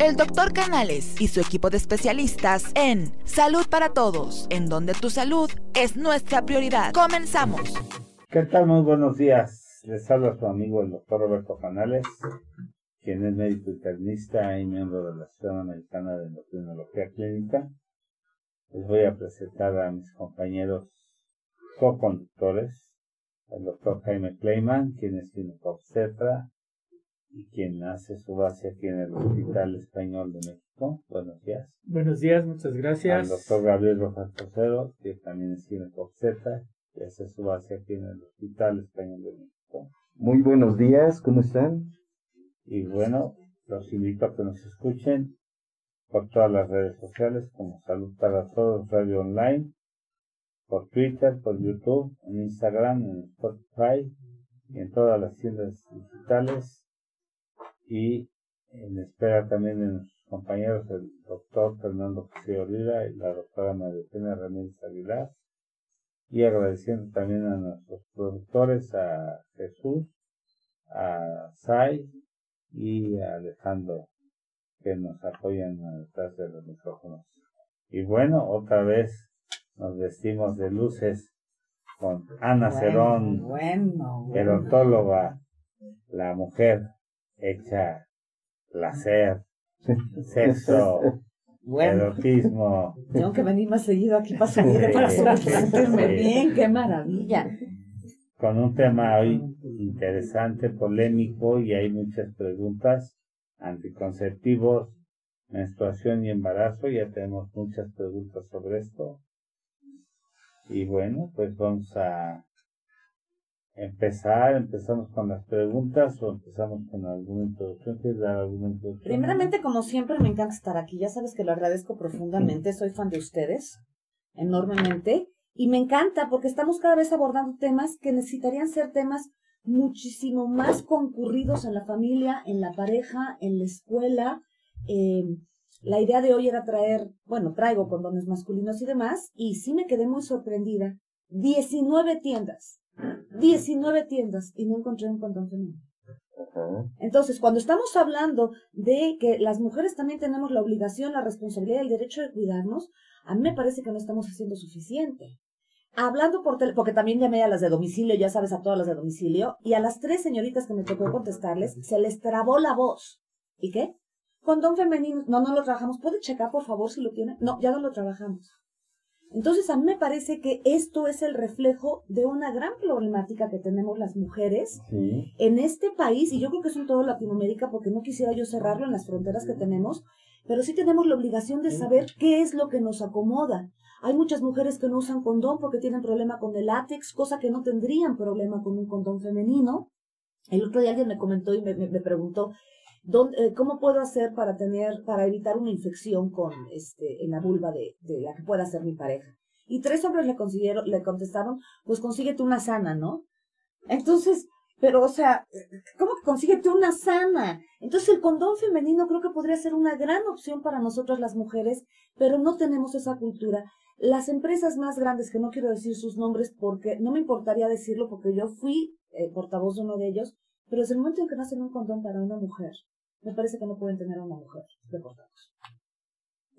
el doctor Canales y su equipo de especialistas en Salud para Todos, en donde tu salud es nuestra prioridad. Comenzamos. ¿Qué tal? Muy buenos días. Les habla su amigo el doctor Roberto Canales, quien es médico internista y miembro de la Asociación Americana de Endocrinología Clínica. Les voy a presentar a mis compañeros co-conductores, el doctor Jaime Kleiman, quien es obstetra y quien hace su base aquí en el Hospital Español de México. Buenos días. Buenos días, muchas gracias. Al doctor Gabriel Rojas Trocero, que también es ginecobstetra y hace su base aquí en el Hospital Español de México. Muy buenos días, ¿cómo están? Y bueno, los invito a que nos escuchen por todas las redes sociales como Salud para Todos Radio Online, por Twitter, por YouTube, en Instagram, en Spotify y en todas las tiendas digitales y en espera también de nuestros compañeros el doctor Fernando José Oliva y la doctora María Ramírez Aguilar y agradeciendo también a nuestros productores, a Jesús, a Sai y a Alejandro que nos apoyan detrás de los micrófonos. Y bueno, otra vez nos vestimos de luces con Ana Cerón, bueno, gerontóloga, la mujer hecha placer, sexo, bueno, erotismo. Tengo que venir más seguido aquí para salir para sentirme bien, qué maravilla. Con un tema hoy interesante, polémico y hay muchas preguntas. Anticonceptivos, menstruación y embarazo, ya tenemos muchas preguntas sobre esto. Y bueno, pues vamos a empezar, empezamos con las preguntas o empezamos con alguna introducción. ¿Quieres dar alguna introducción? Primeramente, como siempre, me encanta estar aquí. Ya sabes que lo agradezco profundamente. Soy fan de ustedes, enormemente. Y me encanta porque estamos cada vez abordando temas que necesitarían ser temas muchísimo más concurridos en la familia, en la pareja, en la escuela. Eh, la idea de hoy era traer, bueno, traigo condones masculinos y demás, y sí me quedé muy sorprendida. 19 tiendas 19 tiendas y no encontré un condón femenino. Entonces, cuando estamos hablando de que las mujeres también tenemos la obligación, la responsabilidad y el derecho de cuidarnos, a mí me parece que no estamos haciendo suficiente. Hablando por teléfono, porque también llamé a las de domicilio, ya sabes, a todas las de domicilio, y a las tres señoritas que me tocó contestarles, se les trabó la voz. ¿Y qué? Condón femenino, no, no lo trabajamos. ¿Puede checar, por favor, si lo tiene? No, ya no lo trabajamos. Entonces, a mí me parece que esto es el reflejo de una gran problemática que tenemos las mujeres en este país, y yo creo que es en toda Latinoamérica, porque no quisiera yo cerrarlo en las fronteras que tenemos, pero sí tenemos la obligación de saber qué es lo que nos acomoda. Hay muchas mujeres que no usan condón porque tienen problema con el látex, cosa que no tendrían problema con un condón femenino. El otro día alguien me comentó y me, preguntó, ¿Dónde, ¿Cómo puedo hacer para tener, para evitar una infección con este, en la vulva de, de la que pueda ser mi pareja? Y tres hombres le consiguieron, le contestaron, pues consíguete una sana, ¿no? Entonces, pero o sea, ¿cómo que consíguete una sana? Entonces el condón femenino creo que podría ser una gran opción para nosotras las mujeres, pero no tenemos esa cultura. Las empresas más grandes, que no quiero decir sus nombres porque no me importaría decirlo porque yo fui eh, portavoz de uno de ellos, pero desde el momento en que nacen un condón para una mujer, me parece que no pueden tener a una mujer deportados.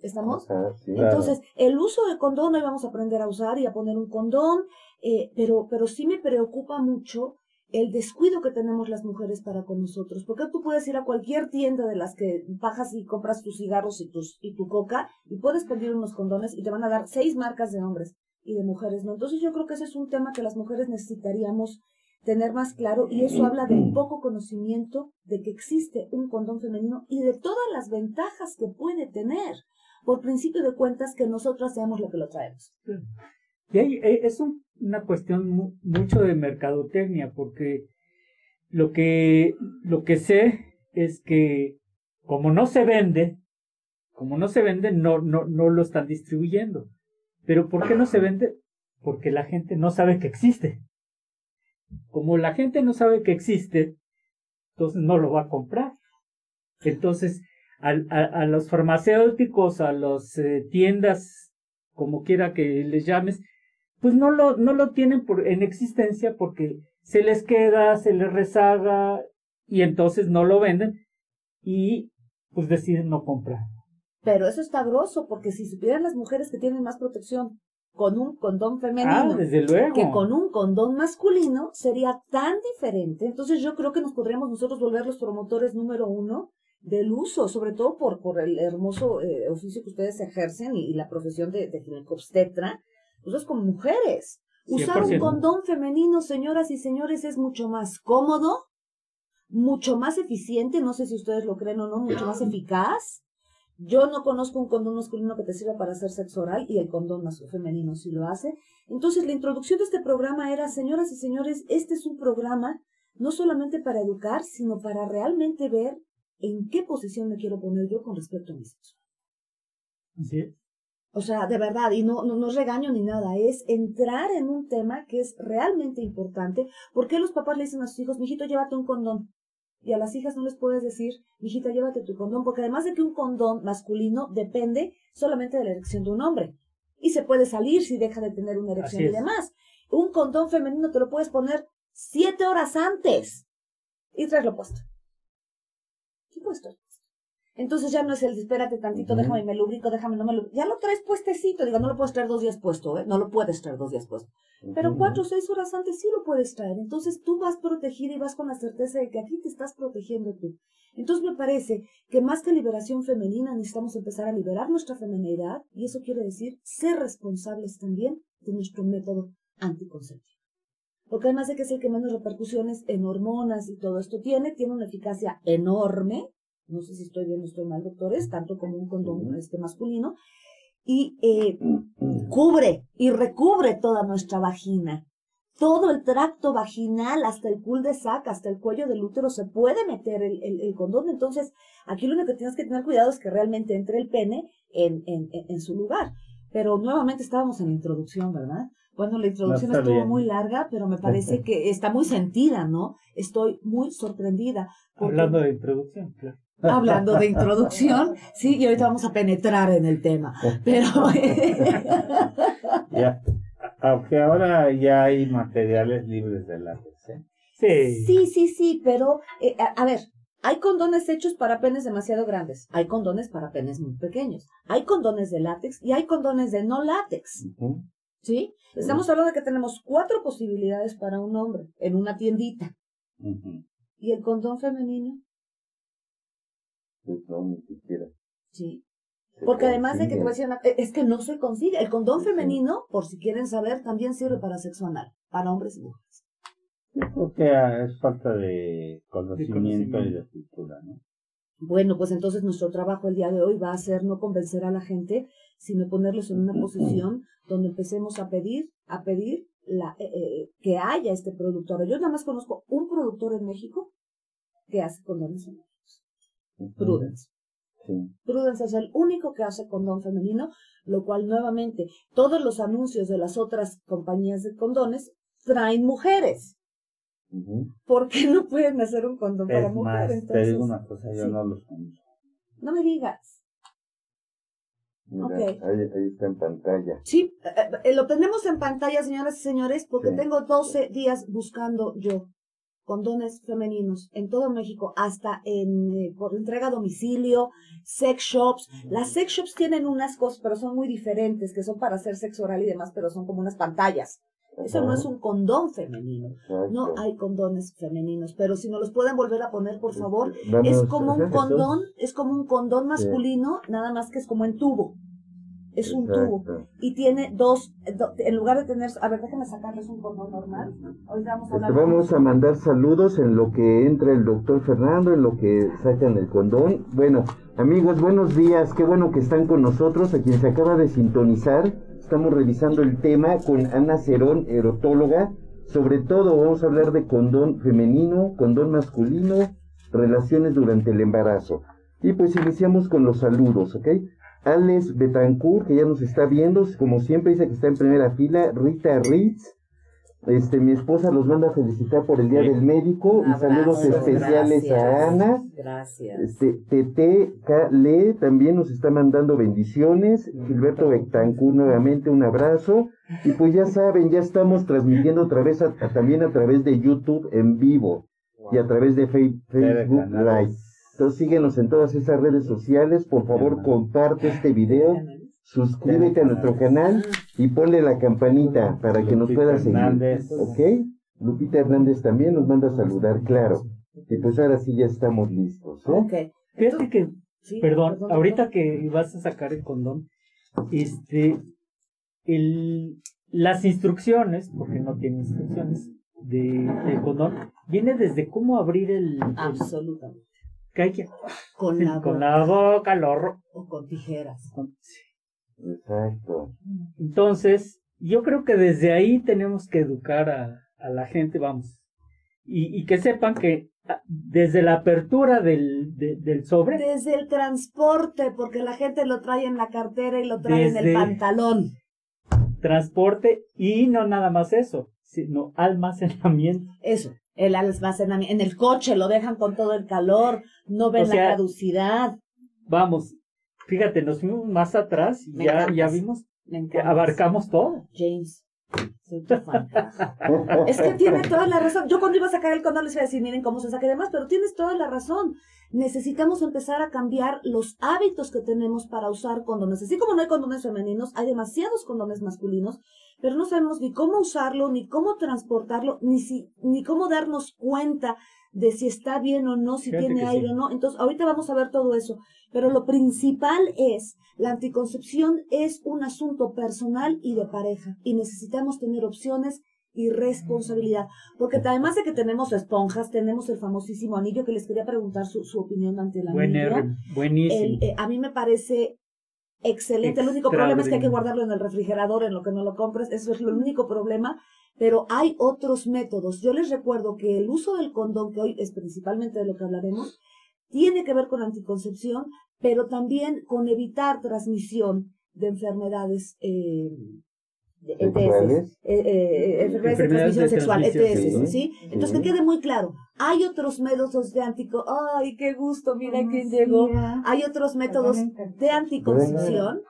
¿Estamos? Entonces, el uso de condón, hoy vamos a aprender a usar y a poner un condón, eh, pero, pero sí me preocupa mucho el descuido que tenemos las mujeres para con nosotros. Porque tú puedes ir a cualquier tienda de las que bajas y compras tus cigarros y, tus, y tu coca y puedes pedir unos condones y te van a dar seis marcas de hombres y de mujeres, ¿no? Entonces yo creo que ese es un tema que las mujeres necesitaríamos tener más claro y eso habla del poco conocimiento de que existe un condón femenino y de todas las ventajas que puede tener por principio de cuentas que nosotros seamos lo que lo traemos. Y eh, es una cuestión mucho de mercadotecnia porque lo que, lo que sé es que como no se vende, como no se vende, no, no, no lo están distribuyendo. Pero ¿por qué no se vende? Porque la gente no sabe que existe. Como la gente no sabe que existe, entonces no lo va a comprar. Entonces, a, a, los farmacéuticos, a las eh, tiendas, como quiera que les llames, pues no lo, no lo tienen por, en existencia porque se les queda, se les rezaga y entonces no lo venden. Y pues deciden no comprar. Pero eso está grosso, porque si supieran las mujeres que tienen más protección con un condón femenino Ah, desde luego. que con un condón masculino, sería tan diferente. Entonces yo creo que nos podríamos nosotros volver los promotores número uno del uso, sobre todo por, por el hermoso eh, oficio que ustedes ejercen y, y la profesión de, de ginecobstetra, ustedes como mujeres. Usar un 100%. condón femenino, señoras y señores, es mucho más cómodo, mucho más eficiente, no sé si ustedes lo creen o no, mucho más eficaz. Yo no conozco un condón masculino que te sirva para hacer sexo oral y el condón femenino sí lo hace. Entonces, la introducción de este programa era, señoras y señores, este es un programa no solamente para educar, sino para realmente ver en qué posición me quiero poner yo con respecto a mi sexo. Así es. O sea, de verdad, y no, no, no es regaño ni nada, es entrar en un tema que es realmente importante. ¿Por qué los papás le dicen a sus hijos, mijito, llévate un condón? Y a las hijas no les puedes decir, mijita, llévate tu condón, porque además de que un condón masculino depende solamente de la erección de un hombre. Y se puede salir si deja de tener una erección y demás. Un condón femenino te lo puedes poner siete horas antes y traerlo puesto. ¿Qué puesto? Entonces ya no es el espérate tantito, Ujú. déjame me lubrico, déjame no me lubrico. Ya lo traes puestecito, digo, no lo puedes traer dos días puesto, ¿eh? No lo puedes traer dos días puesto. Pero cuatro o seis horas antes sí lo puedes traer. Entonces tú vas protegida y vas con la certeza de que aquí te estás protegiendo tú. Entonces me parece que más que liberación femenina necesitamos empezar a liberar nuestra feminidad y eso quiere decir ser responsables también de nuestro método anticonceptivo. Porque además de que es el que menos repercusiones en hormonas y todo esto tiene, tiene una eficacia enorme. No sé si estoy bien o estoy mal, doctores, tanto como un condón este masculino. Y eh, cubre y recubre toda nuestra vagina. Todo el tracto vaginal, hasta el cul de sac, hasta el cuello del útero, se puede meter el, el- el condón. Entonces, aquí lo único que tienes que tener cuidado es que realmente entre el pene en, en, en- su lugar. Pero nuevamente estábamos en la introducción, ¿verdad? Bueno, la introducción estuvo bien. muy larga, pero me parece que está muy sentida, ¿no? Estoy muy sorprendida. porque- Hablando de introducción, claro. Hablando de introducción, sí, y ahorita vamos a penetrar en el tema. Pero Ya. Aunque ahora ya hay materiales libres de látex, ¿eh? Sí. sí, sí, sí, pero eh, a, a ver, hay condones hechos para penes demasiado grandes, hay condones para penes muy pequeños, hay condones de látex y hay condones de no látex. ¿sí? Estamos hablando de que tenemos cuatro posibilidades para un hombre en una tiendita. ¿Y el condón femenino? Pues no, ni siquiera. Sí. Se Porque además de que te voy a decir una- es que no se consigue. El condón femenino, por si quieren saber, también sirve para sexo anal, para hombres y mujeres. Yo creo que ah, es falta de conocimiento, y de cultura, ¿no? Bueno, pues entonces nuestro trabajo el día de hoy va a ser no convencer a la gente, sino ponerlos en una posición donde empecemos a pedir, a pedir la, eh, eh, que haya este productor. Yo nada más conozco un productor en México que hace condones. Prudence. Sí. Prudence es el único que hace condón femenino, lo cual nuevamente todos los anuncios de las otras compañías de condones traen mujeres. Ujú. ¿Por qué no pueden hacer un condón para Es mujer? más, te Entonces, digo una cosa, yo sí. no los conozco. no me digas. Mira, ahí, ahí está en pantalla. Sí, eh, eh, lo tenemos en pantalla, señoras y señores, porque Sí. tengo 12 días buscando yo condones femeninos en todo México, hasta en eh, por entrega a domicilio, sex shops. Las sex shops tienen unas cosas, pero son muy diferentes, que son para hacer sexo oral y demás, pero son como unas pantallas. Eso no es un condón femenino. Exacto. No hay condones femeninos, pero si nos los pueden volver a poner, por favor, Vamos, es como un condón, es como un condón masculino, nada más que es como en tubo. Es un tubo. Y tiene dos, do- en lugar de tener, a ver, déjenme sacarles un condón normal. Ahorita vamos a Este, hablar. vamos a mandar saludos en lo que entra el doctor Fernando, en lo que sacan el condón. Bueno, amigos, buenos días. Qué bueno que están con nosotros. A quien se acaba de sintonizar, estamos revisando el tema con Ana Cerón, erotóloga. Sobre todo vamos a hablar de condón femenino, condón masculino, relaciones durante el embarazo. Y pues iniciamos con los saludos, ¿ok? Alex Betancourt, que ya nos está viendo, como siempre dice que está en primera fila. Rita Ritz, este, mi esposa los manda a felicitar por el Día Sí. del Médico y saludos especiales a Ana. Gracias. Este, Tete Kale también nos está mandando bendiciones. Gilberto Betancourt nuevamente un abrazo. Y pues ya saben, ya estamos transmitiendo otra vez a- a- también a través de YouTube en vivo y a través de Facebook. Live. Entonces síguenos en todas esas redes sociales. Por favor, comparte este video. Suscríbete a nuestro canal y ponle la campanita para que nos puedas seguir. Hernández. ¿Ok? Lupita Hernández también nos manda a saludar, claro. Y pues ahora sí ya estamos listos. ¿eh? Ok. Fíjate que, Sí, perdón, perdón, ahorita que vas a sacar el condón, este, el, las instrucciones, porque no tiene instrucciones, de, del condón, viene desde cómo abrir el, el- Absolutamente. Que hay que- Con la con boca la boca, lo ro- o con tijeras. con- sí. Exacto. Entonces, yo creo que desde ahí tenemos que educar a, a la gente, vamos. Y, y que sepan que ah, desde la apertura del, de- del sobre, Desde el transporte, porque la gente lo trae en la cartera y lo trae en el pantalón. transporte y no nada más eso, sino almacenamiento. Eso, el almacenamiento. En el coche lo dejan con todo el calor, no ven O sea, la caducidad. Vamos, fíjate, nos fuimos más atrás y ya, ya vimos que abarcamos todo. James. Soy tu fan. es que tiene toda la razón. Yo cuando iba a sacar el condón les iba a decir, miren cómo se saque de más, pero tienes toda la razón. Necesitamos empezar a cambiar los hábitos que tenemos para usar condones. Así como no hay condones femeninos, hay demasiados condones masculinos, pero no sabemos ni cómo usarlo, ni cómo transportarlo, ni si, ni cómo darnos cuenta de si está bien o no, si Fíjate tiene aire sí. o no. Entonces, ahorita vamos a ver todo eso. Pero lo principal es, la anticoncepción es un asunto personal y de pareja. Y necesitamos tener opciones y responsabilidad. Porque además de que tenemos esponjas, tenemos el famosísimo anillo que les quería preguntar su, su opinión ante el Buen buenísimo. El, eh, a mí me parece excelente. El único problema es que hay que guardarlo en el refrigerador, en lo que no lo compres. Eso es lo único problema. Pero hay otros métodos. Yo les recuerdo que el uso del condón, que hoy es principalmente de lo que hablaremos, tiene que ver con anticoncepción, pero también con evitar transmisión de enfermedades eh, ETS, eh, eh, enfermedades de Enfermedades transmisión sexual, ETS, sí, ¿sí? Entonces que quede muy claro, hay otros métodos de antico, ay, qué gusto, mira quién llegó. Hay otros métodos de anticoncepción,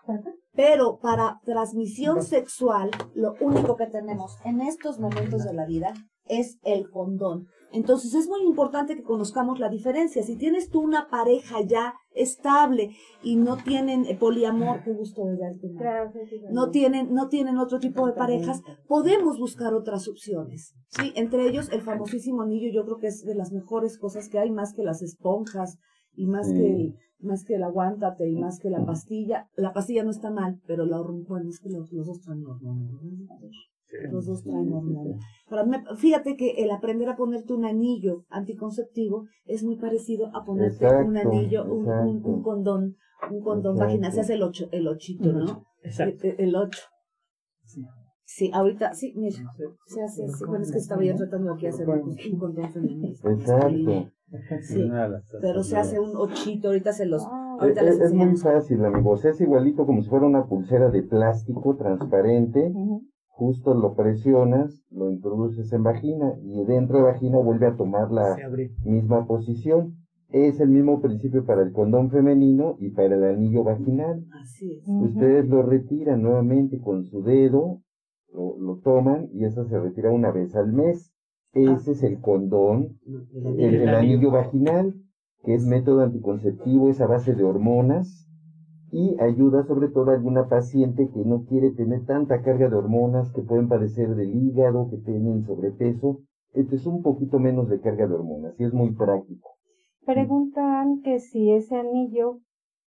pero para transmisión sexual, lo único que tenemos en estos momentos de la vida es el condón. Entonces es muy importante que conozcamos la diferencia. Si tienes tú una pareja ya estable y no tienen eh, poliamor, qué gusto de verte. No tienen, no tienen otro tipo de parejas, podemos buscar otras opciones. Sí, entre ellos el famosísimo anillo, yo creo que es de las mejores cosas que hay, más que las esponjas y más Sí. que el, más que el aguántate y más que la pastilla. La pastilla no está mal, pero la hormona, bueno, es que los, los hormona. ¿no? Los dos traen hormona. Para mí, fíjate que el aprender a ponerte un anillo anticonceptivo es muy parecido a ponerte un anillo, un, un- condón, un condón Exacto. vaginal. Se hace el ocho, el ochito, ¿no? Exacto. El, el ocho. Sí. Sí, ahorita, sí, mira, se hace así. Bueno, es que estaba yo tratando aquí de hacer un, un condón femenino. Exacto. Sí, pero se hace un ochito, ahorita se los, Es, ahorita les es- es muy fácil, amigos. Es igualito como si fuera una pulsera de plástico transparente. Justo lo presionas, lo introduces en vagina y dentro de vagina vuelve a tomar la misma posición. Es el mismo principio para el condón femenino y para el anillo vaginal. Así es. Ustedes lo retiran nuevamente con su dedo, lo, lo toman y eso se retira una vez al mes. Ese es el condón, El el, anillo. el El anillo anillo. vaginal, que es método anticonceptivo, es a base de hormonas y ayuda sobre todo a alguna paciente que no quiere tener tanta carga de hormonas, que pueden padecer del hígado, que tienen sobrepeso. Este es un poquito menos de carga de hormonas y es muy práctico. Preguntan que si ese anillo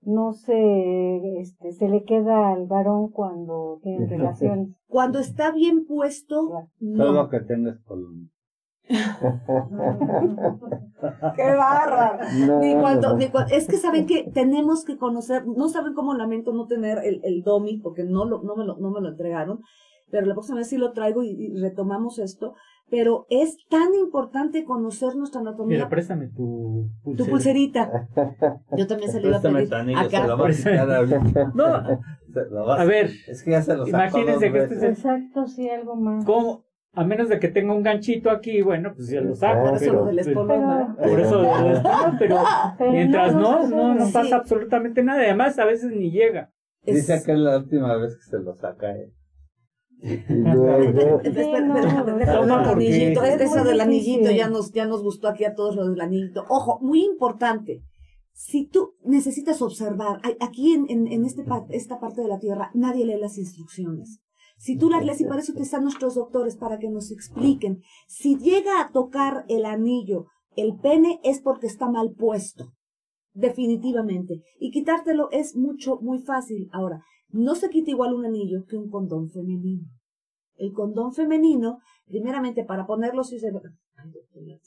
no se, este, se le queda al varón cuando tienen relaciones. Cuando está bien puesto, Todo no. lo que tengas con ¡Qué bárbaro! No, Ni no, cuando, no. ni cua- es que saben que tenemos que conocer, no saben cómo lamento no tener el, el DOMI, porque no, lo, no, me lo, no me lo entregaron, pero la próxima vez sí lo traigo y, y retomamos esto, pero es tan importante conocer nuestra Mira, anatomía. préstame tu Tu pulsera. pulserita. Yo también se le iba a pedir tu anillo, se acá. lo va a quitar ahorita. No, Se lo va a ver, Es que ya se lo sacó imagínense que este es el- Exacto, sí, algo más. ¿cómo? A menos de que tenga un ganchito aquí, bueno, pues ya lo saco. Por eso pero- lo del espolón. Por eso lo del espolón, pero mientras no, no, no Sí. pasa absolutamente nada. Además, a veces ni llega. Es- Dice que es la última vez que se lo saca. eh. Y luego, eso muy del anillito ya nos, ya nos gustó aquí a todos lo del anillito. Ojo, muy importante. Si tú necesitas observar, aquí en, en, en este, pa- esta parte de la Tierra nadie lee las instrucciones. Si tú las lees, y para eso te están nuestros doctores, para que nos expliquen, si llega a tocar el anillo, el pene es porque está mal puesto, definitivamente. Y quitártelo es mucho, muy fácil. Ahora, no se quita igual un anillo que un condón femenino. El condón femenino, primeramente para ponerlo, si se... Ay,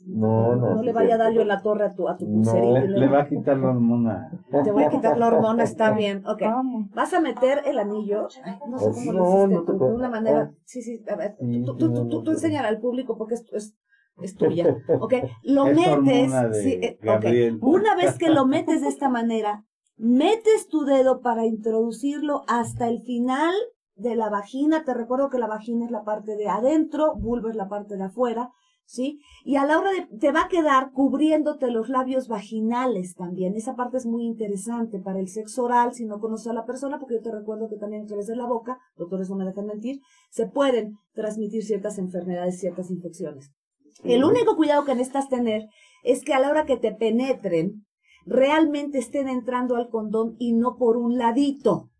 No, no, no le vaya a dar yo en la torre a tu, a tu No. Le, y va a quitar la hormona. Te voy a quitar la hormona, está bien. Ok. Vas a meter el anillo. Ay, no sé cómo No, lo hiciste no de una manera. oh. Sí, sí, a ver. Tú, tú, tú, tú, tú al público porque es, es, es tuya. Ok. Lo Es metes. sí, eh, ok. Gabriel. Una vez que lo metes de esta manera, metes tu dedo para introducirlo hasta el final de la vagina. Te recuerdo que la vagina es la parte de adentro, vulva es la parte de afuera. ¿Sí? Y a la hora de, te va a quedar cubriéndote los labios vaginales también. Esa parte es muy interesante para el sexo oral, si no conoces a la persona, porque yo te recuerdo que también a través de la boca, doctores no me dejan mentir, se pueden transmitir ciertas enfermedades, ciertas infecciones. El único cuidado que necesitas tener es que a la hora que te penetren, realmente estén entrando al condón y no por un ladito.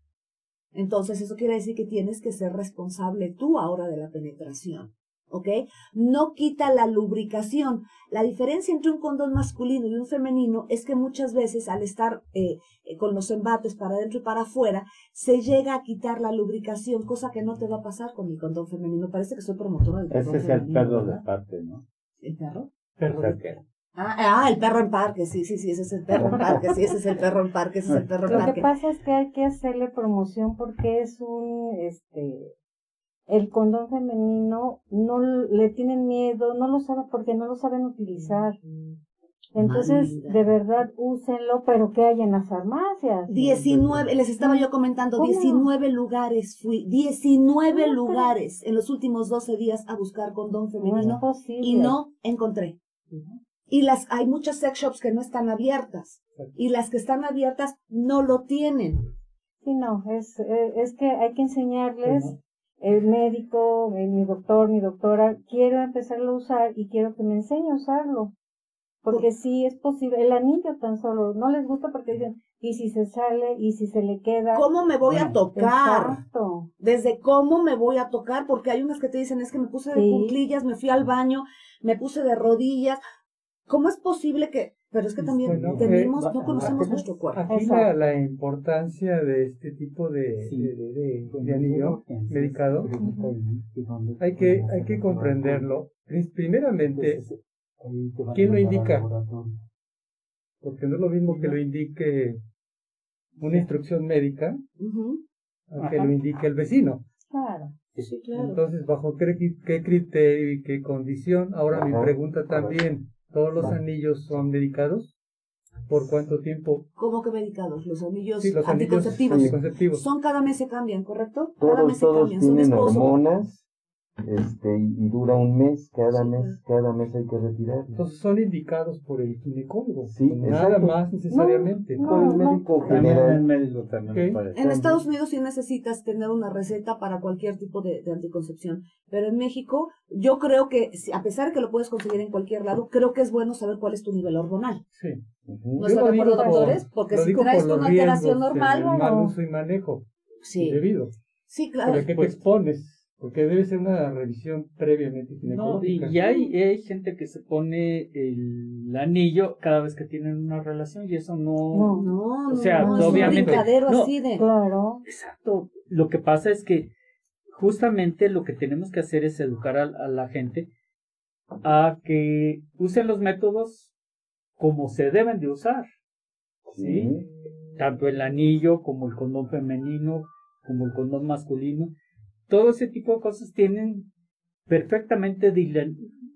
Entonces, eso quiere decir que tienes que ser responsable tú ahora de la penetración. ¿Ok? No quita la lubricación. La diferencia entre un condón masculino y un femenino es que muchas veces al estar eh, eh, con los embates para adentro y para afuera, se llega a quitar la lubricación, cosa que no te va a pasar con el condón femenino. Parece que soy promotora del condón Ese es el femenino, perro de parte, ¿no? ¿El perro? Perro O sea de- que- Ah, ah, el perro en parque, sí, sí, sí, ese es el perro en parque, sí, ese es el perro en parque, ese es el perro en Lo que parque. pasa es que hay que hacerle promoción porque es un, este, el condón femenino no le tienen miedo, no lo saben porque no lo saben utilizar. Entonces, de verdad, úsenlo, pero que hay en las farmacias. 19, les estaba yo comentando, ¿Cómo? 19 lugares fui, 19 No, pero- lugares en los últimos 12 días a buscar condón No femenino posible. y no encontré. Y las hay muchas sex shops que no están abiertas y las que están abiertas no lo tienen. Sí, no, es, eh, es que hay que enseñarles, el médico, eh, mi doctor, mi doctora, quiero empezarlo a usar y quiero que me enseñe a usarlo. Porque sí es posible, el anillo tan solo, no les gusta porque dicen, y si se sale, y si se le queda. ¿Cómo me voy a tocar? Exacto. Desde cómo me voy a tocar, porque hay unas que te dicen es que me puse de Sí. cuclillas, me fui al baño, me puse de rodillas. ¿Cómo es posible que.? Pero es que también Bueno, tenemos, eh, no va- conocemos nuestro cuerpo. Aquí la, la importancia de este tipo de, Sí. de, de- de anillo medicado, hay que, hay que comprenderlo. Prim- Primeramente, ¿quién lo indica? porque no es lo mismo que lo indique una instrucción médica a que Ajá. lo indique el vecino. Claro. Sí, claro. Entonces, ¿bajo qué, qué criterio y qué condición? Ahora mi Ajá. pregunta también, ¿todos los anillos son medicados? ¿Por cuánto tiempo? ¿Cómo que medicados? Los anillos Sí, los anticonceptivos. anticonceptivos. Son cada mes se cambian, ¿correcto? Cada mes Todos, se todos cambian. Son de tienen esposo. hormonas, este, y dura un mes, cada Sí, mes, cada mes hay que retirar. Entonces son indicados por el ginecólogo. Sí, Nada exacto. más necesariamente. No, Por el no. médico También el general. médico también Ok. lo puede hacer. En Estados Unidos sí necesitas tener una receta para cualquier tipo de, de anticoncepción, pero en México yo creo que, si- a pesar de que lo puedes conseguir en cualquier lado, creo que es bueno saber cuál es tu nivel hormonal. Sí. ¿No están de acuerdo, por- doctores? Porque lo si traes por una alteración normal, del mal uso y manejo sí, debido. sí, claro. ¿Pero a qué te expones? Porque debe ser una revisión previamente No, y, hay, hay gente que se pone el anillo cada vez que tienen una relación y eso no... No. No, O sea, no, es un obviamente- brincadero no. así de... Claro. Exacto. Lo que pasa es que justamente lo que tenemos que hacer es educar a, a la gente a que usen los métodos como se deben de usar. ¿sí? Tanto el anillo como el condón femenino, como el condón masculino. Todo ese tipo de cosas tienen perfectamente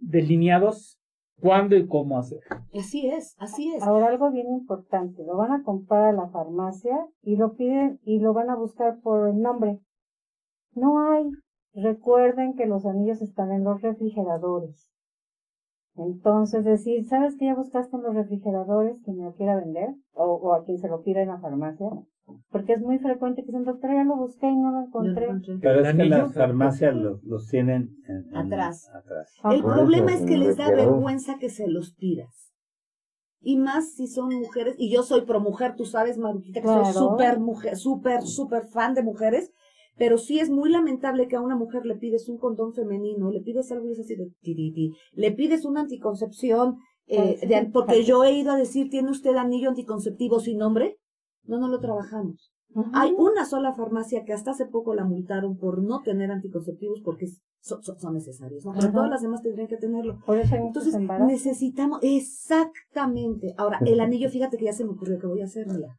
delineados cuándo y cómo hacer. Así es, así es. Ahora algo bien importante, lo van a comprar a la farmacia y lo piden y lo van a buscar por el nombre. No hay. Recuerden que los anillos están en los refrigeradores. Entonces decir, ¿sabes que ya buscaste en los refrigeradores que me lo quiera vender? O, o a quien se lo pida en la farmacia. Porque es muy frecuente que dicen, doctora, ya lo busqué y no lo encontré. encontré. Pero ¿El es que las farmacias los, los tienen en- en- Atrás. atrás. El problema es que les da vergüenza que se los pidas. Y más si son mujeres, y yo soy pro mujer, tú sabes, Maruquita, que soy súper mujer, súper, súper fan de mujeres, pero sí es muy lamentable que a una mujer le pides un condón femenino, le pides algo y es así de tiriti, le pides una anticoncepción, eh, de- porque yo he ido a decir, ¿tiene usted anillo anticonceptivo sin nombre? No, no lo trabajamos. Hay una sola farmacia que hasta hace poco la multaron por no tener anticonceptivos porque son, son- son necesarios, ¿no? Pero todas las demás tendrían que tenerlo. Por eso hay Entonces, embarazos. necesitamos, exactamente. Ahora, el anillo, fíjate que ya se me ocurrió que voy a hacer, mira,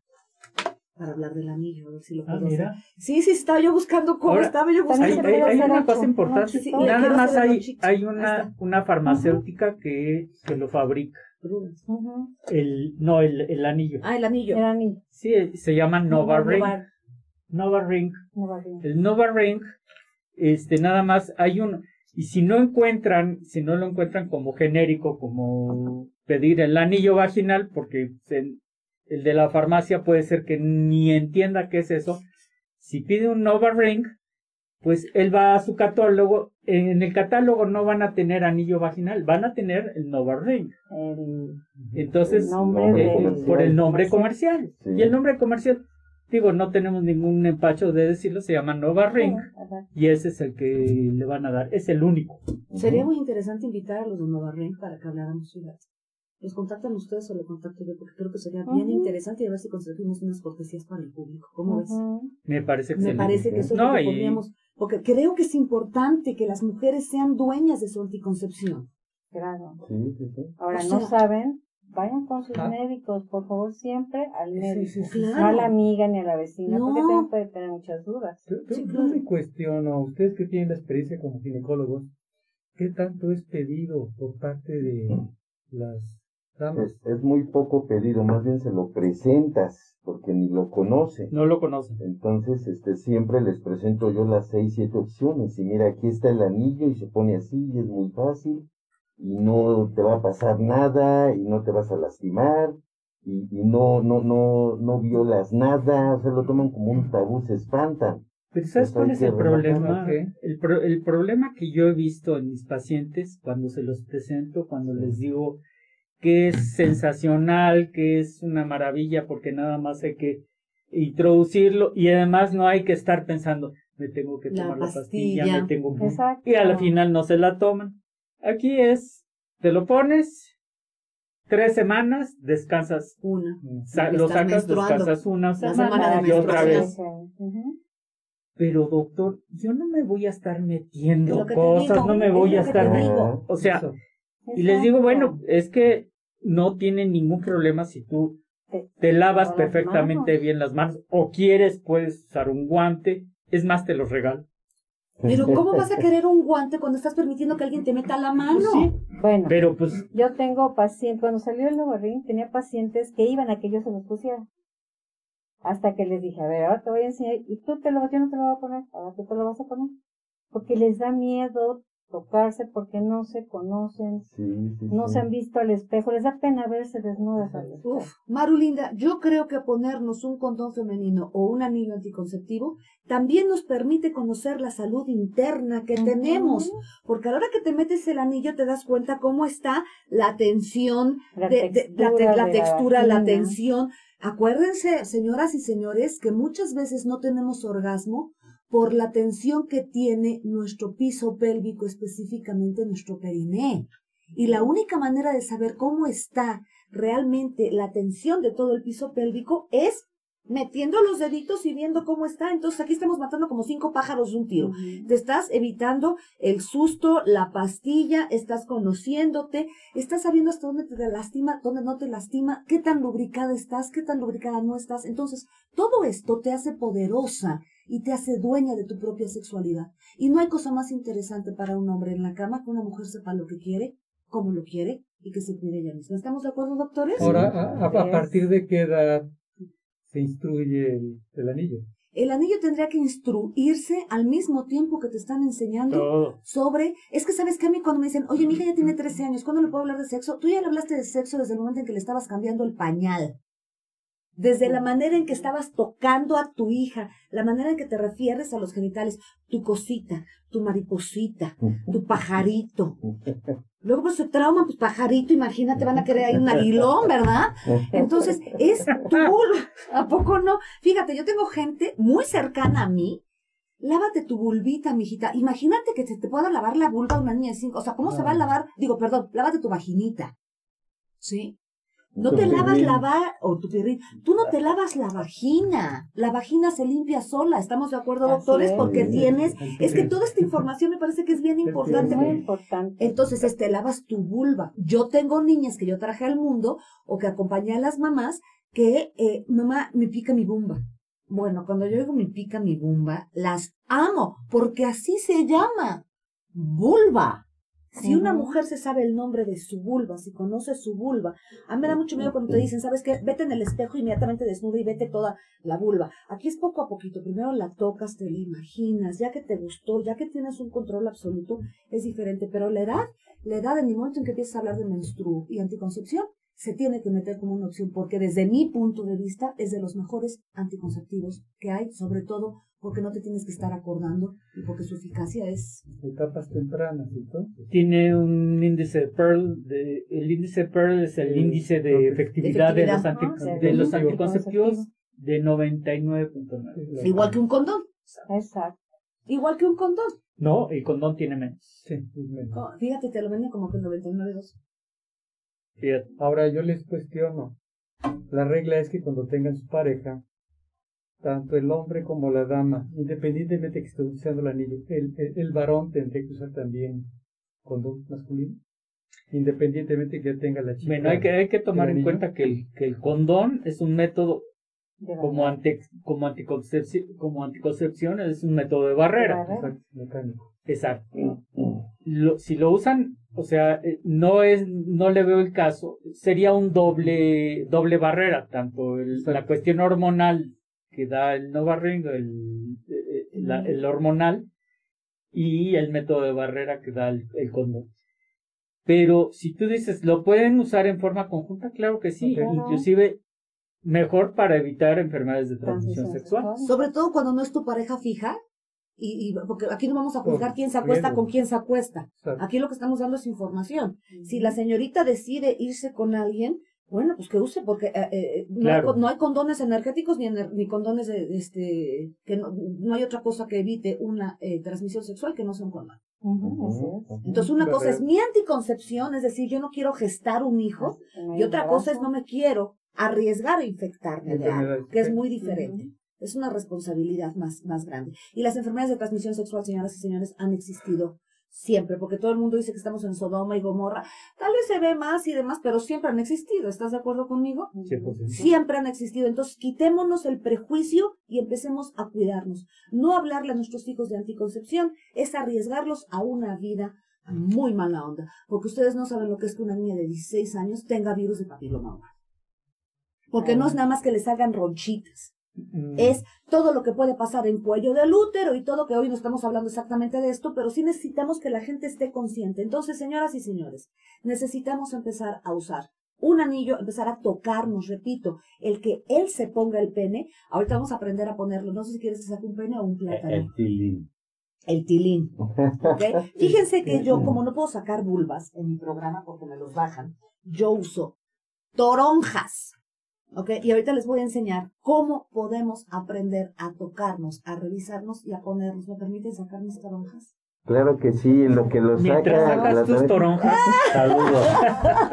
para hablar del anillo, a ver si lo Ah, puedo hacer. mira. Sí, sí, estaba yo buscando cómo, Ahora, estaba yo Hay, buscando. hay- hay una cosa importante. uno Sí. Nada más hay, hay una, una farmacéutica que, que lo fabrica. El, no, el, el anillo. Ah, el anillo. Era niño. Sí, se llama Nova Nova Ring. Nova Ring. No va bien. El Nova Ring, este, nada más hay uno. Y si no encuentran, si no lo encuentran como genérico, como pedir el anillo vaginal, porque se- el de la farmacia puede ser que ni entienda qué es eso. Si pide un Nova Ring, pues él va a su catálogo. En el catálogo no van a tener anillo vaginal, van a tener el Nova Ring. El, Entonces, el nombre, nombre eh, por el nombre comercial. comercial. Sí. Y el nombre comercial, digo, no tenemos ningún empacho de decirlo, se llama Nova Ring. Sí, ajá. Y ese es el que le van a dar, es el único. Sería muy interesante invitar a los de Nova Ring para que habláramos ciudad. ¿Los contactan ustedes o lo contacto yo? Porque creo que sería bien interesante y a ver si conseguimos unas cortesías para el público. ¿Cómo ves? Ujú. Me parece Me excelente. parece que eso es No, lo que y- podríamos, porque creo que es importante que las mujeres sean dueñas de su anticoncepción. Claro. Sí, sí, sí. Ahora, O no saben, vayan con sus Ah. médicos, por favor, siempre al médico. sí, sí. No a la amiga ni a la vecina, No. porque también puede tener muchas dudas. Yo, yo- yo me cuestiono, ustedes que tienen la experiencia como ginecólogos, ¿qué tanto es pedido por parte de las? Es, es muy poco pedido, más bien se lo presentas, porque ni lo conoce. No lo conocen. Entonces, este, siempre les presento yo las seis, siete opciones. Y mira, aquí está el anillo y se pone así y es muy fácil. Y no te va a pasar nada y no te vas a lastimar. Y, y no, no, no, no violas nada. O sea, lo toman como un tabú, se espantan. Pero ¿sabes Pues cuál es el problema? El, pro- el problema que yo he visto en mis pacientes cuando se los presento, cuando les digo que es sensacional, que es una maravilla, porque nada más hay que introducirlo y además no hay que estar pensando, me tengo que La tomar la pastilla, pastilla. me tengo que... Exacto. Y al final no se la toman. Aquí es, te lo pones, tres semanas, descansas, Una. sa- Porque lo sacas, descansas una semana, semana de y otra vez. Pero doctor, yo no me voy a estar Es metiendo cosas, digo, no me voy a estar... digo. O sea, Eso. Y les digo, bueno, es que no tiene ningún problema si tú Te- te lavas perfectamente manos. bien las manos o quieres, puedes usar un guante. Es más, te los regalo. Pero ¿cómo vas a querer un guante cuando estás permitiendo que alguien te meta la mano? Pues sí, Bueno, pero pues yo tengo pacientes, cuando salió el nuevo ring, tenía pacientes que iban a que yo se los pusiera. Hasta que les dije, a ver, ahora te voy a enseñar, y tú te lo, yo no te lo voy a poner, ahora tú te lo vas a poner. Porque les da miedo tocarse porque no se conocen, Sí, sí, no sí. se han visto al espejo, les da pena verse desnudas al espejo. Uf, Maru Linda, yo creo que ponernos un condón femenino o un anillo anticonceptivo también nos permite conocer la salud interna que tenemos, porque a la hora que te metes el anillo te das cuenta cómo está la tensión, La de, de- la, te- textura la de textura, la tensión. Acuérdense, señoras y señores, que muchas veces no tenemos orgasmo por la tensión que tiene nuestro piso pélvico, específicamente nuestro periné. Y la única manera de saber cómo está realmente la tensión de todo el piso pélvico es metiendo los deditos y viendo cómo está. Entonces aquí estamos matando como cinco pájaros de un tiro. Te estás evitando el susto, la pastilla, estás conociéndote, estás sabiendo hasta dónde te lastima, dónde no te lastima, qué tan lubricada estás, qué tan lubricada no estás. Entonces, todo esto te hace poderosa y te hace dueña de tu propia sexualidad. Y no hay cosa más interesante para un hombre en la cama que una mujer sepa lo que quiere, cómo lo quiere y que se cuide ella misma. ¿Estamos de acuerdo, doctores? Ahora, a, partir de qué edad se instruye el, el anillo? El anillo tendría que instruirse al mismo tiempo que te están enseñando todo. sobre, es que sabes que a mí cuando me dicen, oye, mi hija ya tiene 13 años, ¿cuándo le puedo hablar de sexo? Tú ya le hablaste de sexo desde el momento en que le estabas cambiando el pañal. Desde la manera en que estabas tocando a tu hija, la manera en que te refieres a los genitales, tu cosita, tu mariposita, tu pajarito. Luego pues se trauma, pues pajarito, imagínate, van a querer ahí un aguilón, ¿verdad? Entonces, es vulva, ¿a poco no? Fíjate, yo tengo gente muy cercana a mí, lávate tu vulvita, mijita. Imagínate que se te pueda lavar la vulva a una niña de cinco, o sea, ¿cómo se va a lavar? Digo, perdón, lávate tu vaginita, ¿sí? No te lavas pirrín. lavar, o tu pirrín, tú no te lavas la vagina, la vagina se limpia sola, ¿estamos de acuerdo, Así doctores? es. Porque tienes, es que toda esta información me parece que es bien importante. Muy importante. Entonces, este, lavas tu vulva. Yo tengo niñas que yo traje al mundo o que acompañé a las mamás que, eh, mamá, me pica mi bumba. Bueno, cuando yo digo me pica mi bumba, las amo, porque así se llama. Vulva. Si una mujer se sabe el nombre de su vulva, si conoce su vulva, a mí me da mucho miedo cuando te dicen, ¿sabes qué? Vete en el espejo inmediatamente desnuda y vete toda la vulva. Aquí es poco a poquito. Primero la tocas, te la imaginas, ya que te gustó, ya que tienes un control absoluto, es diferente. Pero la edad, la edad en el momento en que empiezas a hablar de menstruo y anticoncepción, se tiene que meter como una opción, porque desde mi punto de vista es de los mejores anticonceptivos que hay, sobre todo porque no te tienes que estar acordando y porque su eficacia es Etapas tempranas, entonces. Tiene un índice de Pearl. De, el índice de Pearl es el índice de efectividad de los, anti- ¿no? de los Anticonceptivo. anticonceptivos de 99.9. igual que un condón, Exacto. igual que un condón. No, el condón tiene menos. Sí, menos. Oh, fíjate, te lo venden como que 99.2. Fíjate. Ahora yo les cuestiono. La regla es que cuando tengan su pareja, tanto el hombre como la dama, independientemente de que esté usando el anillo, el, el, el varón tendría que usar también condón masculino, independientemente de que tenga la chica. Bueno, hay que, hay que tomar ¿El en cuenta que el, que el condón es un método como, ante, como, anticoncepción, como anticoncepción, es un método de barrera. Exacto, mecánico. Exacto. Lo- si lo usan, o sea, eh, no es, no le veo el caso, sería un doble, doble barrera, tanto el- la cuestión hormonal que da el Novarring, el, eh, eh, el hormonal, y el método de barrera que da el, el condón. Pero si tú dices, ¿lo pueden usar en forma conjunta? Claro que sí, Claro. inclusive mejor para evitar enfermedades de transmisión sexual. Sobre todo cuando no es tu pareja fija, y, y- porque aquí no vamos a juzgar quién se acuesta con quién se acuesta. Aquí lo que estamos dando es información. Si la señorita decide irse con alguien, bueno, pues que use, porque eh, eh, no, Claro. hay, no hay condones energéticos ni, ener- ni condones de, de este, que no, no hay otra cosa que evite una eh, transmisión sexual que no sea un condón. Entonces una cosa es mi anticoncepción, es decir, yo no quiero gestar un hijo, No y otra cosa es no me quiero arriesgar a infectarme de algo, que es muy diferente. Es una responsabilidad más, más grande. Y las enfermedades de transmisión sexual, señoras y señores, han existido siempre, porque todo el mundo dice que estamos en Sodoma y Gomorra. Tal vez se ve más y demás, pero siempre han existido. ¿Estás de acuerdo conmigo? 100%. Siempre han existido. Entonces, quitémonos el prejuicio y empecemos a cuidarnos. No hablarle a nuestros hijos de anticoncepción es arriesgarlos a una vida muy mala onda, porque ustedes no saben lo que es que una niña de 16 años tenga virus de papiloma humano. Porque no es nada más que le salgan ronchitas, Mm. es todo lo que puede pasar en cuello del útero y todo que hoy no estamos hablando exactamente de esto, pero sí necesitamos que la gente esté consciente. Entonces, señoras y señores, necesitamos empezar a usar un anillo, empezar a tocarnos, repito, el que él se ponga el pene, ahorita vamos a aprender a ponerlo, no sé si quieres que saque un pene o un plátano. El tilín. El tilín. Fíjense que yo, como no puedo sacar vulvas en mi programa porque me los bajan, yo uso toronjas. ¿Ok? Y ahorita les voy a enseñar cómo podemos aprender a tocarnos, a revisarnos y a ponernos. ¿Me permiten sacar mis toronjas? Claro que sí, en lo que lo Mientras saca tus tarea- toronjas, Saludos.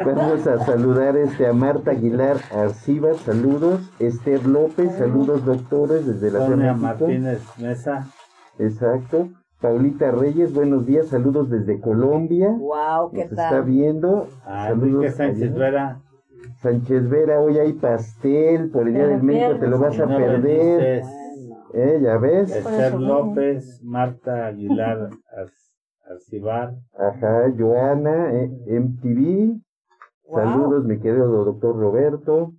Vamos a saludar este a Marta Aguilar Arcibar, saludos. Esther López, saludos doctores desde la Sonia Ciudad de México. Martínez Mesa. Exacto. Paulita Reyes, buenos días, saludos desde Colombia. ¡Wow! ¿Qué Nos está tal? viendo. A Enrique Sánchez. Vera. Sánchez Vera, hoy hay pastel por el Día del lo México, te lo vas a No perder. Eh, ya ves. Esther López, Marta Aguilar Ar- Arcibar. Ajá, Joana, eh, MTV. Wow. Saludos, mi querido doctor Roberto.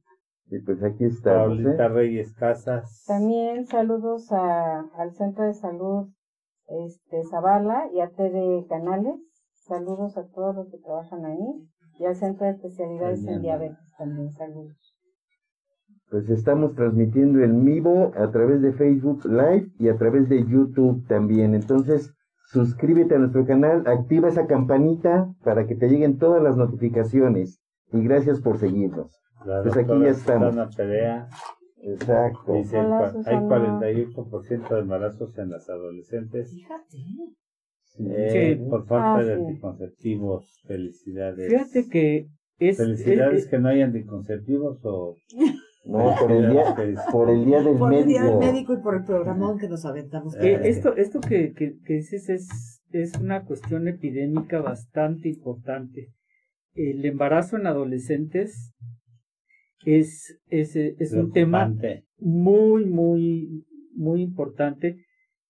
Y pues aquí. Paulita ¿eh? Reyes Casas. También saludos a, al Centro de Salud este, Zavala y a TD Canales. Saludos a todos los que trabajan ahí. Y al Centro de Especialidades Genial. en Diabetes también. Saludos. Pues estamos transmitiendo en vivo a través de Facebook Live y a través de YouTube también. Entonces, suscríbete a nuestro canal, activa esa campanita para que te lleguen todas las notificaciones. Y gracias por seguirnos. La Pues aquí ya estamos. Susana Perea Exacto. dice, Hola, hay Susana. 48% de embarazos en las adolescentes Fíjate. Eh, Sí. por falta Ah, de sí. anticonceptivos. Felicidades. Fíjate que es, Felicidades es- que no hay anticonceptivos o No, por el día, por el día del Por el día del médico. médico y por el programón que nos aventamos. Eh, Eh, esto esto que, que, que dices es, es una cuestión epidémica bastante importante. El embarazo en adolescentes es, es, es un tema muy, muy, muy importante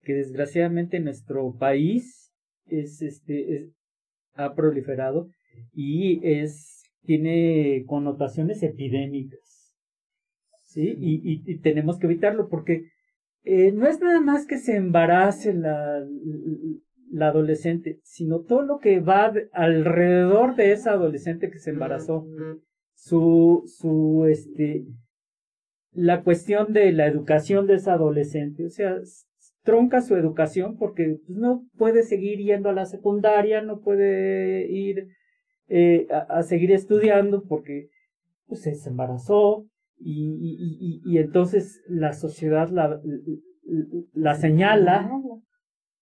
que desgraciadamente en nuestro país es, este, es- ha proliferado y es, tiene connotaciones epidémicas. ¿Sí? Y, y- y tenemos que evitarlo porque eh, no es nada más que se embarace la, la adolescente, sino todo lo que va de- alrededor de esa adolescente que se embarazó. Su, su, este, la cuestión de la educación de esa adolescente, o sea, tronca su educación porque no puede seguir yendo a la secundaria, no puede ir eh, a, a seguir estudiando porque pues, se embarazó y, y, y, y entonces la sociedad la, la señala,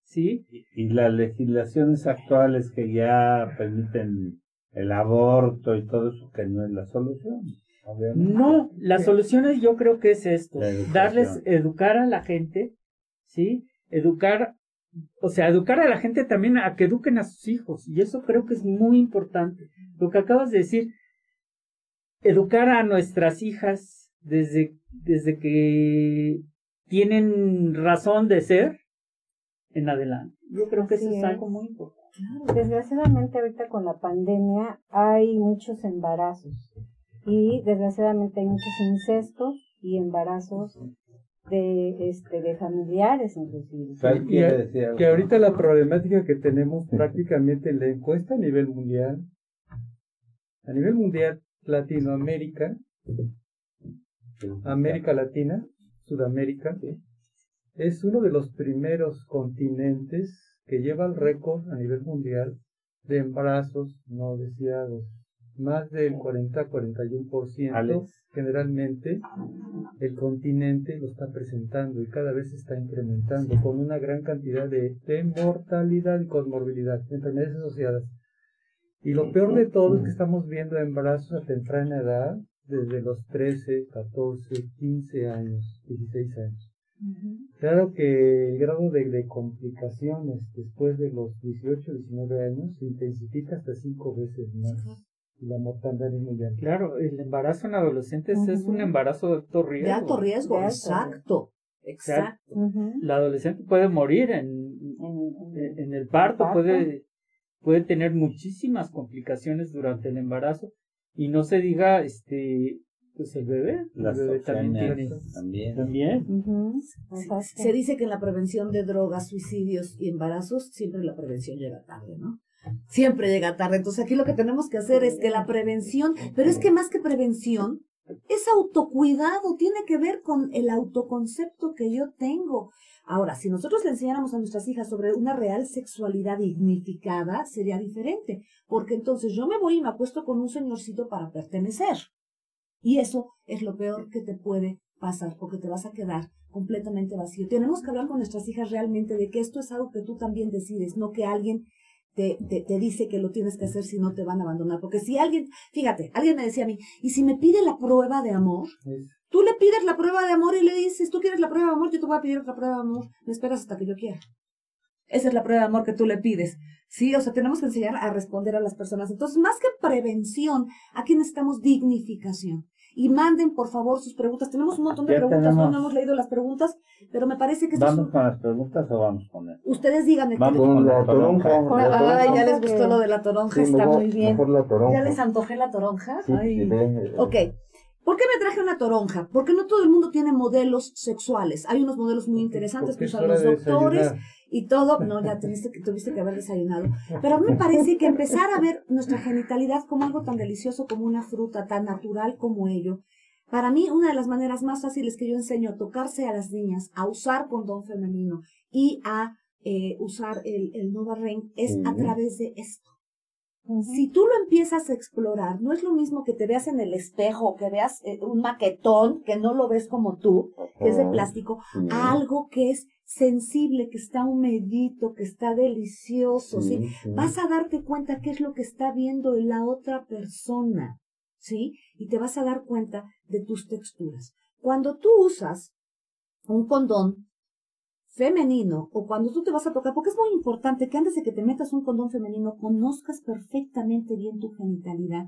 ¿sí? Y, las legislaciones actuales que ya permiten el aborto y todo eso, que no es la solución. obviamente. No, la solución es, yo creo que es esto, educación. darles, educar a la gente, ¿sí? Educar, o sea, educar a la gente también a que eduquen a sus hijos, y eso creo que es muy importante. Lo que acabas de decir, educar a nuestras hijas desde, desde que tienen razón de ser en adelante. Yo creo que eso es es. algo muy importante. Desgraciadamente ahorita con la pandemia hay muchos embarazos y desgraciadamente hay muchos incestos y embarazos de este de familiares inclusive. ¿Sabes Y- quién y- le decía? Que ahorita la problemática que tenemos prácticamente en la encuesta a nivel mundial, a nivel mundial, Latinoamérica, América Latina, Sudamérica, es uno de los primeros continentes que lleva el récord a nivel mundial de embarazos no deseados. Más del 40-41% Alex. generalmente el continente lo está presentando y cada vez se está incrementando con una gran cantidad de, de mortalidad y comorbilidad, enfermedades asociadas. Y lo peor de todo es que estamos viendo embarazos a temprana edad, desde los 13, 14, 15 años, 16 años. Claro que el grado de, de complicaciones después de los 18, 19 años se intensifica hasta 5 veces más. La mortalidad es muy alta. Claro, el embarazo en adolescentes es un embarazo de alto riesgo. De alto riesgo, De alto exacto. Exacto. Ujú. La adolescente puede morir en, En- en- en el parto, parto. puede, puede tener muchísimas complicaciones durante el embarazo y no se diga este pues el bebé, el Las bebé también tiene también. también. Se- Exacto. Se dice que en la prevención de drogas, suicidios y embarazos, siempre la prevención llega tarde, ¿no? Siempre llega tarde. Entonces aquí lo que tenemos que hacer es que la prevención, pero es que más que prevención, es autocuidado, tiene que ver con el autoconcepto que yo tengo. Ahora, si nosotros le enseñáramos a nuestras hijas sobre una real sexualidad dignificada, sería diferente, porque entonces yo me voy y me acuesto con un señorcito para pertenecer. Y eso es lo peor que te puede pasar, porque te vas a quedar completamente vacío. Tenemos que hablar con nuestras hijas realmente de que esto es algo que tú también decides, no que alguien te, te, te dice que lo tienes que hacer si no te van a abandonar. Porque si alguien, fíjate, alguien me decía a mí, ¿y si me pide la prueba de amor? Tú le pides la prueba de amor y le dices, tú quieres la prueba de amor, yo te voy a pedir otra prueba de amor. Me esperas hasta que yo quiera. Esa es la prueba de amor que tú le pides. Sí, o sea, tenemos que enseñar a responder a las personas. Entonces, más que prevención, aquí necesitamos dignificación. Y manden, por favor, sus preguntas. Tenemos un montón de Ya preguntas, ¿no? tenemos. no hemos leído las preguntas, pero me parece que esto es ¿Vamos con las preguntas o vamos con él? Ustedes díganme. Vamos ¿qué- Con la toronja. Con la toronja. Ay, ya les toronja gustó lo de la toronja, Sí, está mejor- muy bien. mejor la toronja. ¿Ya les antojé la toronja? Sí, Ay. sí, ve, Ok. ¿Por qué me traje una toronja? Porque no todo el mundo tiene modelos sexuales. Hay unos modelos muy interesantes que usan los doctores desayunar. Y todo. No, ya tuviste que, tuviste que haber desayunado. Pero a mí me parece que empezar a ver nuestra genitalidad como algo tan delicioso como una fruta, tan natural como ello. Para mí, una de las maneras más fáciles que yo enseño a tocarse a las niñas, a usar condón femenino y a eh, usar el, el Nova Ring es a través de esto. Si tú lo empiezas a explorar, no es lo mismo que te veas en el espejo, que veas eh, un maquetón que no lo ves como tú, que es de plástico, algo que es sensible, que está humedito, que está delicioso, ¿sí? Sí, sí. Vas a darte cuenta qué es lo que está viendo la otra persona, ¿sí? Y te vas a dar cuenta de tus texturas. Cuando tú usas un condón femenino o cuando tú te vas a tocar, porque es muy importante que antes de que te metas un condón femenino conozcas perfectamente bien tu genitalidad.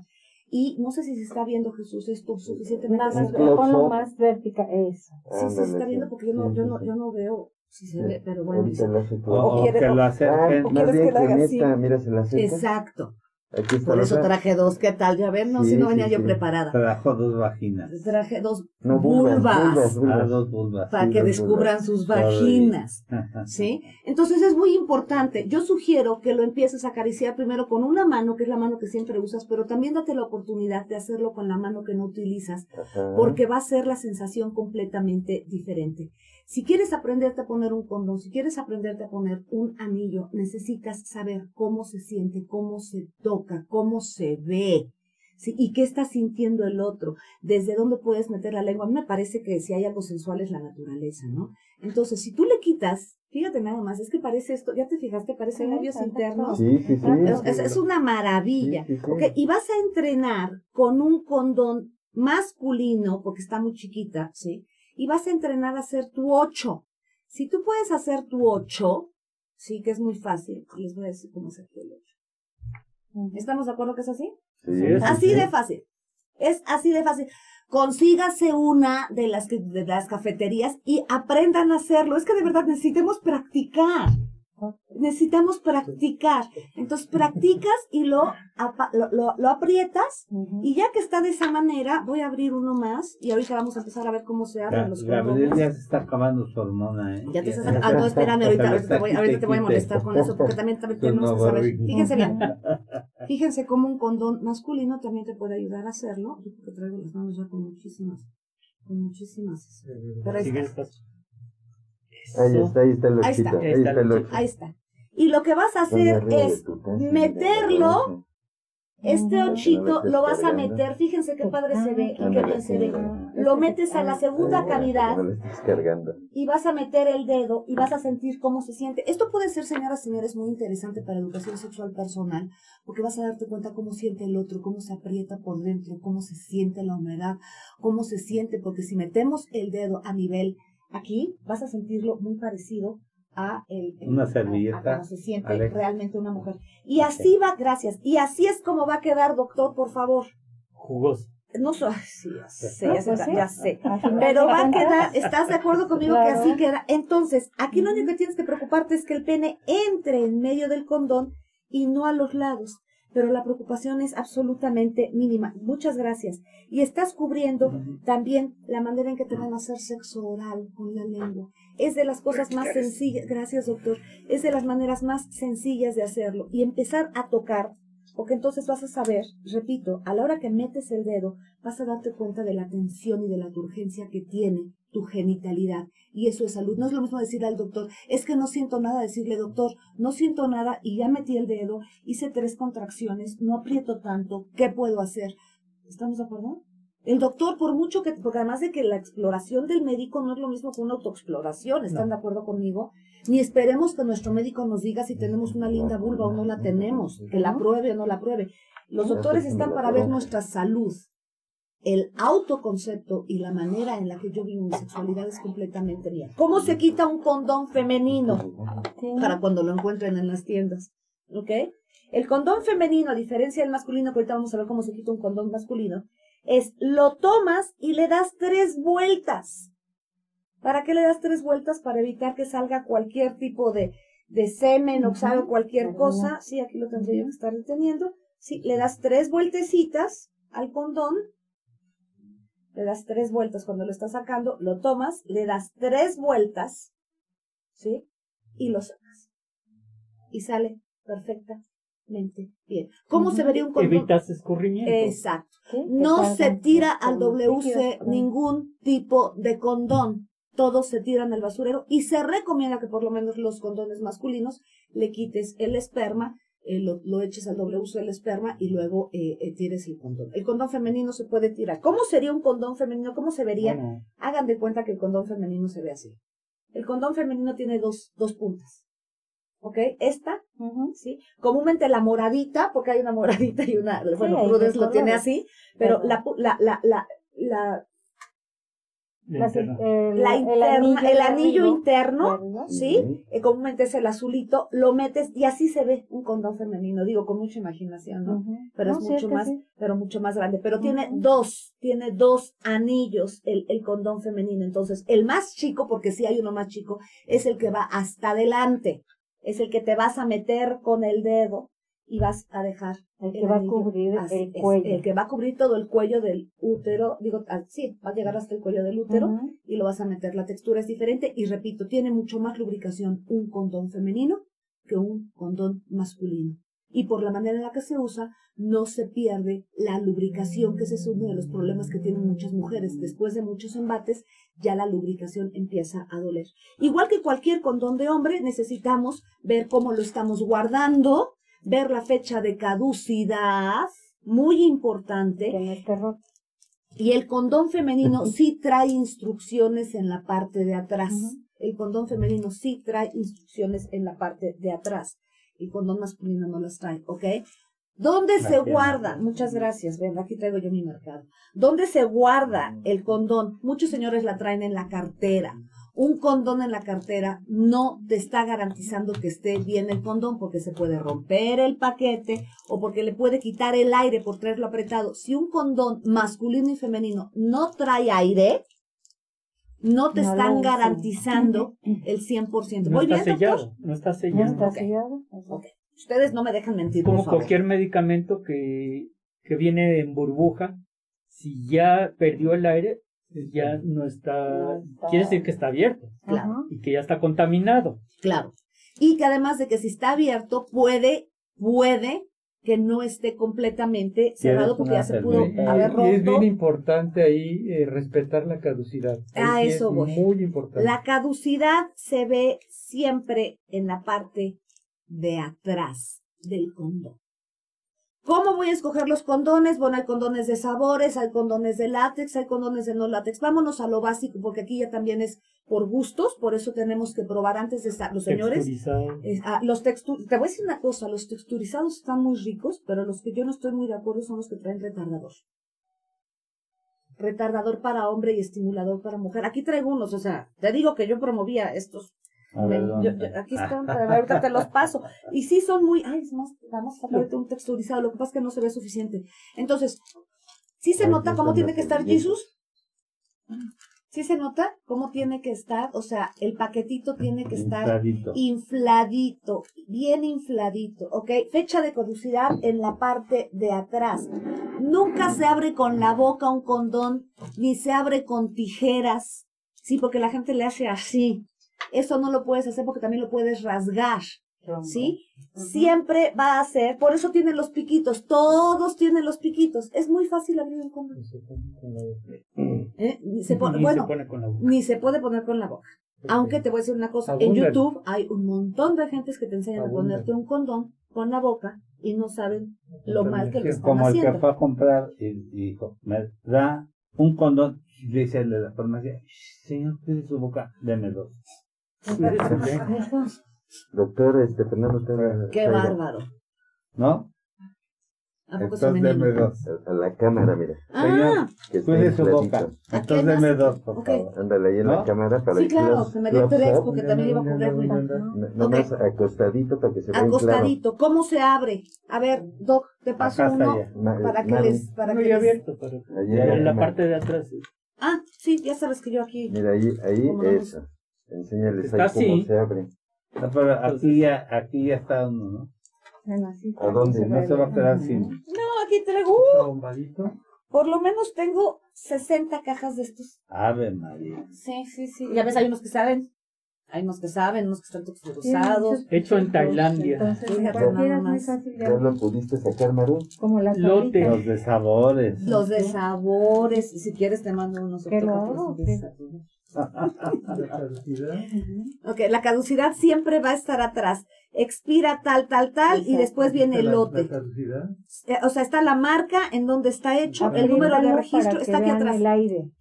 Y no sé si se está viendo Jesús esto suficientemente. Más, ponlo más vertical, eso. Sí, sí se está viendo porque yo no, yo no veo si se Sí. ve, pero bueno. Ahorita dice- lo hace tú. O, O o quiere- que lo Ah, acerquen. más bien que la haga con así. esta, mira, se la acerca. Exacto. Aquí está Por eso otra. traje dos. ¿Qué tal? Ya ven, no, Sí, si no sí, venía yo sí. preparada. Trajo dos vaginas. Traje dos No, vulvas, vulvas, Ah, vulvas. dos vulvas. para sí, que descubran sus vaginas. ¿Sí? Entonces es muy importante. Yo sugiero que lo empieces a acariciar primero con una mano, que es la mano que siempre usas, pero también date la oportunidad de hacerlo con la mano que no utilizas, Ajá. porque va a ser la sensación completamente diferente. Si quieres aprenderte a poner un condón, si quieres aprenderte a poner un anillo, necesitas saber cómo se siente, cómo se toca, cómo se ve. ¿sí? ¿Y qué está sintiendo el otro? ¿Desde dónde puedes meter la lengua? A mí me parece que si hay algo sensual es la naturaleza, ¿no? Entonces, si tú le quitas, fíjate nada más, es que parece esto, ya te fijaste, parece Sí, labios internos. Sí, sí, sí. Es, una maravilla. Sí, sí, sí. ¿ok? Y vas a entrenar con un condón masculino, porque está muy chiquita, ¿sí? Y vas a entrenar a hacer tu 8. Si tú puedes hacer tu 8, sí, que es muy fácil, les voy a decir cómo hacer el 8. Ujú. ¿Estamos de acuerdo que es así? Sí, Sí, sí, Así sí. de fácil. Es así de fácil. Consígase una de las, de las cafeterías y aprendan a hacerlo. Es que de verdad necesitamos practicar. Necesitamos practicar. Entonces practicas y lo, apa- lo, lo- lo aprietas y ya que está de esa manera, voy a abrir uno más y ahorita vamos a empezar a ver cómo se abren los Gabriel condones. ya se está acabando su hormona, ¿eh? Ya te estás Ah, no, espérame, ahorita, ahorita te voy, ahorita te voy a molestar con eso, porque también, también tenemos que saber. Fíjense bien. Fíjense cómo un condón masculino también te puede ayudar a hacerlo. Yo creo que traigo las manos ya con muchísimas, con muchísimas. Pero ahí está. Ahí está, ahí está el Ahí está. Ahí está el. Ahí está. Y lo que vas a hacer es meterlo, este Ujú. ochito Lo vas a meter, fíjense qué padre se ve y qué bien se ve. Lo metes a la segunda cavidad y vas a meter el dedo y vas a sentir cómo se siente. Esto puede ser, señoras y señores, muy interesante para educación sexual personal, porque vas a darte cuenta cómo siente el otro, cómo se aprieta por dentro, cómo se siente la humedad, cómo se siente, porque si metemos el dedo a nivel aquí, vas a sentirlo muy parecido a el, el- Una servilleta, a cómo se siente Alex. realmente una mujer. Y así va, gracias. Y así es como va a quedar, doctor, por favor. Jugoso. No so, sí, ya sé, ya Ah, sé, pues sí. ya sé. Pero va a quedar, ¿estás de acuerdo conmigo que así queda? Entonces, aquí lo único que tienes que preocuparte es que el pene entre en medio del condón y no a los lados. Pero la preocupación es absolutamente mínima. Muchas gracias. Y estás cubriendo también la manera en que te van a hacer sexo oral con la lengua. Es de las cosas más sencillas, gracias doctor, es de las maneras más sencillas de hacerlo. Y empezar a tocar, porque entonces vas a saber, repito, a la hora que metes el dedo, vas a darte cuenta de la tensión y de la urgencia que tiene tu genitalidad. Y eso es salud. No es lo mismo decirle al doctor, es que no siento nada, decirle, doctor, no siento nada y ya metí el dedo, hice tres contracciones, no aprieto tanto, ¿qué puedo hacer? ¿Estamos de acuerdo? El doctor, por mucho que, porque además de que la exploración del médico no es lo mismo que una autoexploración, ¿están de acuerdo conmigo? Ni esperemos que nuestro médico nos diga si tenemos una linda vulva o no la tenemos, que la pruebe o no la pruebe. Los doctores están para ver nuestra salud. El autoconcepto y la manera en la que yo vivo mi sexualidad es completamente mía. ¿Cómo se quita un condón femenino? Para cuando lo encuentren en las tiendas. ¿Ok? El condón femenino, a diferencia del masculino, que ahorita vamos a ver cómo se quita un condón masculino, es lo tomas y le das tres vueltas. ¿Para qué le das tres vueltas? Para evitar que salga cualquier tipo de, de semen o que salga cualquier cosa. Sí, aquí lo tendría que estar deteniendo. Sí, le das tres vueltecitas al condón. Le das tres vueltas cuando lo estás sacando, lo tomas, le das tres vueltas, ¿sí? Y lo sacas. Y sale perfectamente bien. ¿Cómo se vería un condón? Evitas escurrimiento. Exacto. Sí, No se tira al WC ningún tipo de condón. todos se tiran al basurero y se recomienda que por lo menos los condones masculinos le quites el esperma, eh, lo, lo eches al doble uso del esperma y luego eh, eh, tires el condón. El condón femenino se puede tirar. ¿Cómo sería un condón femenino? ¿Cómo se vería? Bueno, Hagan de cuenta que el condón femenino se ve así. El condón femenino tiene dos, dos puntas. ¿Ok? Esta, Ujú. ¿sí? Comúnmente la moradita, porque hay una moradita y una, bueno, de lo tiene así, pero pu- la, la, la, la, La Las- el, la el interna, anillo, el anillo interno. ¿sí? Eh, comúnmente es el azulito, lo metes y así se ve un condón femenino, digo, con mucha imaginación, ¿no? Pero No, es sí, mucho más, sí. pero mucho más grande. Pero tiene dos, tiene dos anillos el, el condón femenino. Entonces, el más chico, porque sí hay uno más chico, es el que va hasta adelante. Es el que te vas a meter con el dedo y vas a dejar El que va a cubrir Así el cuello. el que va a cubrir todo el cuello del útero, digo, ah, sí, va a llegar hasta el cuello del útero y lo vas a meter. La textura es diferente y repito, tiene mucho más lubricación un condón femenino que un condón masculino. Y por la manera en la que se usa, no se pierde la lubricación, que ese es uno de los problemas que tienen muchas mujeres. Después de muchos embates, ya la lubricación empieza a doler. Igual que cualquier condón de hombre, necesitamos ver cómo lo estamos guardando, ver la fecha de caducidad, muy importante. Que no esté roto. Y el condón femenino sí trae instrucciones en la parte de atrás. El condón femenino sí trae instrucciones en la parte de atrás. El condón masculino no las trae, ¿ok? ¿Dónde se guarda? Muchas gracias. Ven, aquí traigo yo mi mercado. ¿Dónde se guarda el condón? Muchos señores la traen en la cartera. Un condón en la cartera no te está garantizando que esté bien el condón porque se puede romper el paquete o porque le puede quitar el aire por traerlo apretado. Si un condón masculino y femenino no trae aire, no te No están garantizando el 100%. No ¿Voy está bien, doctor? sellado, no está ¿No sellado. está Ok. sellado? Ustedes no me dejan mentir, por Como favor. cualquier medicamento que, que viene en burbuja, si ya perdió el aire, ya no está, No está- quiere decir que está abierto Claro. Y que ya está contaminado. Claro. Y que además de que si está abierto, puede, puede que no esté completamente cerrado porque ya se pudo haber Y es bien roto. importante ahí eh, respetar la caducidad. Ahí A sí eso es voy. muy importante. La caducidad se ve siempre en la parte de atrás del condón. ¿Cómo voy a escoger los condones? Bueno, hay condones de sabores, hay condones de látex, hay condones de no látex. Vámonos a lo básico, porque aquí ya también es por gustos, por eso tenemos que probar antes de estar. Los señores. Es- ah, los textu- te voy a decir una cosa, los texturizados están muy ricos, pero los que yo no estoy muy de acuerdo son los que traen retardador. Retardador para hombre y estimulador para mujer. Aquí traigo unos, o sea, te digo que yo promovía estos. A ver, Me- ¿dónde yo- yo- está? aquí están, pero ahorita te los paso. Y sí son muy, ay, es más, vamos a ponerte un texturizado, lo que pasa es que no se ve suficiente. Entonces, ¿sí se nota no cómo tiene que estar. Jesus? ¿Sí se nota cómo tiene que estar? O sea, el paquetito tiene que estar Infladito. infladito, bien infladito, ¿ok? Fecha de caducidad en la parte de atrás. Nunca se abre con la boca un condón, ni se abre con tijeras, sí, porque la gente le hace así. Eso no lo puedes hacer porque también lo puedes rasgar, ¿sí? Siempre va a ser, por eso tienen los piquitos, todos tienen los piquitos. Es muy fácil abrir un condón. ¿eh? Ni se pone- Ni bueno, se pone con la boca. ni se puede poner con la boca. Aunque te voy a decir una cosa, en. YouTube hay un montón de gentes que te enseñan a ponerte un condón con la boca y no saben lo mal que lo Es están como el que haciendo. fue a comprar y dijo, me da un condón. Dice el de la farmacia, señor, cuide su boca, deme dos. Doctor este, Fernando Tena, Qué bárbaro. ¿No? ¿A poco se Entonces me deme dos. A, la cámara, mira. Ah, Que Cuide su boca. ¿A Entonces deme dos, por Ok. favor. Ándale ahí en ¿No? la cámara para Sí, el claro, que me dio tres porque también iba a mi N- Nomás acostadito para que se vea claro. acostadito. ¿Cómo se abre? A ver, Doc, te paso uno para que les... Para Muy que abierto, pero en la parte de atrás. Ah, sí, ya sabes que yo aquí... Mira ahí, ahí eso. Enséñales Está ahí cómo se abre. No, pero aquí ya, aquí ya está uno, ¿no? Bueno, así ¿A dónde? No se va a quedar sin. No, aquí traigo... uh, Bombadito. por lo menos tengo 60 cajas de estos. Ave María. Sí, sí, sí. Ya ves, hay unos que saben. Hay unos que saben, unos que están texturizados. Hecho en Tailandia. Entonces, Fíjate nada más. fácil de ¿Ya abrir. lo pudiste sacar, Maru? Como las Lote. Los de sabores. Los de sabores. Y si quieres te mando unos ¿Qué lo otros La caducidad. Ok, la caducidad siempre va a estar atrás. Expira tal, tal, tal, y después viene el lote. La caducidad. Eh, O sea, está la marca en donde está hecho, el número de registro está aquí atrás. El aire.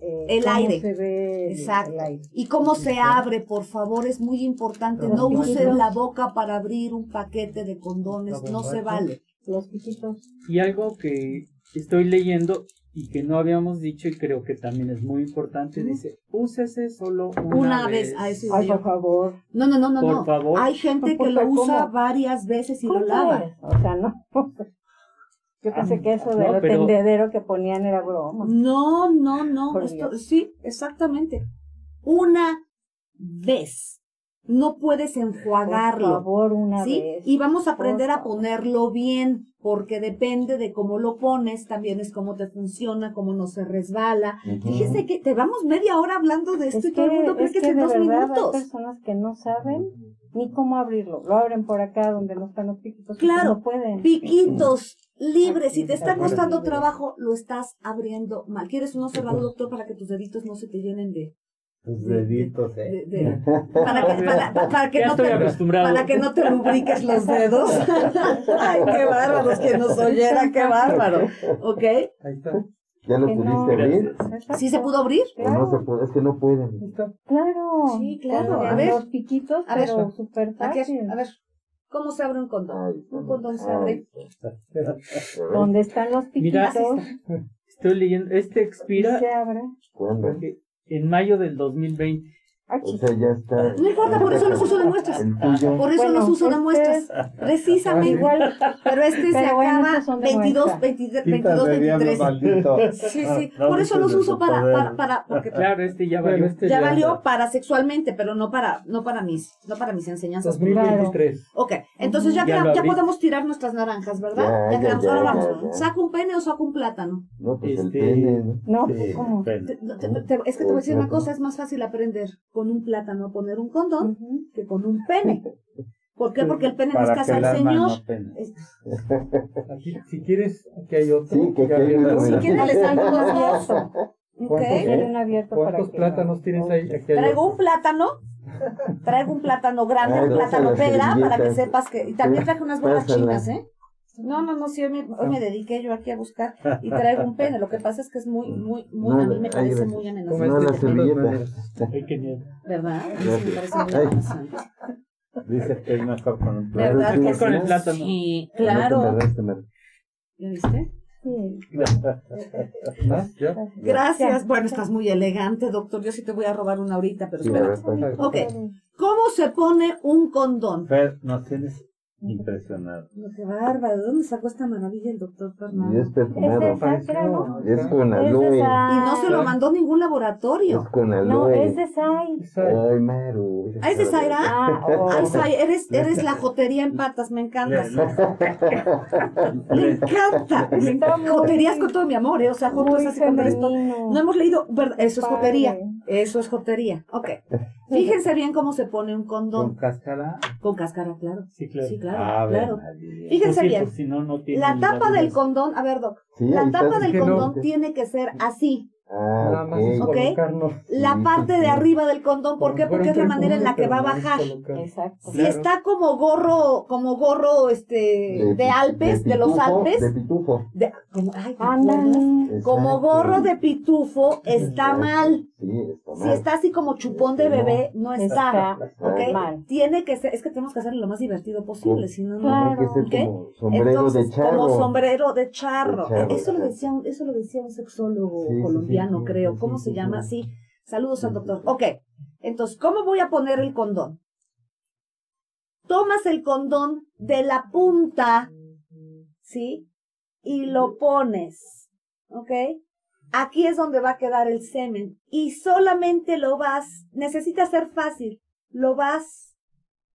eh, El aire. se ve el- Exacto. el aire. Y cómo se abre, por favor, es muy importante. Los No usen la boca para abrir un paquete de condones, no se vale. Los piquitos. Y algo que estoy leyendo y que no habíamos dicho y creo que también es muy importante, dice, úsese solo una, Una vez, a eso Ay, yo. por favor. No, no, no, no, Por no. favor. Hay gente que lo usa ¿cómo? varias veces y lo ¿Cómo lava. es? O sea, no. Yo pensé que eso de no, lo pero- tendedero que ponían era broma. No, no, no. Por Esto, sí, exactamente. Una vez. No puedes Por enjuagarlo. favor, una ¿sí? vez. Y vamos a Por aprender a ponerlo bien, porque depende de cómo lo pones, también es cómo te funciona, cómo no se resbala. Ujú. Fíjese que te vamos media hora hablando de esto Es y todo el mundo cree es que es que en de dos verdad hay minutos. personas que no saben ni cómo abrirlo. Lo abren por acá donde no están los piquitos. Claro, No pueden. Piquitos libres, si te está Libre. costando trabajo, lo estás abriendo mal. ¿Quieres uno cerrado, doctor, para que tus deditos no se te llenen de... Tus de- de- deditos, de- ¿eh? de- para, que, para, para- para que Ya no te, para que no te lubriques los dedos. Ay, qué bárbaros, quien nos oyera, qué bárbaro. ¿Ok? Ahí está. ¿Ya lo Que no. pudiste abrir? Exacto. ¿Sí se pudo abrir? ¿O no se puede? Es que no pueden. Claro. Sí, claro. A ver. Los piquitos, A ver. pero súper fácil. a ver, ¿cómo se abre un condón? Ay, Un condón se abre. Donde están los Mira, piquitos. Estoy leyendo, este expira se abre. ¿Cuándo? En mayo del 2020. Ay, O sea, ya está. No importa, por eso los uso de muestras. Por eso Bueno, los uso de este muestras. Precisamente. Igual, Pero este se Pero bueno, acaba estos son de 22, muestra. 22, Quítate, 22, diablo 23. maldito. Sí, sí. No Por eso los uso para, para, para, porque Claro, este ya valió. este ya valió para sexualmente, pero no para, no para mis, no para mis enseñanzas. 2023. Ok, entonces ya, Ya ya podemos tirar nuestras naranjas, ¿verdad? Ya, Ya, ya, quedamos. ya, Ahora ya, vamos. ya. ¿Saco un pene o saco un plátano? No, pues el Este- pene. ¿no? pues, ¿cómo? ven. Te- te- te- es que te voy a decir una cosa, es más fácil aprender con un plátano a poner un condón que con un pene. ¿Por qué? Porque el pene no es Para casa alma Señor. Aquí, si quieres, aquí hay otro. Sí, que hay Si mira. quieren les traigo los dos. ¿Cuántos, Ok. Quiere un abierto para ¿Cuántos que plátanos no- tienes ahí? Aquí Traigo otro. un plátano. Traigo un plátano grande, Ay, un plátano servilletas. para que sepas que. Y también traje unas bolas chinas, ¿eh? No, no, no, sí, hoy me, hoy me dediqué yo aquí a buscar y traigo un pene. Lo que pasa es que es muy, muy, muy, a mí me parece gracias. muy amenazante. No, este la servilleta. ¿Verdad? A mí sí me parece muy Ay. amenazante. Dice que es mejor con un plátano. ¿Verdad que Mejor con el plátano. Sí, claro. ¿Ya viste? Sí. ¿Ah? ¿Ya? Gracias. Bueno, estás muy elegante, doctor. Yo sí te voy a robar una ahorita, pero espera. pues. Ok. ¿Cómo se pone un condón? Fer, nos tienes impresionado. No, qué bárbaro. ¿De dónde sacó esta maravilla el doctor Y Fernando? es perfumado. Es de sacra, ¿no? Es con Es aloe. Y no se lo mandó ningún laboratorio. Es con No, aloe. es de Sai. Ay, Maru. ¿Ah, es de Zaira? Ah, oh. Ay, Sai, eres, eres la jotería en patas, me encanta. Le- Me le- encanta. Joterías con todo mi amor, ¿eh? O sea, jotos Muy así con todo esto. femenino. No hemos leído, ¿verdad? Eso es Padre. jotería. Eso es jotería. Ok. Fíjense bien cómo se pone un Con condón. cáscara. Con cáscara, claro. Sí, claro. Sí, claro. María. Fíjense Por bien. cierto, si no, no tiene La tapa del condón, a ver, Doc. Sí, La tapa del no. condón tiene que ser así. Ah, Nada más es ok. Ok. colocarnos. La parte de arriba del condón, ¿por qué? Porque es la manera en la que va a bajar. Exacto. Si está como gorro, como gorro este de, Alpes, de, los Alpes, De pitufo. de- como, ay, como gorro de pitufo está mal. Sí, está Si mal. está así como chupón de bebé, no está. Está. Tiene que ser, es que tenemos que hacerlo lo más divertido posible, si no, no. Como sombrero Entonces, de charro. como sombrero de charro. De charro, eso, lo decía, un- eso lo decía un sexólogo Sí, sí, colombiano, sí, creo. ¿Cómo se llama? sí. Sí. Saludos al doctor. Ok. Entonces, ¿cómo voy a poner el condón? Tomas el condón de la punta, ¿sí? Y lo pones, ¿ok? Aquí es donde va a quedar el semen. Y solamente lo vas, necesita ser fácil, lo vas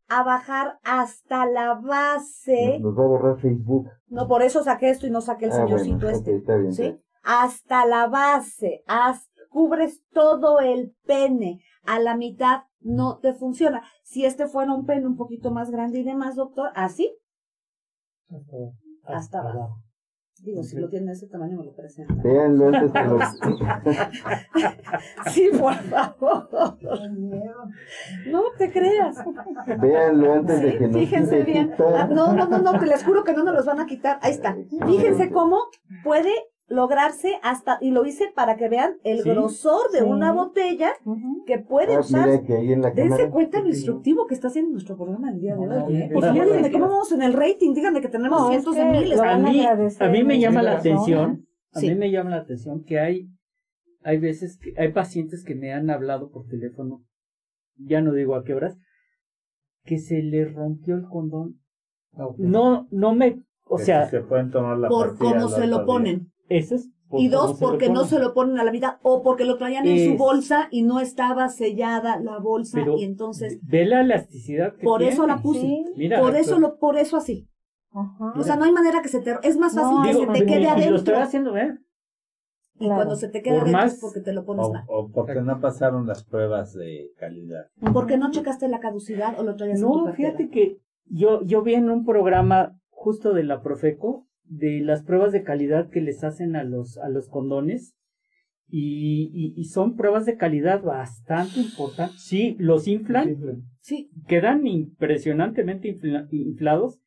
a bajar hasta la base. Nos va a borrar Facebook. No, por eso saqué esto y no saqué el Ah, señorcito bueno, este. está bien, ¿Sí? Hasta la base, haz- cubres todo el pene. A la mitad no te funciona. Si este fuera un pene un poquito más grande y demás, doctor, así, Hasta abajo. hasta abajo. Digo, si lo tiene de ese tamaño me lo presenta. Véanlo antes de los... Sí, por favor. No te creas. Véanlo antes de que nos fíjense bien. Ah, No, no, no, no, te les juro que no nos los van a quitar. Ahí está. Fíjense cómo puede lograrse hasta, y lo hice para que vean el Sí, grosor de sí. una botella que puede Ah, usar. mira que ahí en la Dense cámara. cuenta lo instructivo que está haciendo nuestro programa el día de hoy. ¿eh? fíjate díganme que- cómo vamos en el rating. Díganme que tenemos No, es cientos de miles. A mí, a mí me llama la atención, a Sí. mí me llama la atención que hay, hay veces que hay pacientes que me han hablado por teléfono, ya no digo a qué horas, que se le rompió el condón. Ah. No, no me, o Que sea, si se pueden tomar la Por cómo se lo ponen. Eso es. por Y dos, porque no se lo ponen a la mitad. O porque lo traían en su bolsa y no estaba sellada la bolsa. Pero y entonces, ve la elasticidad que por eso la puse. Sí. Mira, por eso lo, por eso así. Ajá. O sea, no hay manera que se te. Es más fácil No, que digo, se te quede y- y lo adentro. estoy haciendo ver. Y Claro. cuando se te queda adentro más- es porque te lo pones O, mal. o porque no pasaron las pruebas de calidad. ¿Por qué no checaste la caducidad o lo traías en tu No, fíjate que yo, yo vi en un programa justo de la Profeco de las pruebas de calidad que les hacen a los, a los condones y, y, y son pruebas de calidad bastante importantes. Sí, los inflan, Sí, quedan impresionantemente infla- inflados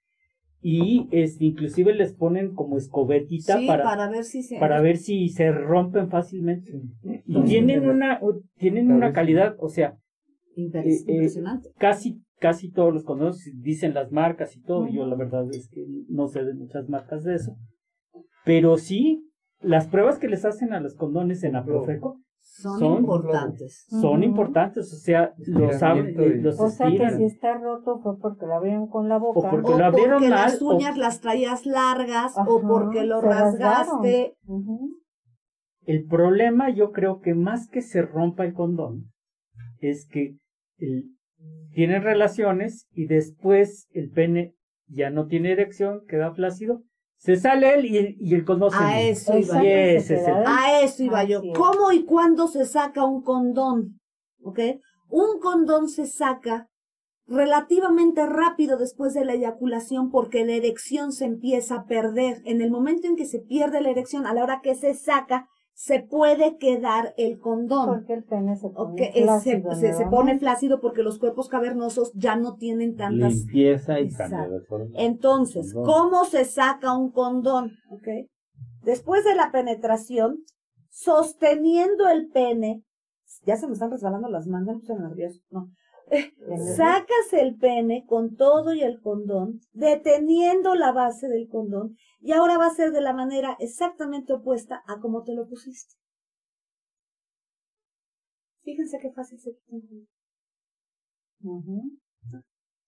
y este, inclusive les ponen como escobetita sí, para, para, ver si se. para ver si se rompen fácilmente. Y tienen una, tienen una calidad, o sea, Imper- eh, eh, impresionante. casi casi todos los condones dicen las marcas y todo. Yo la verdad es que no sé de muchas marcas de eso. Pero sí, las pruebas que les hacen a los condones en Aprofeco Son, son- importantes. son importantes. O sea, los, abren, y- los O sea que si está roto fue porque lo abrieron con la boca. porque O lo abrieron porque mal, las o- uñas las traías largas o porque lo rasgaste. El problema yo creo que más que se rompa el condón es que el- tienen relaciones y después el pene ya no tiene erección, queda flácido, se sale él y, y el condón se A eso iba. Exacto, Y se ese es el- queda A eso iba yo. ¿Cómo y cuándo se saca un condón? ¿Ok? Un condón se saca relativamente rápido después de la eyaculación porque la erección se empieza a perder. En el momento en que se pierde la erección, a la hora que se saca, se puede quedar el condón. Porque el pene se pone se, flácido se- se pone nuevamente. flácido porque los cuerpos cavernosos ya no tienen tantas Limpieza y cambio de forma. entonces, Condón. ¿cómo se saca un condón? ¿Ok? Después de la penetración, sosteniendo el pene, ya se me están resbalando las manos, me nervioso, no. Sacas el pene con todo y el condón, deteniendo la base del condón, y ahora va a ser de la manera exactamente opuesta a como te lo pusiste. Fíjense qué fácil se quita condón. Ujú.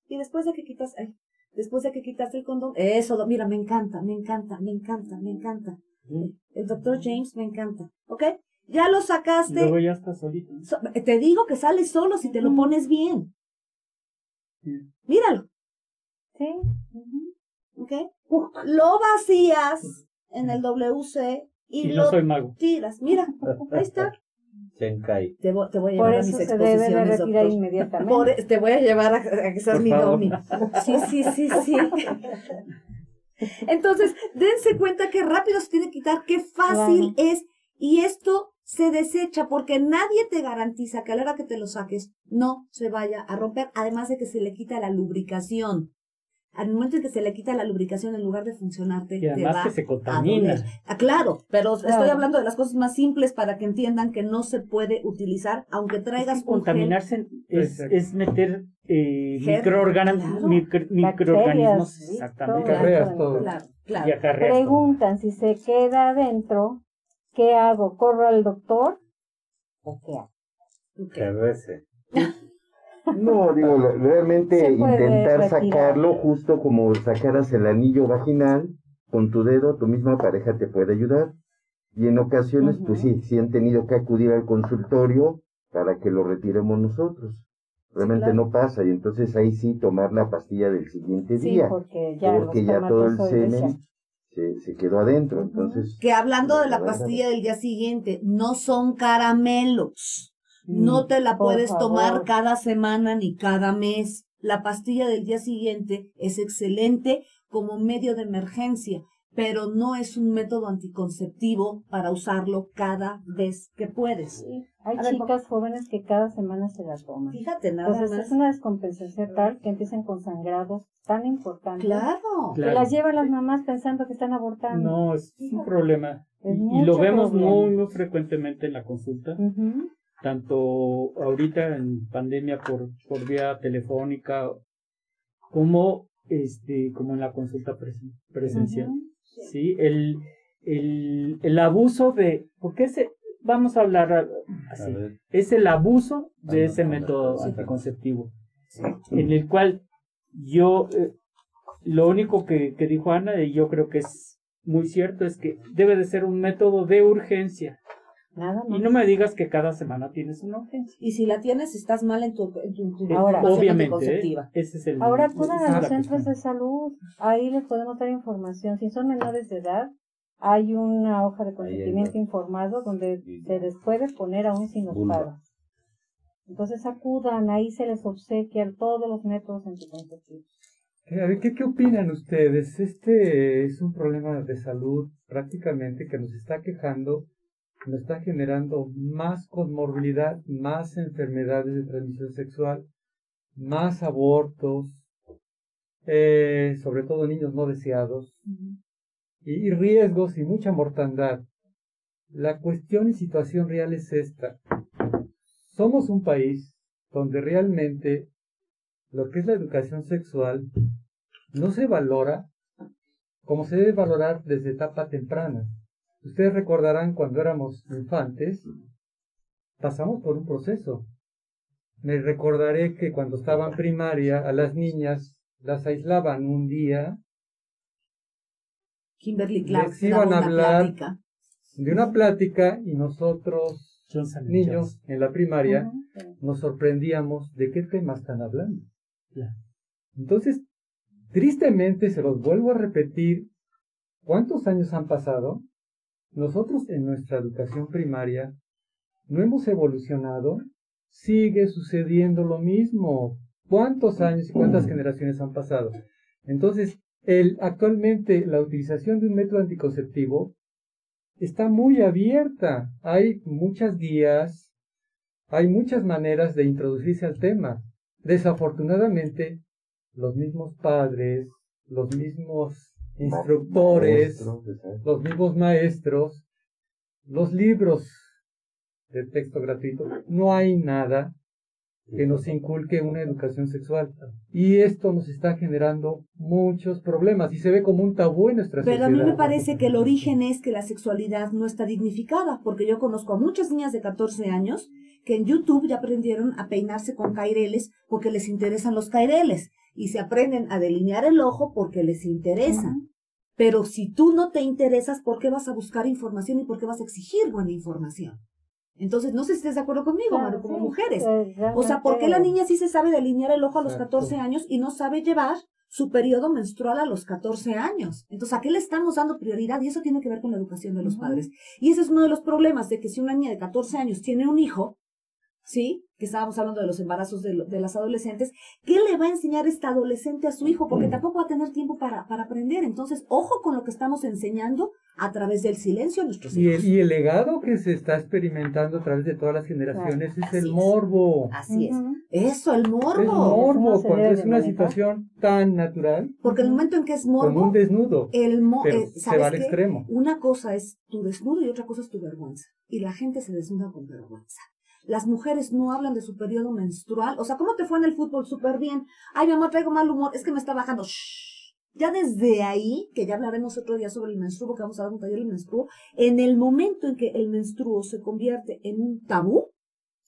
Y después de que quitas, ay, después de que quitas el condón, eso, mira, me encanta, me encanta, me encanta, me encanta. El doctor James me encanta, ¿ok? Ya lo Y sacaste. luego ya está solito. So- te digo que sale solo si te lo pones bien. Sí. Míralo, Sí. ujú. ¿ok? Lo vacías en el WC y, Y lo no soy mago. tiras. Mira, ahí está. Te voy, te voy a Por llevar a eso mis se debe de retirar doctor. inmediatamente. Por- e, te voy a llevar a, a que seas Por mi domi. Sí, sí, sí, sí. Entonces, dense cuenta que rápido se tiene que quitar, qué fácil es. Y esto se desecha porque nadie te garantiza que a la hora que te lo saques no se vaya a romper. Además de que se le quita la lubricación. Al momento en que se le quita la lubricación, en lugar de funcionarte, Y te además va que se contamina. Ah, claro, pero estoy hablando de las cosas más simples para que entiendan que no se puede utilizar, aunque Es traigas un gel. contaminarse es, es meter eh, claro. micro- microorganismos. Exactamente. Todo Acarreas eso. todo. Claro, claro. Y acarreas todo. Preguntan si se queda adentro, ¿qué hago? ¿Corro al doctor? ¿O qué hago? Ok. Que rece. No, digo, realmente intentar sacarlo justo como sacaras el anillo vaginal, con tu dedo, tu misma pareja te puede ayudar. Y en ocasiones, pues sí, sí han tenido que acudir al consultorio para que lo retiremos nosotros. Realmente claro. no pasa, y entonces ahí sí tomar la pastilla del siguiente Sí, día, porque ya porque ya todo el semen se, se quedó adentro, entonces... Que hablando de la pastilla del día siguiente, no son caramelos. No te la Mm, puedes tomar cada semana ni cada mes. La pastilla del día siguiente es excelente como medio de emergencia, pero no es un método anticonceptivo para usarlo cada vez que puedes. Hay A ver, chicas jóvenes que cada semana se la toman. Fíjate, nada Entonces más. es una descompensación tal que empiezan con sangrados tan importantes Claro. que las llevan las mamás pensando que están abortando. No, es un problema. Es Y, lo vemos problema. muy, muy frecuentemente en la consulta, Ujú. tanto ahorita en pandemia por, por vía telefónica, como este, como en la consulta presen- presencial. Ujú. Sí, el, el, el abuso de, porque ese, vamos a hablar así, A es el abuso de ese método anticonceptivo, en el cual yo, eh, lo único que, que dijo Ana, y yo creo que es muy cierto, es que debe de ser un método de urgencia. Nada más. Y no me digas que cada semana tienes una urgencia. Y si la tienes, estás mal en tu, en tu, en tu Ahora- Obviamente, anticonceptiva. ¿eh? ese es el Ahora acudan a los centros cuestión. de salud. Ahí les podemos dar información. Si son menores de edad, hay una hoja de consentimiento informado donde se les puede poner aún sin los padres. Entonces acudan, ahí se les obsequian todos los métodos anticonceptivos. Eh, A ver, ¿qué, ¿qué opinan ustedes? Este es un problema de salud prácticamente que nos está quejando, nos está generando más comorbilidad, más enfermedades de transmisión sexual, más abortos, eh, sobre todo niños no deseados, y, y riesgos y mucha mortandad. La cuestión y situación real es esta. Somos un país donde realmente lo que es la educación sexual no se valora como se debe valorar desde etapa temprana. Ustedes recordarán cuando éramos infantes, pasamos por un proceso. Me recordaré que cuando estaba en primaria, a las niñas las aislaban un día Kimberly Clark Les iban a hablar plática. de una plática y nosotros, Johnson niños en la primaria, Ujú. nos sorprendíamos de qué tema están hablando. Entonces, tristemente se los vuelvo a repetir, ¿cuántos años han pasado? Nosotros en nuestra educación primaria no hemos evolucionado, sigue sucediendo lo mismo. ¿Cuántos años y cuántas generaciones han pasado? Entonces, el, actualmente la utilización de un método anticonceptivo está muy abierta. Hay muchas guías, hay muchas maneras de introducirse al tema. Desafortunadamente, los mismos padres, los mismos instructores, los mismos maestros, los libros de texto gratuito, no hay nada que nos inculque una educación sexual. Y esto nos está generando muchos problemas y se ve como un tabú en nuestra Pero a sociedad. mí me parece que el origen es que la sexualidad no está dignificada, porque yo conozco a muchas niñas de 14 años que en YouTube ya aprendieron a peinarse con caireles porque les interesan los caireles y se aprenden a delinear el ojo porque les interesan. Pero si tú no te interesas, ¿por qué vas a buscar información y por qué vas a exigir buena información? Entonces, no sé si estés de acuerdo conmigo, Claro, Maru, como sí, mujeres. O sea, ¿por qué la niña sí se sabe delinear el ojo a los Exacto. 14 años y no sabe llevar su periodo menstrual a los 14 años? Entonces, ¿a qué le estamos dando prioridad? Y eso tiene que ver con la educación de los padres. Y ese es uno de los problemas de que si una niña de 14 años tiene un hijo, ¿sí? Que estábamos hablando de los embarazos de, lo- de las adolescentes, ¿qué le va a enseñar esta adolescente a su hijo? Porque tampoco va a tener tiempo para, para aprender. Entonces, ojo con lo que estamos enseñando a través del silencio a nuestros Y hijos. el, y el legado que se está experimentando a través de todas las generaciones es Así el es. morbo. Así es. Eso, el morbo. morbo no se cuando es una manejar. situación tan natural Porque el momento en que es morbo, un desnudo. el mo pero eh, se ¿sabes va al qué? extremo. Una cosa es tu desnudo y otra cosa es tu vergüenza. Y la gente se desnuda con vergüenza. Las mujeres no hablan de su periodo menstrual. O sea, ¿cómo te fue en el fútbol? Súper bien. Ay, mi amor, traigo mal humor. Es que me está bajando. Shh. Ya desde ahí, que ya hablaremos otro día sobre el menstruo, porque vamos a dar un taller del menstruo, en el momento en que el menstruo se convierte en un tabú,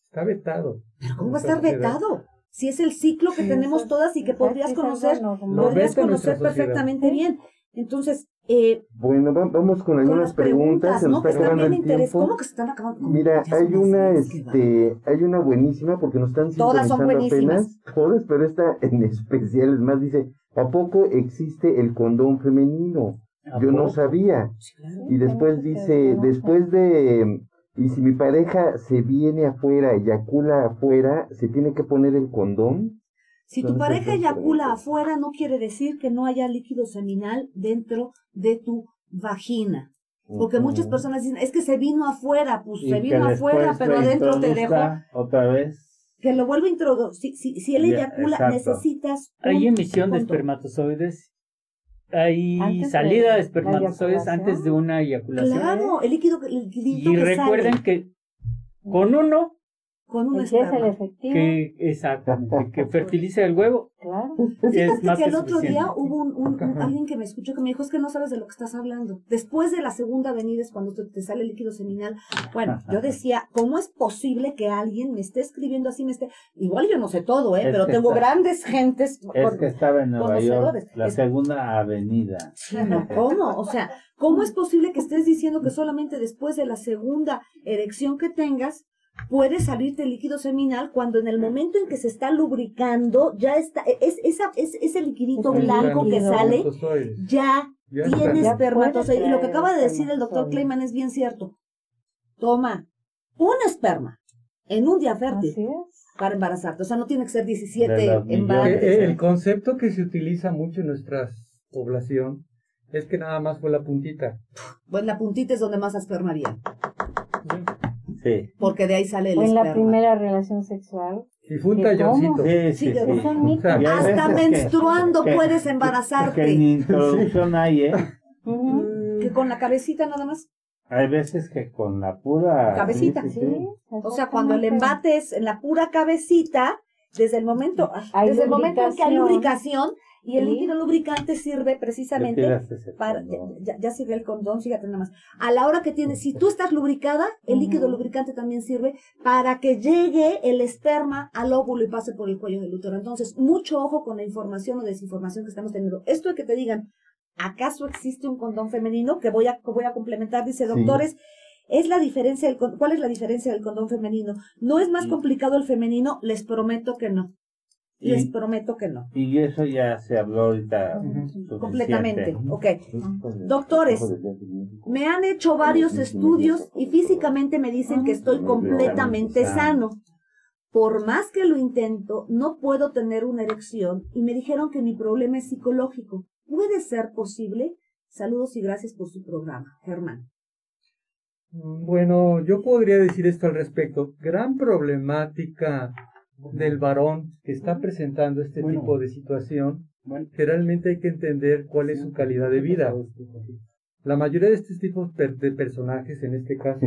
Está vetado. ¿pero cómo va a estar vetado? Si es el ciclo que Sí, tenemos eso- todas y que podrías conocer. Lo podrías conocer sociedad. perfectamente bien. Entonces, eh, Bueno, va- vamos con algunas preguntas. Se ¿no? nos está acabando el interés. tiempo. ¿Cómo que se están acabando? ¿Cómo? Mira, Ya hay una, este, hay una buenísima porque nos están Todas son sintonizando buenísimas. apenas, todas, pero esta en especial, es más, dice, ¿a poco existe el condón femenino? ¿A Yo no sabía. Sí, claro. Y después dice, después de, y si mi pareja se viene afuera, eyacula afuera, ¿se tiene que poner el condón? Si tu pareja eyacula afuera, no quiere decir que no haya líquido seminal dentro de tu vagina. Porque muchas personas dicen, es que se vino afuera, pues Y se vino afuera, pero adentro te dejó. Otra vez. Que lo vuelve a introducir. Si, si, si él Ya, eyacula, necesitas. un Hay emisión de espermatozoides. Hay Antes salida de espermatozoides antes de una eyaculación. Claro, el líquido, el Y que recuerden sale que con uno con un El que es el esperma. efectivo, que exactamente que fertilice el huevo claro. Fíjate es más que que el otro suficiente. día hubo un, un- un- alguien que me escuchó que me dijo, es que no sabes de lo que estás hablando. Después de la segunda venida es cuando te, te sale el líquido seminal. Bueno, yo decía, ¿cómo es posible que alguien me esté escribiendo así, me esté... Igual yo no sé todo, ¿eh? Es Pero tengo está- grandes gentes... Es con- que estaba en Nueva York, la Es- segunda avenida. Sí, no, ¿Cómo? O sea, ¿cómo es posible que estés diciendo que solamente después de la segunda erección que tengas puede salirte el líquido seminal cuando en el momento en que se está lubricando ya está, es, esa, es ese liquidito Es el blanco que sale ya Ya tiene espermatozoide. Y lo que acaba de decir el doctor. Kleiman es bien cierto. Toma un esperma en un día fértil para embarazarte. O sea, no tiene que ser De 17 los Eh, millones. embarazos. eh, el concepto que se utiliza mucho en nuestra población es que nada más fue la puntita. Pues la puntita es donde más esperma había, Sí. Porque de ahí sale el en la esperma. primera relación sexual. Y fue un talloncito. Sí, Sí, sí, que sí. Hasta menstruando que- puedes embarazarte. Que ni introducción hay, ¿eh? Ujú. Que con la cabecita nada más. Hay veces que con la pura... Cabecita. sí, sí, Sí, sí. O sea, cuando el exactamente. embate es en la pura cabecita, desde el momento, Hay desde el momento en que hay lubricación. Y el líquido lubricante sirve precisamente para, ya, sirve el condón, fíjate nada más. A la hora que tienes, si tú estás lubricada, el líquido lubricante también sirve para que llegue el esperma al óvulo y pase por el cuello del útero. Entonces, mucho ojo con la información o desinformación que estamos teniendo. Esto de que te digan, ¿acaso existe un condón femenino? Que voy a, que voy a complementar, dice, doctores, es la diferencia del, con- ¿cuál es la diferencia del condón femenino? ¿No es más complicado el femenino? Les prometo que no. Y- Les prometo que no. Y eso ya se habló ahorita. Completamente. Ok. Doctores, me han hecho varios estudios y físicamente me dicen que estoy completamente sano. Por más que lo intento, no puedo tener una erección y me dijeron que mi problema es psicológico. ¿Puede ser posible? Saludos y gracias por su programa, Germán. Bueno, yo podría decir esto al respecto. Gran problemática del varón que está presentando este Bueno. tipo de situación, que realmente hay que entender cuál es su calidad de vida. La mayoría de estos tipos de personajes, en este caso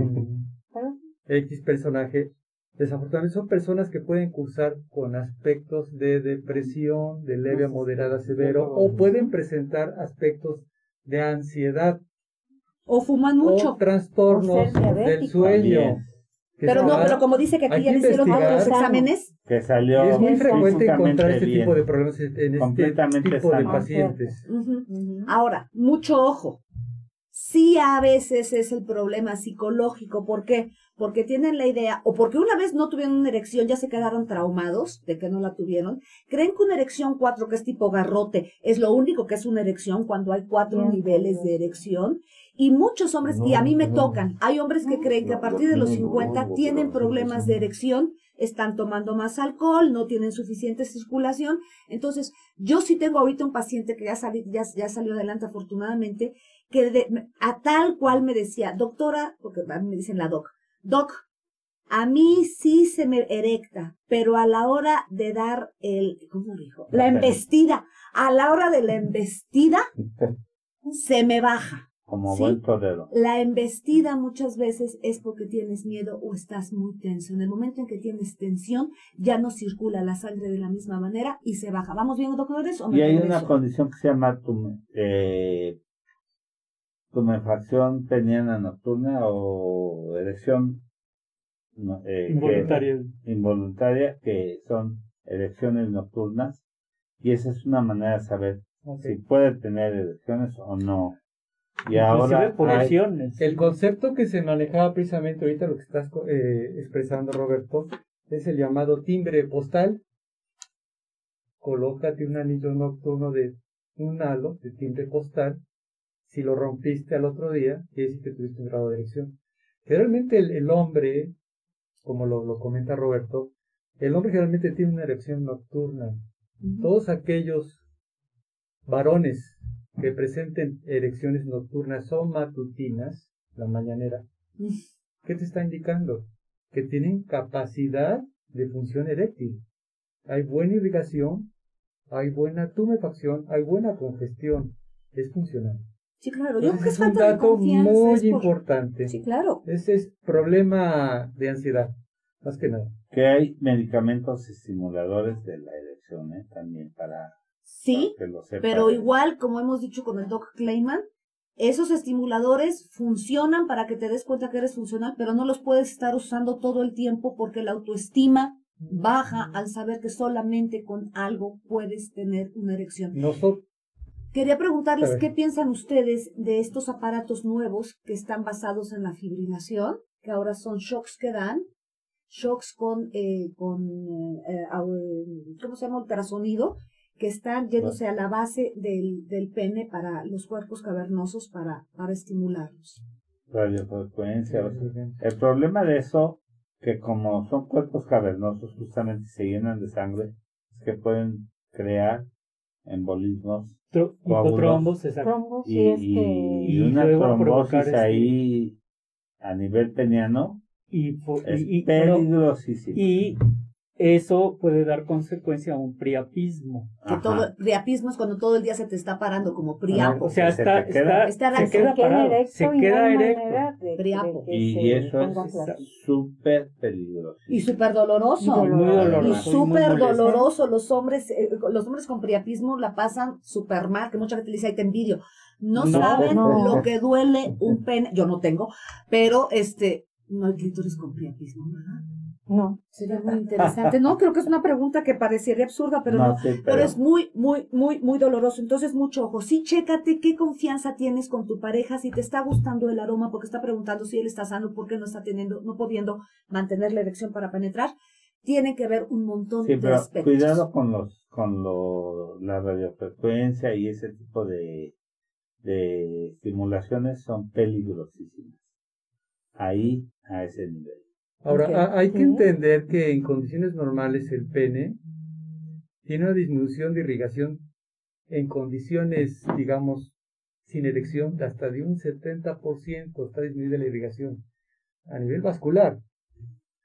X personaje, desafortunadamente son personas que pueden cursar con aspectos de depresión, de leve a moderada severo, o pueden presentar aspectos de ansiedad O fuman mucho. o trastornos O del sueño. Pero no, pero como dice que aquí hay ya le hicieron otros exámenes, Que salió Y es muy frecuente encontrar este bien. tipo de problemas en este tipo de pacientes. Ahora, mucho ojo. Sí a veces es el problema psicológico. ¿Por qué? Porque tienen la idea, o porque una vez no tuvieron una erección, ya se quedaron traumados de que no la tuvieron. Creen que una erección 4, que es tipo garrote, es lo único que es una erección cuando hay cuatro niveles de erección. Y muchos hombres, y a mí me tocan, hay hombres que creen que a partir de los 50 tienen problemas de erección, están tomando más alcohol, no tienen suficiente circulación. Entonces, yo sí tengo ahorita un paciente que ya, sali- ya, ya salió adelante afortunadamente, que de- a tal cual me decía, doctora, porque a mí me dicen la doc, doc, a mí sí se me erecta, pero a la hora de dar el, ¿cómo dijo? La embestida, a la hora de la embestida, se me baja. Como ¿sí? buen torero. La embestida muchas veces es porque tienes miedo o estás muy tenso. En el momento en que tienes tensión, ya no circula la sangre de la misma manera y se baja. ¿Vamos bien, doctores? ¿O me Y hay regreso? una condición que se llama tum- eh, tumefacción peniana nocturna o erección no, eh, que- involuntaria. involuntaria, que son erecciones nocturnas. Y esa es una manera de saber si puede tener erecciones o no. Y ahora hay-. El concepto que se manejaba precisamente ahorita, lo que estás eh, expresando, Roberto, es el llamado timbre postal. Colócate un anillo nocturno de un halo de timbre postal. Si lo rompiste al otro día, quiere decir que tuviste un grado de erección. Generalmente el, el hombre, como lo, lo comenta Roberto, el hombre generalmente tiene una erección nocturna. Todos aquellos varones que presenten erecciones nocturnas o matutinas, la mañanera, ¿qué te está indicando? Que tienen capacidad de función eréctil. Hay buena irrigación, hay buena tumefacción, hay buena congestión. Es funcional. Sí, claro. Yo creo que es un dato muy es por- importante. Sí, claro. Ese es problema de ansiedad, más que nada. Que hay medicamentos estimuladores de la erección, ¿eh? También para, Sí, pero igual, como hemos dicho con el Doc Clayman, esos estimuladores funcionan para que te des cuenta que eres funcional, pero no los puedes estar usando todo el tiempo porque la autoestima baja al saber que solamente con algo puedes tener una erección. Nosotros, Quería preguntarles qué piensan ustedes de estos aparatos nuevos que están basados en la fibrilación, que ahora son shocks que dan, shocks con, eh, con eh, au- ¿cómo se llama? Ultrasonido, que están yéndose a la base del, del pene para los cuerpos cavernosos para, para estimularlos. radiofrecuencia. o sea, El problema de eso, que como son cuerpos cavernosos, justamente se llenan de sangre, es que pueden crear embolismos Tro- Coágulos. hipotrombos, exacto. Trombos, y, y- y y una luego trombosis este- ahí a nivel peniano Y, es y- y- peligrosísimo. y eso puede dar consecuencia a un priapismo. Que todo, priapismo es cuando todo el día se te está parando como priapo. O sea, Se está, te queda- está- Está se queda queda parado, erecto se y no queda erecto. manera de- de Priapo. Y, se y eso es súper peligroso. Y súper doloroso. Y Muy doloroso. Y súper doloroso. Los hombres, eh, los hombres con priapismo la pasan súper mal, que mucha gente le dice, ay, te envidio. No, No, saben no. lo que duele un pene. Yo no tengo, pero este, no hay clítoris con priapismo, ¿verdad? No. Sería muy interesante. No, creo que es una pregunta que parecería absurda, pero no. sí, Pero es muy, muy, muy, muy doloroso. Entonces, mucho ojo. Sí, chécate qué confianza tienes con tu pareja, si te está gustando el aroma, porque está preguntando si él está sano, porque no está teniendo, no pudiendo mantener la erección para penetrar. Tiene que ver un montón Sí, de pero aspectos. cuidado con los con lo, la radiofrecuencia y ese tipo de, de estimulaciones son peligrosísimas. Ahí, a ese nivel. Ahora, hay que entender que en condiciones normales el pene tiene una disminución de irrigación en condiciones, digamos, sin erección, de hasta de un 70% está disminuida la irrigación a nivel vascular.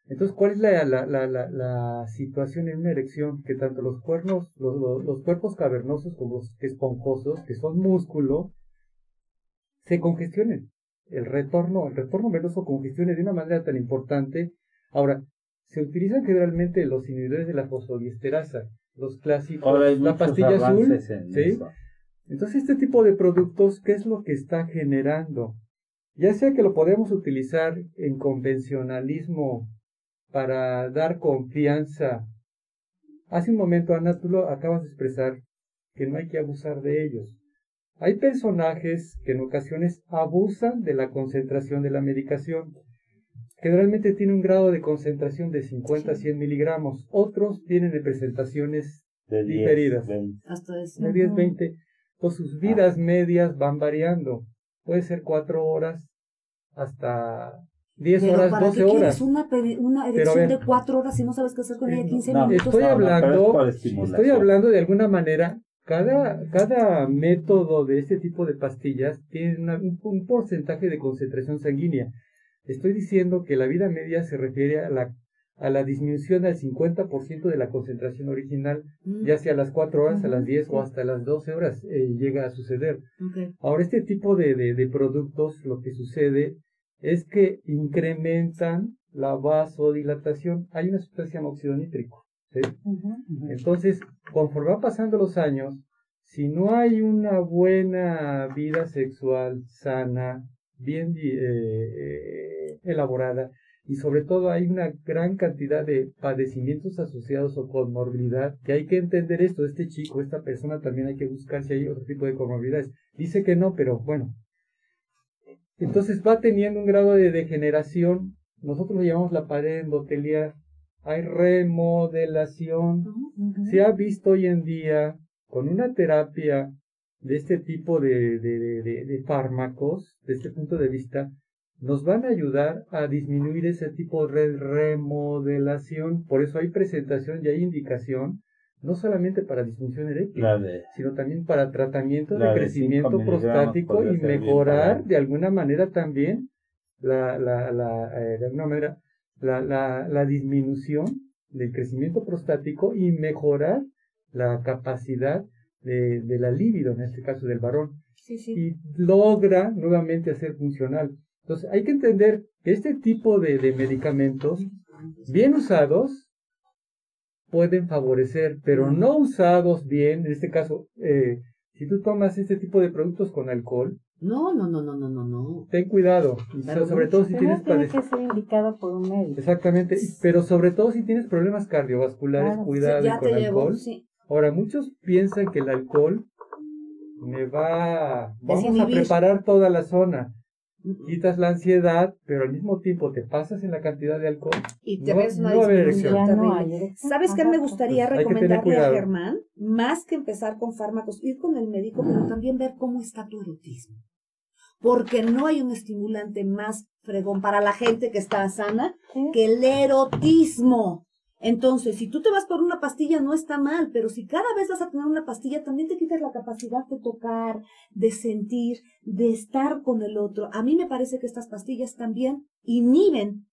Entonces, ¿cuál es la, la, la, la, la situación en una erección? Que tanto los cuernos, los, los, los cuerpos cavernosos como los esponjosos, que son músculo, se congestionen. El retorno, el retorno venoso congestione de una manera tan importante. Ahora, se utilizan generalmente los inhibidores de la fosfodiesterasa, los clásicos, Ahora hay la pastilla azul, en ¿sí? Entonces, este tipo de productos, ¿qué es lo que está generando? Ya sea que lo podemos utilizar en convencionalismo para dar confianza. Hace un momento, Ana, tú lo acabas de expresar que no hay que abusar de ellos. Hay personajes que en ocasiones abusan de la concentración de la medicación. Generalmente tiene un grado de concentración de 50 a 100 miligramos. Otros tienen de presentaciones De 10, Diferidas. 20. Hasta eso. de 10, 20. Pues sus vidas medias van variando. Puede ser 4 horas hasta 10 Pero horas, ¿para 12 qué horas. quieres una, una erección ver. de cuatro horas si no sabes qué hacer con ella 15 No, minutos? Estoy hablando, estoy hablando de alguna manera, cada, cada método de este tipo de pastillas tiene una- un, un porcentaje de concentración sanguínea. Estoy diciendo que la vida media se refiere a la, a la disminución al 50% de la concentración original, Mm, ya sea a las 4 horas, a las Ujú, 10 sí. o hasta las 12 horas eh, llega a suceder. Ahora, este tipo de, de, de productos, lo que sucede es que incrementan la vasodilatación. Hay una sustancia óxido nítrico. Entonces, conforme va pasando los años, si no hay una buena vida sexual sana, bien eh, eh, elaborada, y sobre todo hay una gran cantidad de padecimientos asociados o comorbilidad, que hay que entender esto, este chico, esta persona también hay que buscar si hay otro tipo de comorbilidades. Dice que no, pero bueno. Entonces va teniendo un grado de degeneración, nosotros lo llamamos la pared endotelial, hay remodelación, se ha visto hoy en día con una terapia de este tipo de, de, de- de- de fármacos, de este punto de vista, nos van a ayudar a disminuir ese tipo de remodelación. Por eso hay presentación y hay indicación no solamente para disfunción eréctil, sino también para tratamiento de de crecimiento prostático y mejorar para- de alguna manera también la, la, la, eh, de alguna manera la, la, la disminución del crecimiento prostático y mejorar la capacidad de, de la libido, en este caso del varón, Sí, sí. y logra nuevamente hacer funcional. Entonces hay que entender que este tipo de, de medicamentos, bien usados, pueden favorecer, pero no usados bien, en este caso, eh, si tú tomas este tipo de productos con alcohol, No, no, no, no, no, no, no. Ten cuidado, sobre todo si tienes tiene que ser indicado por un médico. Exactamente, pero sobre todo si tienes problemas cardiovasculares, Claro. cuidado Sí, con te llevo, alcohol. sí. Ahora, muchos piensan que el alcohol me va, vamos a preparar toda la zona, quitas la ansiedad, pero al mismo tiempo te pasas en la cantidad de alcohol. Y te No- ves una no haber no hay. ¿Sabes qué me gustaría Pues recomendarle a. Germán? Más que empezar con fármacos, ir con el médico, pero también ver cómo está tu erotismo. Porque no hay un estimulante más fregón para la gente que está sana Sí. que el erotismo. Entonces, si tú te vas por una pastilla, no está mal, pero si cada vez vas a tener una pastilla, también te quitas la capacidad de tocar, de sentir, de estar con el otro. A mí me parece que estas pastillas también inhiben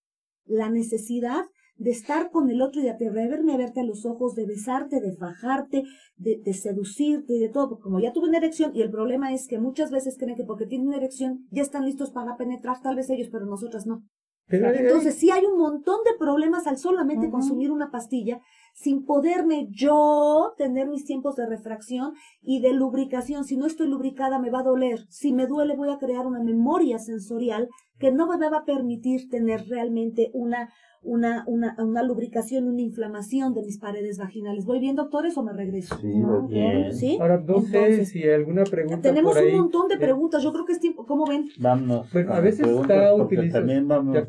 la necesidad de estar con el otro y de atreverme a verte a los ojos, de besarte, de fajarte, de, de seducirte, de todo. Porque como ya tuve una erección, y el problema es que muchas veces creen que porque tienen una erección ya están listos para penetrar, tal vez ellos, pero nosotras no. Pero Entonces sí hay un montón de problemas al solamente consumir una pastilla sin poderme yo tener mis tiempos de refracción y de lubricación. Si no estoy lubricada me va a doler. Si me duele voy a crear una memoria sensorial que no me va a permitir tener realmente una, una, una, una lubricación, una inflamación de mis paredes vaginales. ¿Voy bien, doctores, o me regreso? Sí, No, bien. ¿Sí? Ahora, no sé Entonces, si alguna pregunta Tenemos por ahí. un montón de preguntas. Yo creo que es tiempo. ¿Cómo ven? Vámonos. Bueno, a veces está porque utilizado- También vamos. ya,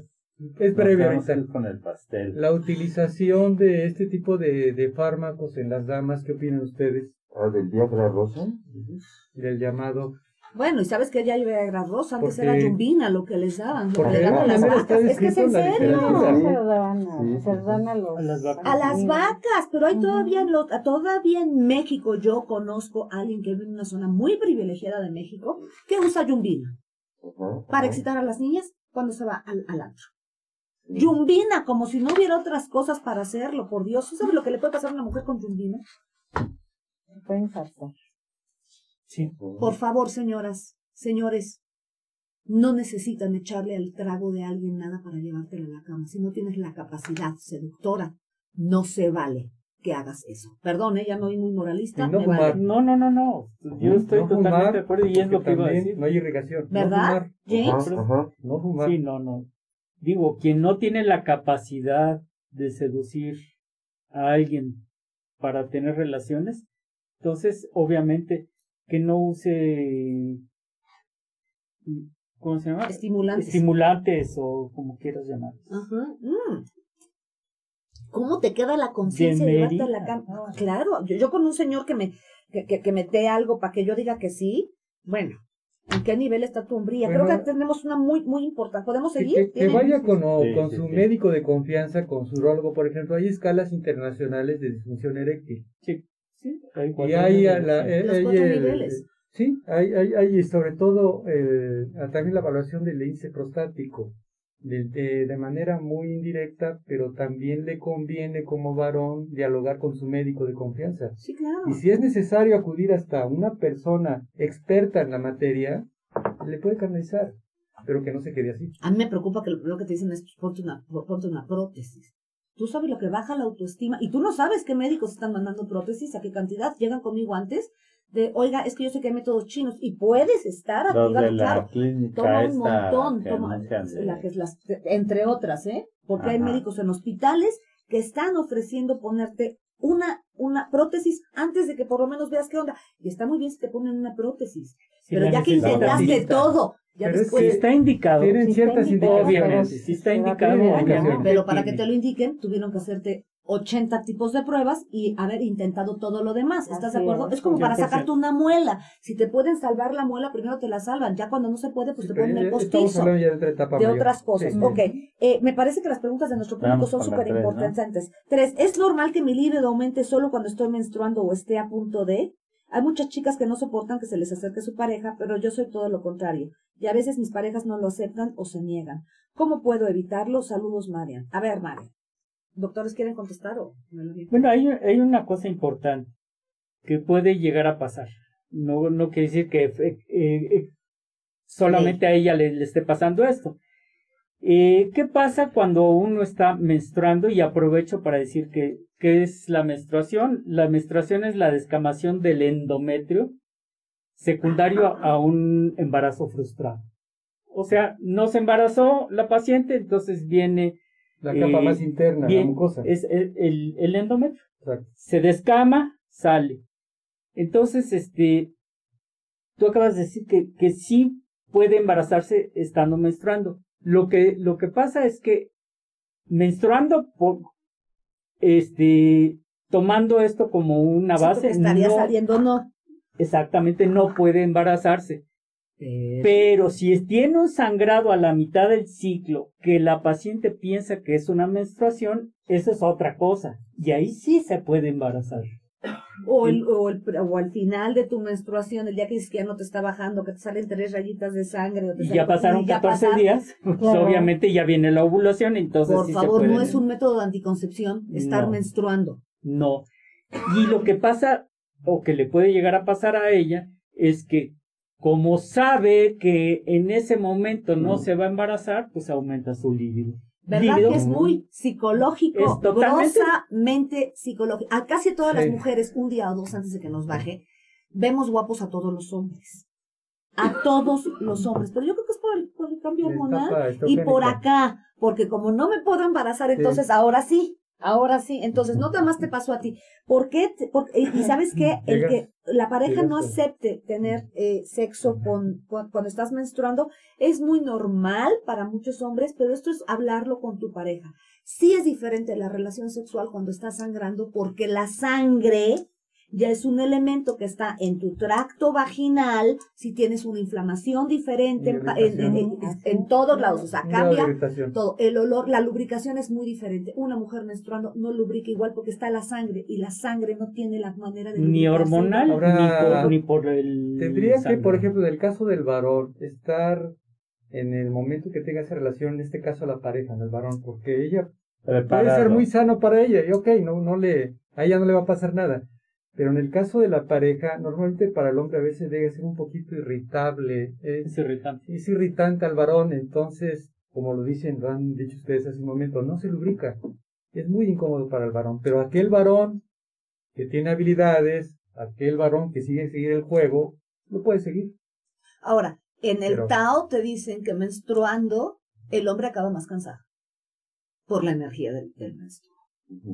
es breve ahorita. con el pastel. La utilización de este tipo de, de fármacos en las damas, ¿qué opinan ustedes Ah, del Viagra rosa. del llamado? Bueno, y sabes que ya Viagra rosa, antes Porque- era yumbina lo que les daban, lo que Porque le daban a las vacas. Es que es en serio. No, se a, dan a los A las vacas. A las niños. vacas, pero hay Ujú. todavía, en lo- todavía en México, yo conozco a alguien que vive en una zona muy privilegiada de México que usa yumbina Ajá, para excitar a las niñas cuando se va al, al antro. Yumbina, como si no hubiera otras cosas para hacerlo, por Dios. ¿Tú sabes lo que le puede pasar a una mujer con yumbina? Pueden infartar. Sí. Por favor, señoras, señores, no necesitan echarle al trago de alguien nada para llevártela a la cama. Si no tienes la capacidad seductora, no se vale que hagas eso. Perdón, ¿eh? ya no soy muy moralista. No vale. No, no, no, no. Yo estoy No totalmente fumar, de acuerdo y es lo que iba a decir. No hay irrigación. ¿Verdad? No fumar. James, Ajá, ajá. No fumar. Sí, no, no. Digo, quien no tiene la capacidad de seducir a alguien para tener relaciones, entonces obviamente que no use, ¿cómo se llama? estimulantes. Estimulantes o como quieras llamar. Ajá. mm. ¿Cómo te queda la conciencia de llevarte a la cama? Claro, yo, yo con un señor que me, que, que, que me dé algo para que yo diga que sí, bueno, ¿en qué nivel está tu hombría? Bueno, Creo que tenemos una muy, muy importante. ¿Podemos seguir? que- que ¿Tienen- vaya con, o- Sí, con sí, su sí. médico de confianza, con su urologo, por ejemplo. Hay escalas internacionales de disfunción eréctil. Sí, sí. hay Y cuatro hay, niveles, la, sí. eh, Los hay cuatro el- niveles. Sí, hay, hay, hay sobre todo eh, también la evaluación del índice prostático. De, de, de manera muy indirecta, pero también le conviene como varón dialogar con su médico de confianza. Sí, claro. Y si es necesario acudir hasta una persona experta en la materia, le puede canalizar, pero que no se quede así. A mí me preocupa que lo primero que te dicen es pues, ponte una, ponte una prótesis. Tú sabes lo que baja la autoestima y tú no sabes qué médicos están mandando prótesis, a qué cantidad llegan conmigo antes de, oiga, es que yo sé que hay métodos chinos y puedes estar activa, la claro. clínica Toma un montón, que toma, anuncian de- la que es las, entre otras, ¿eh? Porque hay médicos en hospitales que están ofreciendo ponerte una, una prótesis antes de que por lo menos veas qué onda. Y está muy bien si te ponen una prótesis. Si pero ya que intentaste todo, ya Pero es después... Que- está indicado, Tienen Sí, ciertas está indicado, indicaciones. obviamente, si está indicado. ¿no? Pero para que te lo indiquen, tuvieron que hacerte 80 tipos de pruebas y haber intentado todo lo demás. ¿Estás de acuerdo? es. Es como para 100%. sacarte una muela. Si te pueden salvar la muela, primero te la salvan. Ya cuando no se puede, pues te ponen el postizo. de otra etapa De otras cosas. Sí. Ok. Eh, me parece que las preguntas de nuestro público Vamos son súper importantes. Tres, ¿es normal que mi libido aumente solo cuando estoy menstruando o esté a punto de? Hay muchas chicas que no soportan que se les acerque su pareja, pero yo soy todo lo contrario. Y a veces mis parejas no lo aceptan o se niegan. ¿Cómo puedo evitarlo? Saludos, Marian. A ver, Marian. ¿Doctores quieren contestar o me lo digo? Bueno, hay, hay una cosa importante que puede llegar a pasar. No, no quiere decir que eh, eh, solamente a ella le, le esté pasando esto. Eh, ¿Qué pasa cuando uno está menstruando? Y aprovecho para decir que, ¿qué es la menstruación? La menstruación es la descamación del endometrio secundario a un embarazo frustrado. O sea, no se embarazó la paciente, entonces viene La capa Eh, más interna, bien, la mucosa. es el, el- el endometrio. Exacto. Se descama, sale. Entonces, este, tú acabas de decir que, que sí puede embarazarse estando menstruando. Lo que, lo que pasa es que menstruando por, este, tomando esto como una Sí, base, estaría no- saliendo no. Exactamente no puede embarazarse. Pero si tiene un sangrado a la mitad del ciclo que la paciente piensa que es una menstruación, eso es otra cosa. Y ahí sí se puede embarazar. O, el, o, el- o al final de tu menstruación, el día que dices que ya no te está bajando, que te salen tres rayitas de sangre. O te Y ya pasaron y ya 14 pasaron. días, pues Claro. obviamente ya viene la ovulación, entonces Por sí se favor, no es un método de anticoncepción estar No. menstruando. No. Y lo que pasa, o que le puede llegar a pasar a ella, es que como sabe que en ese momento no se va a embarazar, pues aumenta su líbido. ¿Verdad Líbido, que es muy psicológico? Es totalmente- Grosamente psicológico. A casi todas las mujeres, un día o dos antes de que nos baje, vemos guapos a todos los hombres. A todos los hombres. Pero yo creo que es por el, por el cambio hormonal. Y por acá, porque como no me puedo embarazar, entonces ahora sí, ahora sí. Entonces, no nada más te pasó a ti. ¿Por qué? te- por- y, y sabes qué? El que la pareja no con- acepte tener eh, sexo con, cu- cuando estás menstruando es muy normal para muchos hombres, pero esto es hablarlo con tu pareja. Sí es diferente la relación sexual cuando estás sangrando porque la sangre ya es un elemento que está en tu tracto vaginal, si tienes una inflamación diferente en, pa- en- en- en- en todos lados, o sea, cambia todo. El olor, la lubricación es muy diferente. Una mujer menstruando no lubrica igual porque está la sangre y la sangre no tiene la manera de Ni hormonal, Ahora, ni, por, ni por el... Tendría que, por ejemplo, en el caso del varón, estar en el momento que tenga esa relación, en este caso la pareja, en el varón, porque ella puede Preparado. ser muy sano para ella, y ok, no, no le, a ella no le va a pasar nada. Pero en el caso de la pareja, normalmente para el hombre a veces debe ser un poquito irritable, es, Es irritante. es irritante al varón, entonces, como lo dicen, lo han dicho ustedes hace un momento, no se lubrica. Es muy incómodo para el varón, pero aquel varón que tiene habilidades, aquel varón que sigue seguir el juego, lo puede seguir. Ahora, en el Pero- Tao te dicen que menstruando el hombre acaba más cansado por la energía del, del menstruo.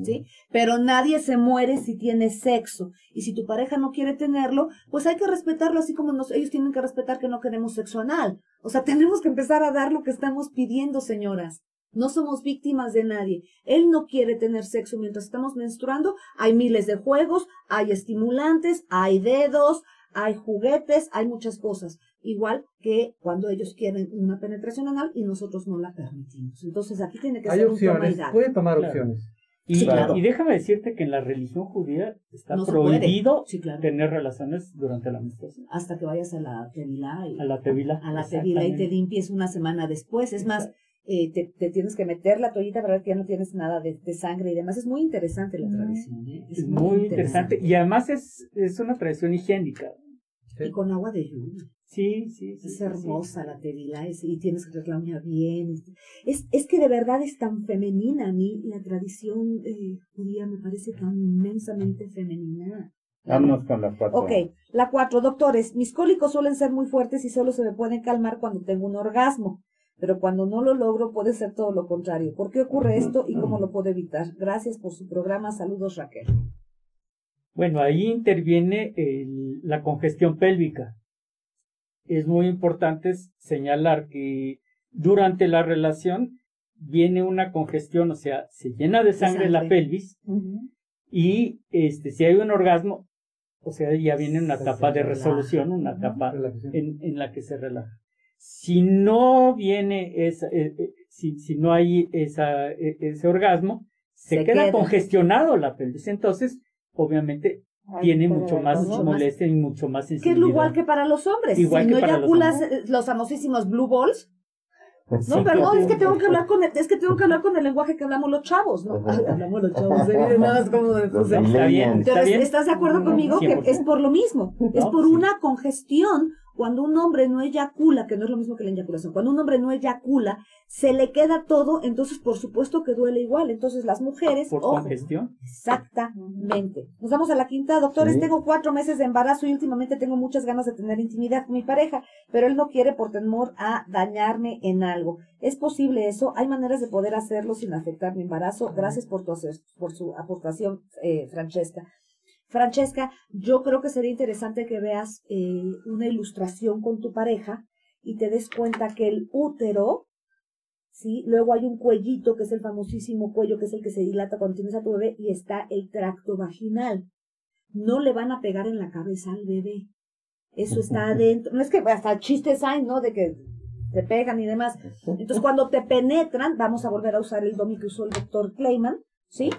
¿Sí? Pero nadie se muere si tiene sexo. Y si tu pareja no quiere tenerlo, pues hay que respetarlo así como nos, ellos tienen que respetar que no queremos sexo anal. O sea, tenemos que empezar a dar lo que estamos pidiendo, señoras. No somos víctimas de nadie. Él no quiere tener sexo mientras estamos menstruando. Hay miles de juegos, hay estimulantes, hay dedos, hay juguetes, hay muchas cosas. Igual que cuando ellos quieren una penetración anal y nosotros no la permitimos. Entonces aquí tiene que Hay ser un opciones, daca. puede tomar Claro. opciones. Y, Sí, claro. y déjame decirte que en la religión judía está No prohibido Sí, claro. tener relaciones durante la menstruación. Hasta que vayas a la tevilá y A la tevila. a la tevila y te limpies una semana después. Es más, eh, te, te tienes que meter la toallita para ver que ya no tienes nada de, de sangre y demás. Es muy interesante la tradición. ¿eh? Es muy interesante. Y además es, es una tradición higiénica. Y con agua de lluvia. Sí, sí, sí. Es hermosa sí. la tevila es- y tienes que hacer la uña bien. Es, es que de verdad es tan femenina a mí. La tradición eh, judía me parece tan inmensamente femenina. Vámonos con la cuatro. Ok, la cuatro, doctores, mis cólicos suelen ser muy fuertes y solo se me pueden calmar cuando tengo un orgasmo, pero cuando no lo logro puede ser todo lo contrario. ¿Por qué ocurre esto y cómo lo puedo evitar? Gracias por su programa. Saludos, Raquel. Bueno, ahí interviene el- la congestión pélvica. Es muy importante señalar que durante la relación viene una congestión, o sea, se llena de sangre, la sangre. pelvis y este si hay un orgasmo, o sea, ya viene una Se etapa de relaja. resolución, una etapa en, en la que se relaja. Si no viene esa, eh, eh, si, si no hay esa, eh, ese orgasmo, se, Se queda, queda. congestionado la pelvis. Entonces, obviamente, Tiene mucho más más. molestia y mucho más Que es sensibilidad. lo igual que para los hombres. Igual si que no para los eyaculas hombres. eh, los famosísimos blue balls. Sí, No, perdón, es que tengo que hablar con el, es que tengo que hablar con el lenguaje que hablamos los chavos, ¿no? Hablamos los chavos, ¿eh? nada más como de Los. Está bien, Entonces, bien. ¿estás de acuerdo conmigo que 100%. es por lo mismo? Es No, por una congestión. Cuando un hombre no eyacula, que no es lo mismo que la eyaculación, cuando un hombre no eyacula, se le queda todo, entonces por supuesto que duele igual. Entonces las mujeres, por ojo, congestión. Exactamente. Nos vamos a la quinta. Doctores, Sí. tengo cuatro meses de embarazo y últimamente tengo muchas ganas de tener intimidad con mi pareja, pero él no quiere por temor a dañarme en algo. ¿Es posible eso? ¿Hay maneras de poder hacerlo sin afectar mi embarazo? Gracias por, tu, por su aportación, eh, Francesca. Francesca, yo creo que sería interesante que veas eh, una ilustración con tu pareja y te des cuenta que el útero, ¿sí? Luego hay un cuellito, que es el famosísimo cuello, que es el que se dilata cuando tienes a tu bebé, y está el tracto vaginal. No le van a pegar en la cabeza al bebé. Eso está adentro. No es que hasta chistes hay, ¿no? De que te pegan y demás. Entonces, cuando te penetran, vamos a volver a usar el domi que usó el doctor Clayman, ¿sí?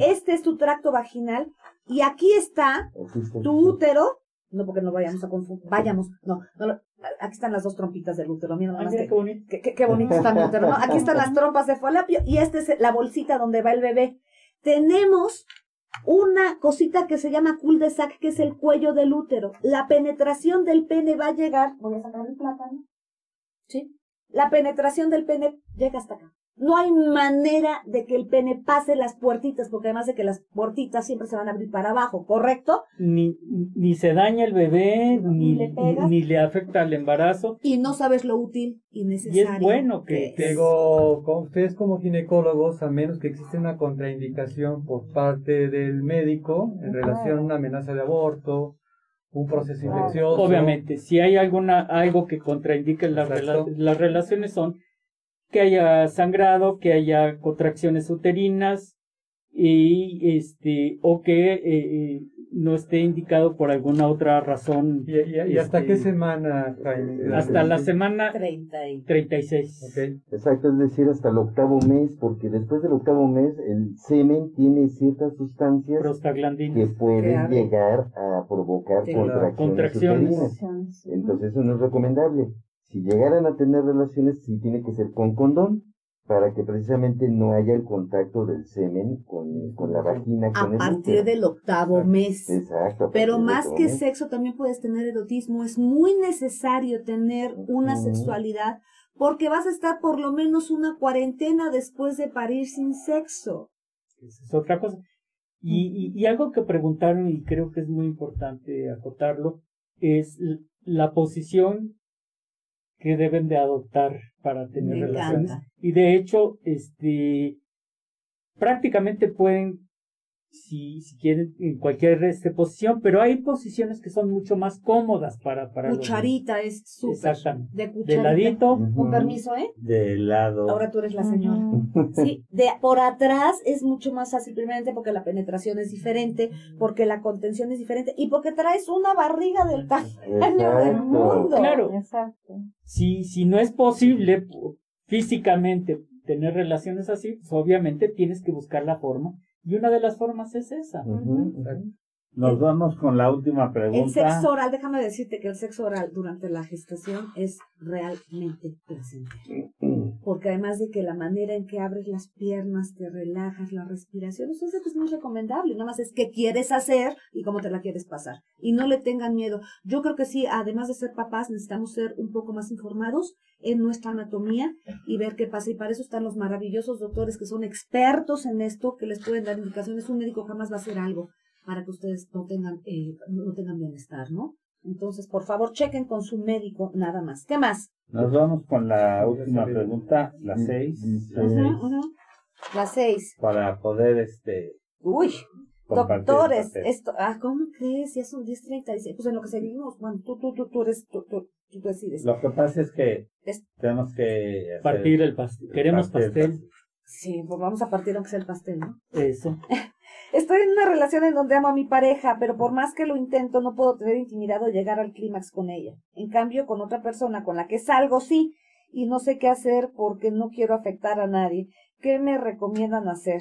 Este es tu tracto vaginal, y aquí está tu útero, no porque no vayamos a confundir, vayamos, no, no, aquí están las dos trompitas del útero, mira nada Ay, más mira que- qué bonito. Qué, qué- qué bonito está mi útero, ¿no? Aquí están las trompas de falopio y esta es la bolsita donde va el bebé. Tenemos una cosita que se llama cul de sac, que es el cuello del útero. La penetración del pene va a llegar. Voy a sacar el plátano. ¿Sí? La penetración del pene llega hasta acá. No hay manera de que el pene pase las puertitas, porque además de que las puertitas siempre se van a abrir para abajo, ¿correcto? Ni, ni se daña el bebé, No, ni, ni le pegas. ni le afecta al embarazo. Y no sabes lo útil y Y necesario. es bueno que, es. que Digo, con ustedes como ginecólogos, a menos que exista una contraindicación por parte del médico en relación a una amenaza de aborto, un proceso Claro. infeccioso. Obviamente, si hay alguna rela- que contraindique las, rela- las relaciones son que haya sangrado, que haya contracciones uterinas y este o que eh, eh, no esté indicado por alguna otra razón. ¿Y, y- y hasta este, qué semana, Jaime? Hasta la semana 30 y 36. Ok. Exacto, es decir, hasta el octavo mes, porque después del octavo mes el semen tiene ciertas sustancias que pueden llegar a provocar Sí, contracciones, Contracciones. uterinas. Entonces eso no es recomendable. Si llegaran a tener relaciones, sí tiene que ser con condón, para que precisamente no haya el contacto del semen con, con la vagina, a con el partir útero. del octavo mes. Exacto. a Pero más que mes. sexo, también puedes tener erotismo. Es muy necesario tener una sexualidad porque vas a estar por lo menos una cuarentena después de parir sin sexo. Esa es otra cosa. Y, y, y algo que preguntaron, y creo que es muy importante acotarlo, es la posición que deben de adoptar para tener Me relaciones. encanta. Y de hecho, este prácticamente pueden, si, si quieren, en cualquier este, posición, pero hay posiciones que son mucho más cómodas para, para los Cucharita es súper. Exactamente. De De cucharita. ladito, Ujú. Con permiso, ¿eh? De lado. Ahora tú eres la señora. Sí, de por atrás es mucho más fácil, primeramente porque la penetración es diferente, porque la contención es diferente y porque traes una barriga del tamaño del mundo. Claro. Exacto. si, si no es posible físicamente tener relaciones así, pues obviamente tienes que buscar la forma. Y una de las formas es esa. Nos vamos con la última pregunta. El sexo oral, déjame decirte que el sexo oral durante la gestación es realmente placentero. Porque además de que la manera en que abres las piernas, te relajas, la respiración, eso es muy recomendable. Nada más es qué quieres hacer y cómo te la quieres pasar. Y no le tengan miedo. Yo creo que sí, además de ser papás, necesitamos ser un poco más informados en nuestra anatomía y ver qué pasa. Y para eso están los maravillosos doctores que son expertos en esto, que les pueden dar indicaciones. Un médico jamás va a hacer algo para que ustedes no tengan, eh, no tengan bienestar, ¿no? Entonces, por favor, chequen con su médico nada más. ¿Qué más? Nos vamos con la última pregunta, la seis. La Ujú, seis, Ujú, ujú. Las seis. Para poder, este, Uy, Doctores, esto, ah, ¿cómo crees? Ya son 10.36. Pues en lo que seguimos, bueno, tú, tú, tú, tú eres, tú, tú, tú decides. Lo que pasa es que Es- tenemos que hacer- Partir el pastel. Queremos Partir el pastel. Sí, pues vamos a partir aunque sea el pastel, ¿no? Eso. Estoy en una relación en donde amo a mi pareja, pero por más que lo intento, no puedo tener intimidad o llegar al clímax con ella. En cambio, con otra persona con la que salgo, sí, y no sé qué hacer porque no quiero afectar a nadie. ¿Qué me recomiendan hacer?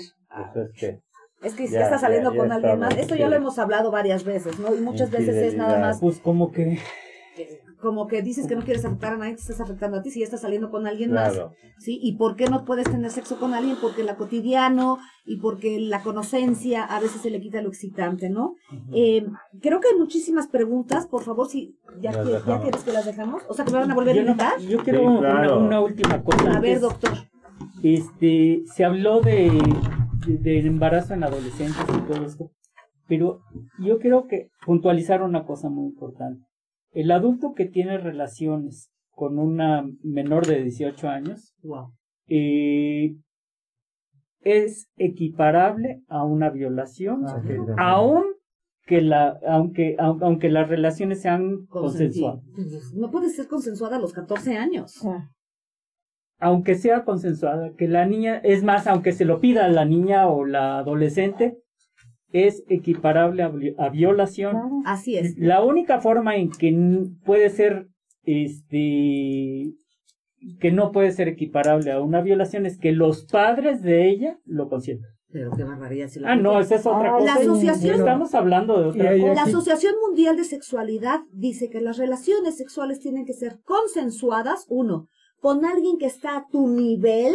Pues es que es que si ya, ya, está saliendo ya, ya con alguien más, esto ya lo hemos hablado varias veces, ¿no? Y muchas veces es nada más Pues como que como que dices que no quieres afectar a nadie, te estás afectando a ti si ya estás saliendo con alguien más. claro, ¿sí? ¿Y por qué no puedes tener sexo con alguien? Porque la cotidiano y porque la conocencia a veces se le quita lo excitante, ¿no? Eh, creo que hay muchísimas preguntas, por favor, si ya, que- quieres que las dejamos. O sea, que me van a volver a no- invitar. yo quiero Sí, una- claro. una, última cosa. A ver, doctor. Este, se habló de, de- del embarazo en adolescentes y todo esto, pero yo quiero que puntualizar una cosa muy importante. El adulto que tiene relaciones con una menor de 18 años Wow. eh, es equiparable a una violación, Ah, aun que la, aunque, aun- aunque las relaciones sean consensuadas. No puede ser consensuada a los 14 años. Ah, aunque sea consensuada, que la niña, es más, aunque se lo pida la niña o la adolescente, es equiparable a, vi- a violación. claro. Así es. La única forma en que puede ser, este, que no puede ser equiparable a una violación es que los padres de ella lo consientan. Pero qué barbaridad. si la Ah, no, esa es otra Ah, cosa. La asociación- Estamos hablando de otra cosa. La Asociación Mundial de Sexualidad dice que las relaciones sexuales tienen que ser consensuadas, uno, con alguien que está a tu nivel,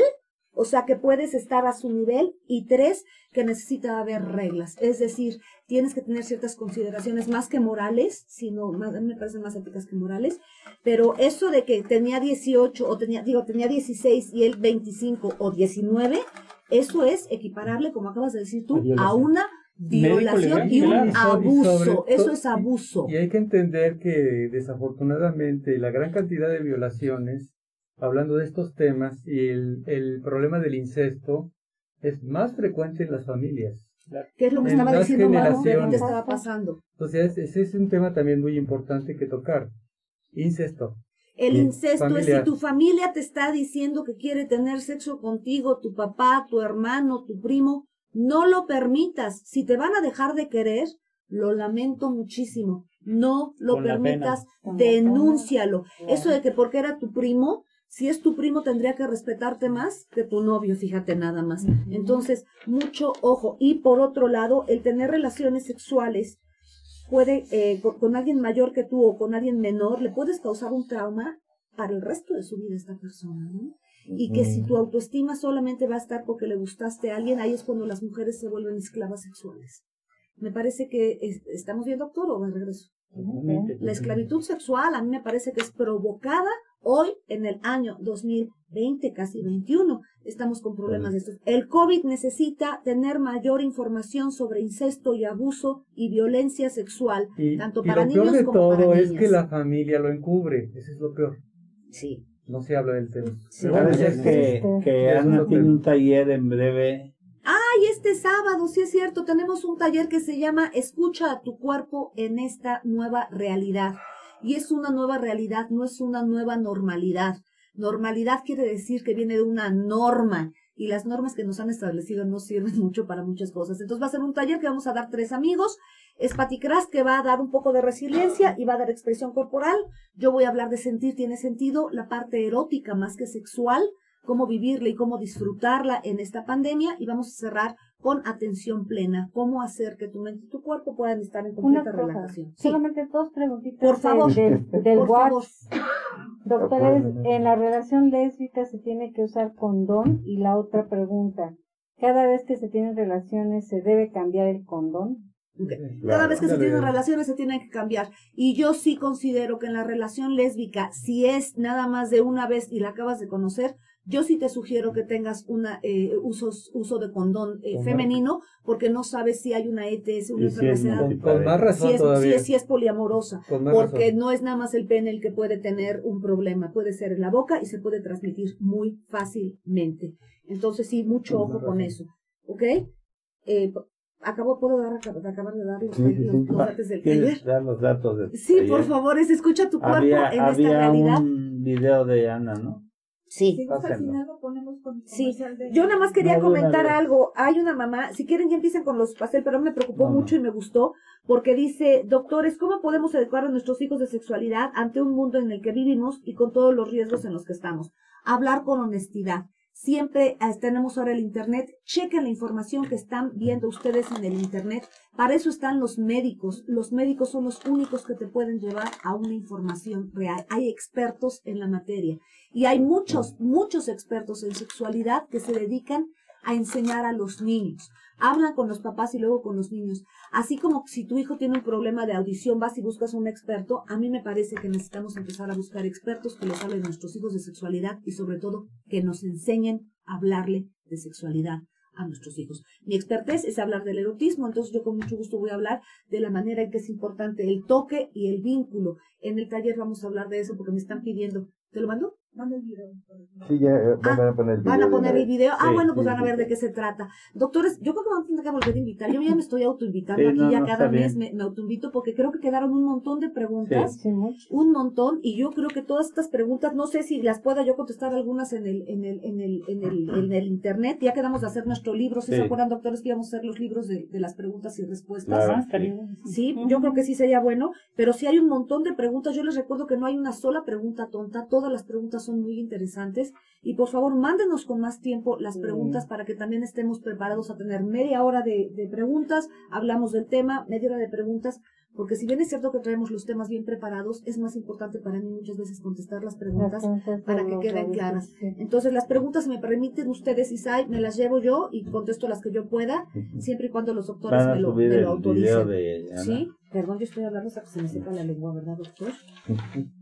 o sea, que puedes estar a su nivel, y tres, que necesita haber reglas. Es decir, tienes que tener ciertas consideraciones más que morales, sino más, a mí me parecen más éticas que morales, pero eso de que tenía 18 o tenía, digo, tenía 16 y él 25 o 19, eso es equiparable, como acabas de decir tú, A una violación y un abuso. Eso es abuso. Y hay que entender que desafortunadamente la gran cantidad de violaciones, hablando de estos temas, y el, el problema del incesto es más frecuente en las familias. ¿Qué es lo que en estaba las diciendo Maru? ¿Qué estaba pasando? Entonces, ese es un tema también muy importante que tocar. Incesto. El incesto es si tu familia te está diciendo que quiere tener sexo contigo, tu papá, tu hermano, tu primo, no lo permitas. Si te van a dejar de querer, lo lamento muchísimo. No lo Con permitas, denúncialo. Eso de que porque era tu primo, si es tu primo tendría que respetarte más que tu novio, fíjate nada más. Entonces, mucho ojo. Y por otro lado, el tener relaciones sexuales puede, eh, con, con alguien mayor que tú o con alguien menor, le puedes causar un trauma para el resto de su vida a esta persona, ¿no? Y que si tu autoestima solamente va a estar porque le gustaste a alguien, ahí es cuando las mujeres se vuelven esclavas sexuales. Me parece que es- estamos bien, doctor, o de regreso. La esclavitud sexual a mí me parece que es provocada hoy en el año 2020, casi 21. Estamos con problemas de estos. El COVID necesita tener mayor información sobre incesto y abuso y violencia sexual, Y, tanto y para lo peor niños de como todo para es niñas. que la familia lo encubre. Eso es lo peor. Sí. No se habla del tema. Sí. Parece ya- que, que Ana es tiene un taller en breve. Ay, este sábado, sí es cierto, tenemos un taller que se llama Escucha a tu cuerpo en esta nueva realidad. Y es una nueva realidad, no es una nueva normalidad. Normalidad quiere decir que viene de una norma y las normas que nos han establecido no sirven mucho para muchas cosas. Entonces va a ser un taller que vamos a dar tres amigos. Es Pati Cras, que va a dar un poco de resiliencia y va a dar expresión corporal. Yo voy a hablar de sentir tiene sentido, la parte erótica más que sexual, cómo vivirla y cómo disfrutarla en esta pandemia. Y vamos a cerrar con atención plena, cómo hacer que tu mente y tu cuerpo puedan estar en Una completa cosa, relajación. Sí, solamente dos preguntitas Por de- favor. del, del por favor. WhatsApp. Doctores, en la relación lésbica se tiene que usar condón y la otra pregunta, cada vez que se tienen relaciones se debe cambiar el condón. Claro. Cada vez que se tienen relaciones se tienen que cambiar. Y yo sí considero que en la relación lésbica, si es nada más de una vez y la acabas de conocer, yo sí te sugiero que tengas una eh, usos, uso de condón eh, femenino, porque no sabes si hay una ETS, una Y si es enfermedad, Con, más si razón es, si es, si es poliamorosa. Porque razón. no es nada más el pene el que puede tener un problema, puede ser en la boca y se puede transmitir muy fácilmente. Entonces sí, mucho Con ojo con razón. eso, ¿ok? Eh, acabo, puedo dar, acab- acabar de dar los, Sí, sí, los- sí. los datos del taller. ¿Quieres dar los datos del Sí, por favor, es escucha tu cuerpo Había, en esta había realidad. un video de Ana, ¿no? Sí. Sí, yo nada más quería No, comentar algo. Hay una mamá, si quieren ya empiecen con los pastel, pero me preocupó No, no. mucho y me gustó porque dice, doctores, ¿cómo podemos educar a nuestros hijos de sexualidad ante un mundo en el que vivimos y con todos los riesgos en los que estamos? Hablar con honestidad. Siempre eh, tenemos ahora el Internet. Chequen la información que están viendo ustedes en el Internet. Para eso están los médicos. Los médicos son los únicos que te pueden llevar a una información real. Hay expertos en la materia. Y hay muchos, muchos expertos en sexualidad que se dedican a enseñar a los niños. Hablan con los papás y luego con los niños. Así como si tu hijo tiene un problema de audición, vas y buscas un experto, a mí me parece que necesitamos empezar a buscar expertos que les hablen a nuestros hijos de sexualidad y sobre todo que nos enseñen a hablarle de sexualidad a nuestros hijos. Mi expertez es hablar del erotismo, entonces yo con mucho gusto voy a hablar de la manera en que es importante el toque y el vínculo. En el taller vamos a hablar de eso porque me están pidiendo. ¿Te lo mando? Sí, ya eh, Ah, van a poner el video. Van a poner el video. Ah, Sí, bueno, pues sí, van a ver de qué se trata. Doctores, yo creo que vamos a tener que volver a invitar. Yo ya me estoy autoinvitando Sí, aquí no, ya no, cada mes me, me autoinvito porque creo que quedaron un montón de preguntas. Un montón, y yo creo que todas estas preguntas, no sé si las pueda yo contestar algunas en el, en el, en el, en el, en el internet. Ya quedamos de hacer nuestro libro. Si Sí. se acuerdan, doctores, que íbamos a hacer los libros de, de las preguntas y respuestas. Claro. Ah. Sí, yo creo que sí sería bueno, pero sí hay un montón de preguntas. Yo les recuerdo que no hay una sola pregunta tonta, todas las preguntas son muy interesantes. Y por favor, mándenos con más tiempo las preguntas para que también estemos preparados a tener media hora de, de preguntas. Hablamos del tema, media hora de preguntas, porque si bien es cierto que traemos los temas bien preparados, es más importante para mí muchas veces contestar las preguntas para que queden claras. Entonces, las preguntas, si me permiten ustedes, Isai, me las llevo yo y contesto las que yo pueda, siempre y cuando los doctores Van a me lo, subir me lo el video autoricen. de Ana. Sí, perdón, yo estoy hablando hasta que se me seca la lengua, ¿verdad, doctor?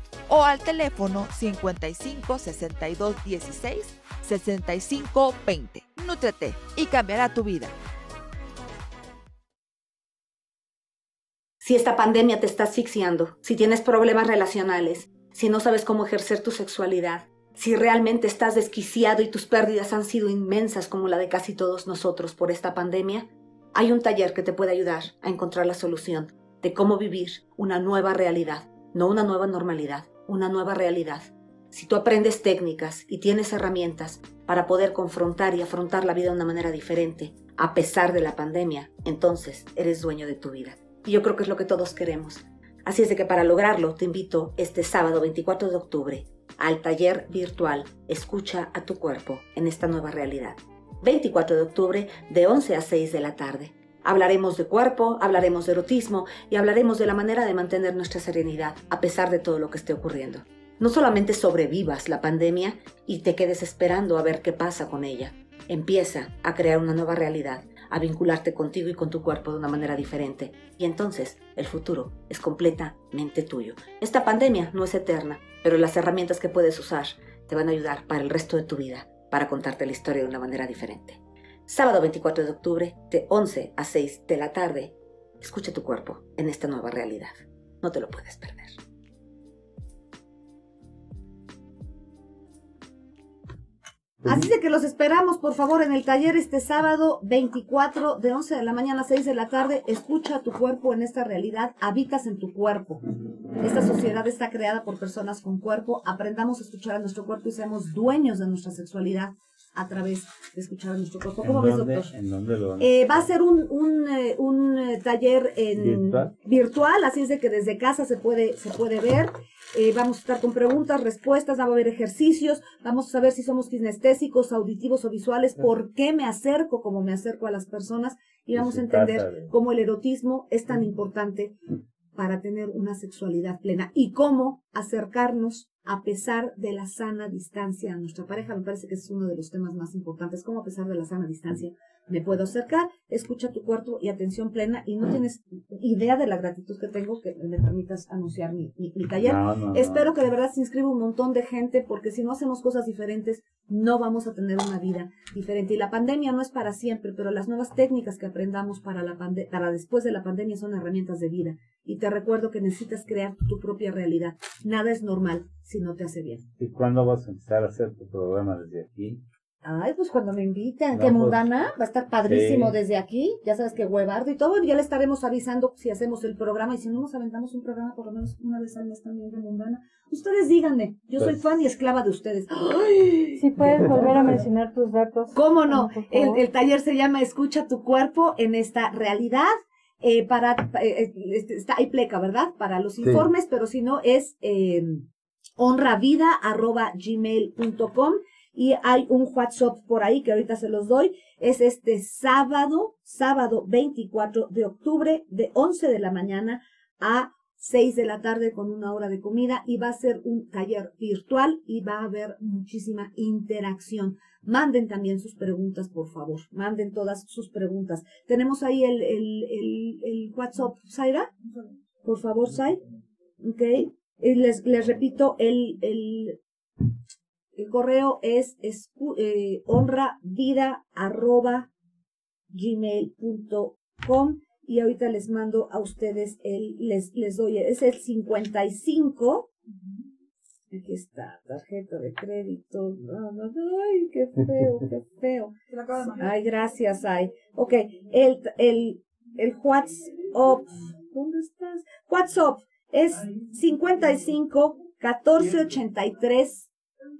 o al teléfono 55 62 16 65 20. Nútrete y cambiará tu vida. Si esta pandemia te está asfixiando, si tienes problemas relacionales, si no sabes cómo ejercer tu sexualidad, si realmente estás desquiciado y tus pérdidas han sido inmensas como la de casi todos nosotros por esta pandemia, hay un taller que te puede ayudar a encontrar la solución de cómo vivir una nueva realidad, no una nueva normalidad, una nueva realidad. Si tú aprendes técnicas y tienes herramientas para poder confrontar y afrontar la vida de una manera diferente, a pesar de la pandemia, entonces eres dueño de tu vida. Y yo creo que es lo que todos queremos. Así es de que para lograrlo te invito este sábado 24 de octubre al taller virtual Escucha a tu cuerpo en esta nueva realidad. 24 de octubre de 11 a 6 de la tarde. Hablaremos de cuerpo, hablaremos de erotismo y hablaremos de la manera de mantener nuestra serenidad a pesar de todo lo que esté ocurriendo. No solamente sobrevivas la pandemia y te quedes esperando a ver qué pasa con ella. Empieza a crear una nueva realidad, a vincularte contigo y con tu cuerpo de una manera diferente. Y entonces el futuro es completamente tuyo. Esta pandemia no es eterna, pero las herramientas que puedes usar te van a ayudar para el resto de tu vida, para contarte la historia de una manera diferente. Sábado 24 de octubre, de 11 a 6 de la tarde, escucha tu cuerpo en esta nueva realidad. No te lo puedes perder. Así de que los esperamos, por favor, en el taller este sábado 24 de 11 de la mañana a 6 de la tarde. Escucha tu cuerpo en esta realidad, habitas en tu cuerpo. Esta sociedad está creada por personas con cuerpo. Aprendamos a escuchar a nuestro cuerpo y seamos dueños de nuestra sexualidad. A través de escuchar a nuestro cuerpo. ¿En ¿Cómo ves, dónde, doctor? ¿En dónde lo van a Eh, va a ser un, un, eh, un, eh, taller en ¿Virtual? virtual, así es de que desde casa se puede, se puede ver. Eh, vamos a estar con preguntas, respuestas, va a haber ejercicios, vamos a saber si somos kinestésicos, auditivos o visuales, por qué me acerco, como me acerco a las personas, y vamos a entender de- cómo el erotismo es tan importante para tener una sexualidad plena y cómo acercarnos a pesar de la sana distancia a nuestra pareja. Me parece que es uno de los temas más importantes, cómo a pesar de la sana distancia me puedo acercar, escucha tu cuerpo y atención plena y no tienes idea de la gratitud que tengo que me permitas anunciar mi, mi, mi taller. No, no, no. Espero que de verdad se inscriba un montón de gente porque si no hacemos cosas diferentes no vamos a tener una vida diferente. Y la pandemia no es para siempre, pero las nuevas técnicas que aprendamos para, la pande- para después de la pandemia son herramientas de vida. Y te recuerdo que necesitas crear tu propia realidad. Nada es normal si no te hace bien. ¿Y cuándo vas a empezar a hacer tu programa desde aquí? Ay, pues cuando me inviten, No, que pues, mundana, va a estar padrísimo sí. desde aquí, ya sabes que huevardo y todo, y ya le estaremos avisando si hacemos el programa, y si no nos aventamos un programa por lo menos una vez al mes también de mundana. Ustedes díganme, yo soy Pues- fan y esclava de ustedes. ¡Ay! Si puedes volver a mencionar tus datos. ¿Cómo no? El, taller se llama Escucha tu cuerpo en esta realidad. Eh, para eh, eh, este, está hay pleca, ¿verdad? Para los Sí. informes, pero si no es eh, honravida@gmail.com y hay un WhatsApp por ahí que ahorita se los doy. Es este sábado, sábado 24 de octubre de 11 de la mañana a 6 de la tarde con una hora de comida y va a ser un taller virtual y va a haber muchísima interacción. Manden también sus preguntas, por favor. Manden todas sus preguntas. Tenemos ahí el, el, el, WhatsApp, Zaira. Por favor, Zay. Ok. Les, les repito, el, el, el correo es escu- eh, honravida arroba gmail.com y ahorita les mando a ustedes el, les, les doy, es el 55. Aquí está, tarjeta de crédito. Ay, qué feo, qué feo. Ay, gracias, ay. Ok, el, el, el WhatsApp, ¿dónde estás? WhatsApp es 55 14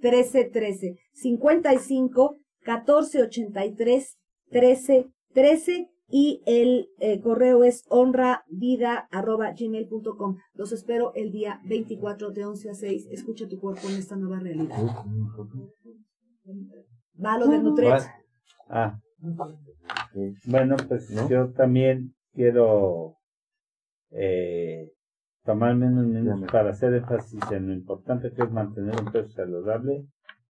83 13 13. 55 14 83 13 13 y el eh, correo es honravida.gmail.com. Los espero el día 24 de 11 a 6. Escucha tu cuerpo en esta nueva realidad. Va lo de Nutret. Ah. Bueno, pues ¿No? yo también quiero eh, tomarme unos minutos Dígame. para hacer énfasis en lo importante que es mantener un peso saludable,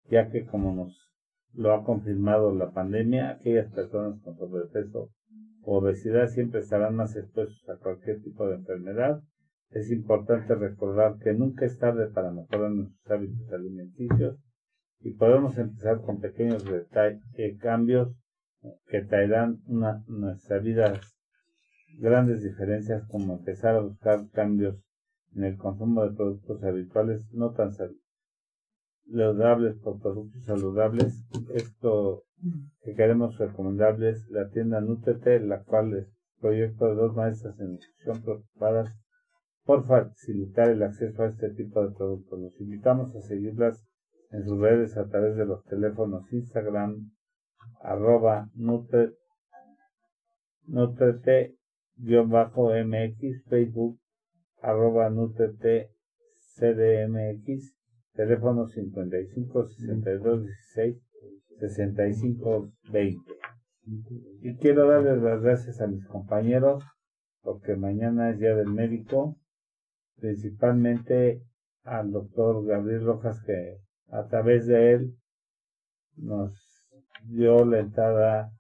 ya que como nos lo ha confirmado la pandemia, aquellas personas con sobrepeso o obesidad siempre estarán más expuestos a cualquier tipo de enfermedad. Es importante recordar que nunca es tarde para mejorar nuestros hábitos alimenticios y podemos empezar con pequeños cambios que traerán una, nuestras vidas grandes diferencias como empezar a buscar cambios en el consumo de productos habituales no tan saludables por productos saludables. Esto que queremos recomendarles la tienda Nutrete, la cual es proyecto de dos maestras en nutrición preocupadas por facilitar el acceso a este tipo de productos. Los invitamos a seguirlas en sus redes a través de los teléfonos Instagram, arroba nutre, nutrete, bajo MX, Facebook, arroba nutrete, CDMX, teléfono 55 62 16 65 20. Y quiero darles las gracias a mis compañeros porque mañana es día del médico, principalmente al doctor Gabriel Rojas que a través de él nos dio la entrada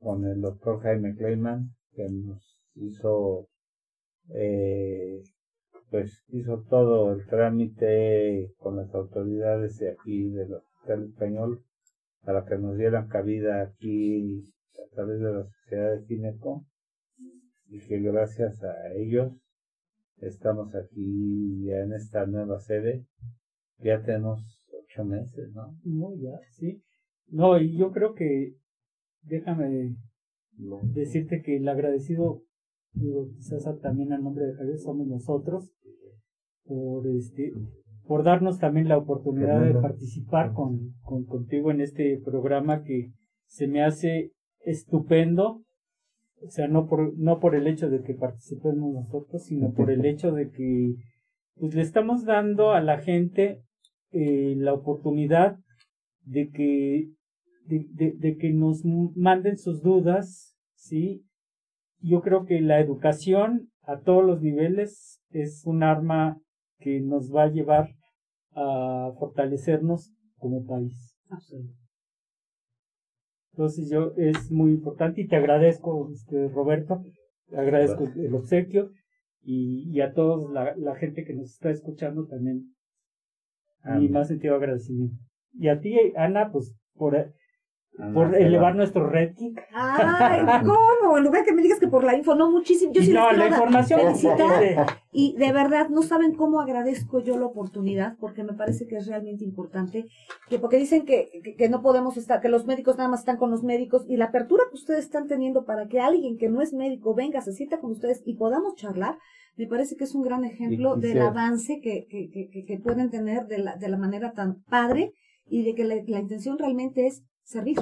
con el doctor Jaime Kleiman que nos hizo eh, pues hizo todo el trámite con las autoridades de aquí del Hospital Español para que nos dieran cabida aquí a través de la Sociedad de Gineco y que gracias a ellos estamos aquí ya en esta nueva sede. Ya tenemos ocho meses, ¿no? No, ya, sí. No, y yo creo que, déjame decirte que el agradecido, digo, César, también al nombre de Javier, somos nosotros, por este, por darnos también la oportunidad de participar con, con- contigo en este programa que se me hace estupendo. O sea, no por, no por el hecho de que participemos nosotros, sino por el hecho de que pues, le estamos dando a la gente eh, la oportunidad de que, de, de- de que nos manden sus dudas, ¿sí? Yo creo que la educación a todos los niveles es un arma que nos va a llevar a fortalecernos como país. Absolutamente. Entonces yo es muy importante y te agradezco, este, Roberto, te agradezco el obsequio y, y a todos la, la gente que nos está escuchando también mi más sentido agradecimiento. Y a ti, Ana, pues por, Por elevar va. nuestro rating. Ay, ¿cómo? En lugar que me digas que por la info, no, muchísimo. Yo sí no, les la información felicitar. Y de verdad, no saben cómo agradezco yo la oportunidad, porque me parece que es realmente importante, que porque dicen que, que, que no podemos estar, que los médicos nada más están con los médicos, y la apertura que ustedes están teniendo para que alguien que no es médico venga, se sienta con ustedes y podamos charlar, me parece que es un gran ejemplo Y del avance que, que, que, que- que pueden tener de la, de la manera tan padre, y de que la, la intención realmente es servir.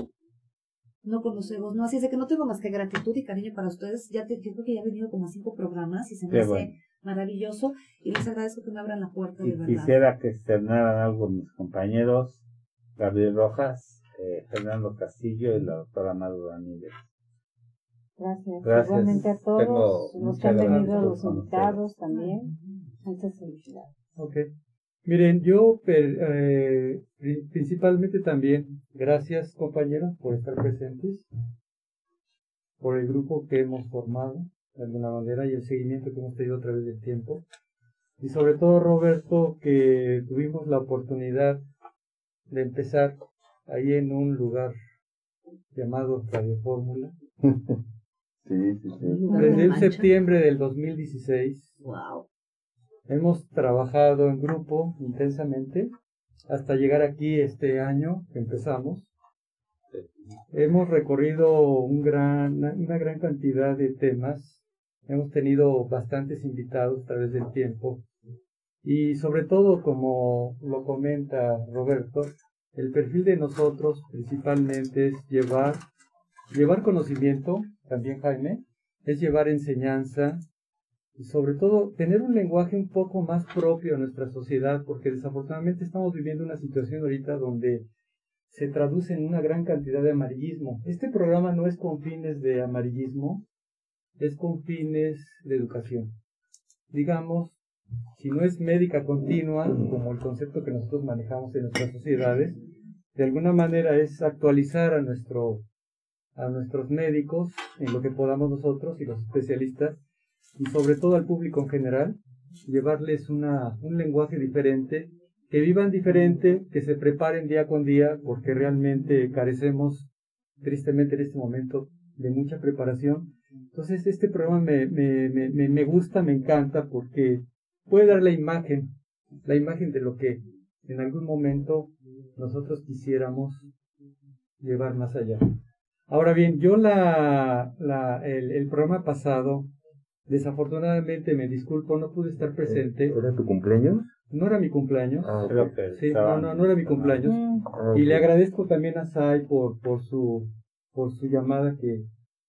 No con los egos, no, así es de que no tengo más que gratitud y cariño para ustedes. Ya te, yo creo que ya he venido como a cinco programas y se me Qué hace bueno. maravilloso y les agradezco que me abran la puerta de verdad. quisiera que externaran algo mis compañeros, Gabriel Rojas, eh, Fernando Castillo y la doctora Amado Ramírez. Gracias. Gracias. Igualmente a todos Tengo los que han venido, los invitados también. Muchas felicidades. Ok. Miren, yo per- eh, pri- principalmente también, gracias compañeros por estar presentes, por el grupo que hemos formado de alguna manera y el seguimiento que hemos tenido a través del tiempo. Y sobre todo Roberto, que tuvimos la oportunidad de empezar ahí en un lugar llamado Radio Fórmula. Sí, sí, sí. Desde septiembre del 2016 Wow. Hemos trabajado en grupo intensamente hasta llegar aquí este año que empezamos. Hemos recorrido una gran cantidad de temas. Hemos tenido bastantes invitados a través del tiempo. Y sobre todo, como lo comenta Roberto, el perfil de nosotros principalmente es llevar, llevar conocimiento, también Jaime, es llevar enseñanza, y sobre todo tener un lenguaje un poco más propio a nuestra sociedad, porque desafortunadamente estamos viviendo una situación ahorita donde se traduce en una gran cantidad de amarillismo. Este programa no es con fines de amarillismo, es con fines de educación. Digamos, si no es médica continua, como el concepto que nosotros manejamos en nuestras sociedades, de alguna manera es actualizar a nuestro a nuestros médicos en lo que podamos nosotros y los especialistas y sobre todo al público en general, llevarles una, un lenguaje diferente, que vivan diferente, que se preparen día con día, porque realmente carecemos, tristemente en este momento, de mucha preparación. Entonces este programa me, me, me, me- gusta, me encanta, porque puede dar la imagen, la imagen de lo que en algún momento nosotros quisiéramos llevar más allá. Ahora bien, yo la, la, el, el programa pasado, desafortunadamente me disculpo, no pude estar presente. ¿Era tu cumpleaños? No era mi cumpleaños. Ah, ok. Creo que Sí, no, estaban- no, no era mi cumpleaños. Ah, Y le agradezco también a Sai por, por su, por su llamada que,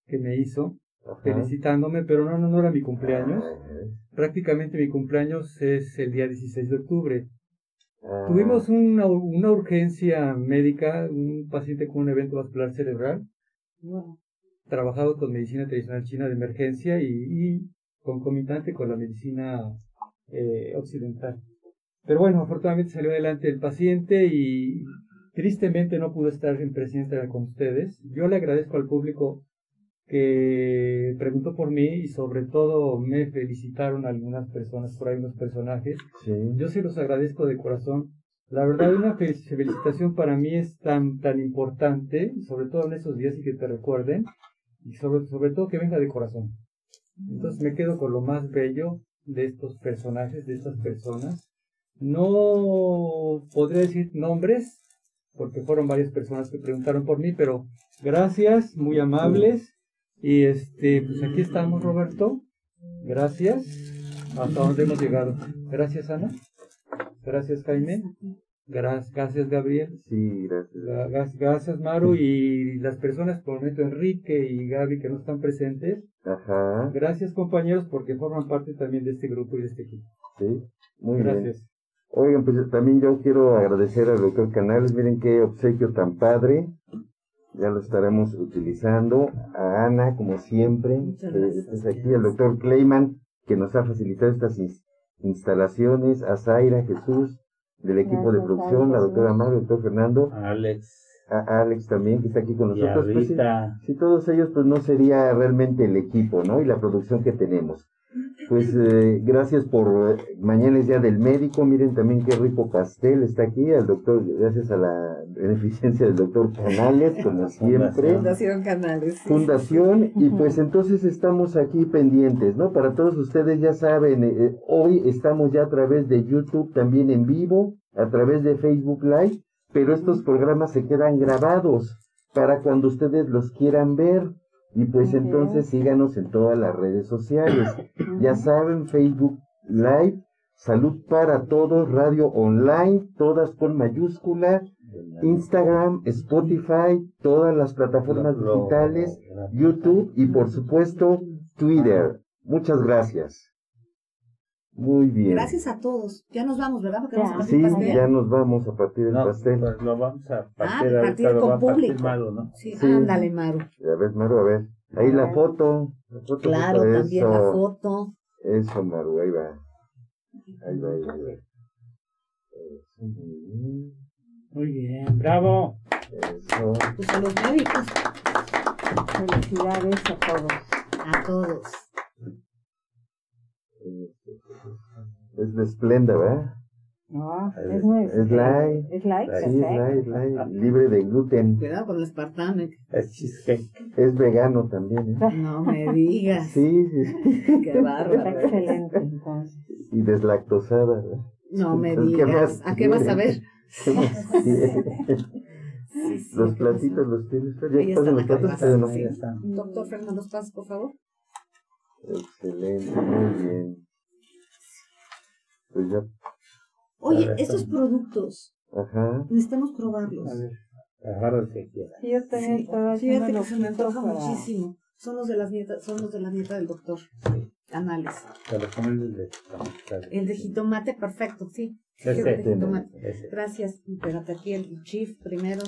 que me hizo, Ajá. felicitándome, pero no, no, no era mi cumpleaños. Ah, Prácticamente mi cumpleaños es el día 16 de octubre. ah. Tuvimos una, una urgencia médica, un paciente con un evento vascular cerebral, Wow. Trabajado con medicina tradicional china de emergencia y, y concomitante con la medicina eh, occidental. Pero bueno, afortunadamente salió adelante el paciente y tristemente no pudo estar en presencia con ustedes. Yo le agradezco al público que preguntó por mí y sobre todo me felicitaron algunas personas, por ahí unos personajes. Sí. Yo se los agradezco de corazón. La verdad, una fe- felicitación para mí es tan, tan importante, sobre todo en esos días y que te recuerden, y sobre, sobre todo que venga de corazón. Entonces me quedo con lo más bello de estos personajes, de estas personas. No podría decir nombres, porque fueron varias personas que preguntaron por mí, pero gracias, muy amables. Y este, pues aquí estamos, Roberto. Gracias. Hasta donde hemos llegado. Gracias, Ana. Gracias, Jaime. Gracias, gracias Gabriel. Sí, gracias. Gracias, gracias Maru y las personas, por momento Enrique y Gaby que no están presentes. Ajá. Gracias compañeros porque forman parte también de este grupo y de este equipo. Sí, muy bien. Gracias. Oigan, pues también yo quiero agradecer al doctor Canales. Miren qué obsequio tan padre. Ya lo estaremos utilizando. A Ana, como siempre, Muchas que gracias. estés aquí. Al doctor Clayman, que nos ha facilitado estas ins- instalaciones. A Zaira, Jesús, del equipo de Gracias, producción. La doctora Jesús. Mar, el doctor Fernando. Alex A Alex también, que está aquí con y nosotros. Pues, sí, Rita. si todos ellos, pues no sería realmente el equipo, ¿no? Y la producción que tenemos. Pues eh, gracias por, eh, mañana es día del médico, miren también qué rico pastel está aquí, al doctor, gracias a la beneficencia del doctor Canales, como siempre. Fundación Canales. sí. Fundación, y pues entonces estamos aquí pendientes, ¿no? Para todos ustedes ya saben, eh, eh, hoy estamos ya a través de YouTube también en vivo, a través de Facebook Live, pero estos programas se quedan grabados para cuando ustedes los quieran ver. Y pues entonces síganos en todas las redes sociales. Ya saben, Facebook Live, Salud para Todos, Radio Online, todas con mayúscula, Instagram, Spotify, todas las plataformas digitales, YouTube y por supuesto Twitter. Muchas gracias. Muy bien. Gracias a todos. Ya nos vamos, ¿verdad? Porque Ya. vamos a partir Sí, pastel. ya nos vamos a partir del No, pastel. pues lo vamos a Ah, partir partir ahorita, lo con partir público. Maru, ¿no? Sí, Sí. ándale, Maru. A ver, Maru, a ver. Ahí la foto. La foto, Claro, también la foto. Eso, Maru, ahí va. Ahí va, ahí va, ahí va. Eso, muy bien. Muy bien, bravo. Eso. Pues a los médicos. Felicidades a todos. A todos. Es de Esplenda, ¿verdad? No, Es- es, muy es light. Es light, Sí, es perfecto. light, light, libre de gluten. Cuidado con el espartano. Es cheesecake. Es vegano también, ¿eh? No me digas. Sí, sí, sí. Qué bárbaro. Está excelente, entonces. Y deslactosada, ¿verdad? No me Entonces, ¿qué digas. más ¿A qué vas a ver? Sí, sí, Los platitos los tienes. Ya pasan están los platos, pero no. Doctor Fernando Paz, por favor. Excelente, muy bien. Pues ya, Oye, ver, estos productos ajá. necesitamos probarlos. A ver, agarra el que quiera. Sí, yo también Sí, estaba fíjate que se me loquito antoja para- muchísimo. Son los de las nietas, son los de la nieta del doctor. Sí. Canales. El de jitomate. El de jitomate, perfecto, sí. El de jitomate. Gracias. Espérate aquí el chief primero.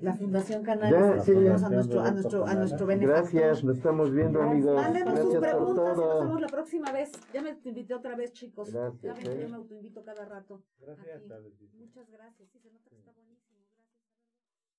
La Fundación Ya, Canales. sí, a nuestro, a nuestro, a nuestro benefactor. Gracias, nos estamos viendo, amigos. Mándenos sus Gracias preguntas y nos vemos la próxima vez. Ya me invité otra vez, chicos. Gracias, Ya ven eh. yo me autoinvito cada rato. Gracias. Muchas gracias. Sí, se nota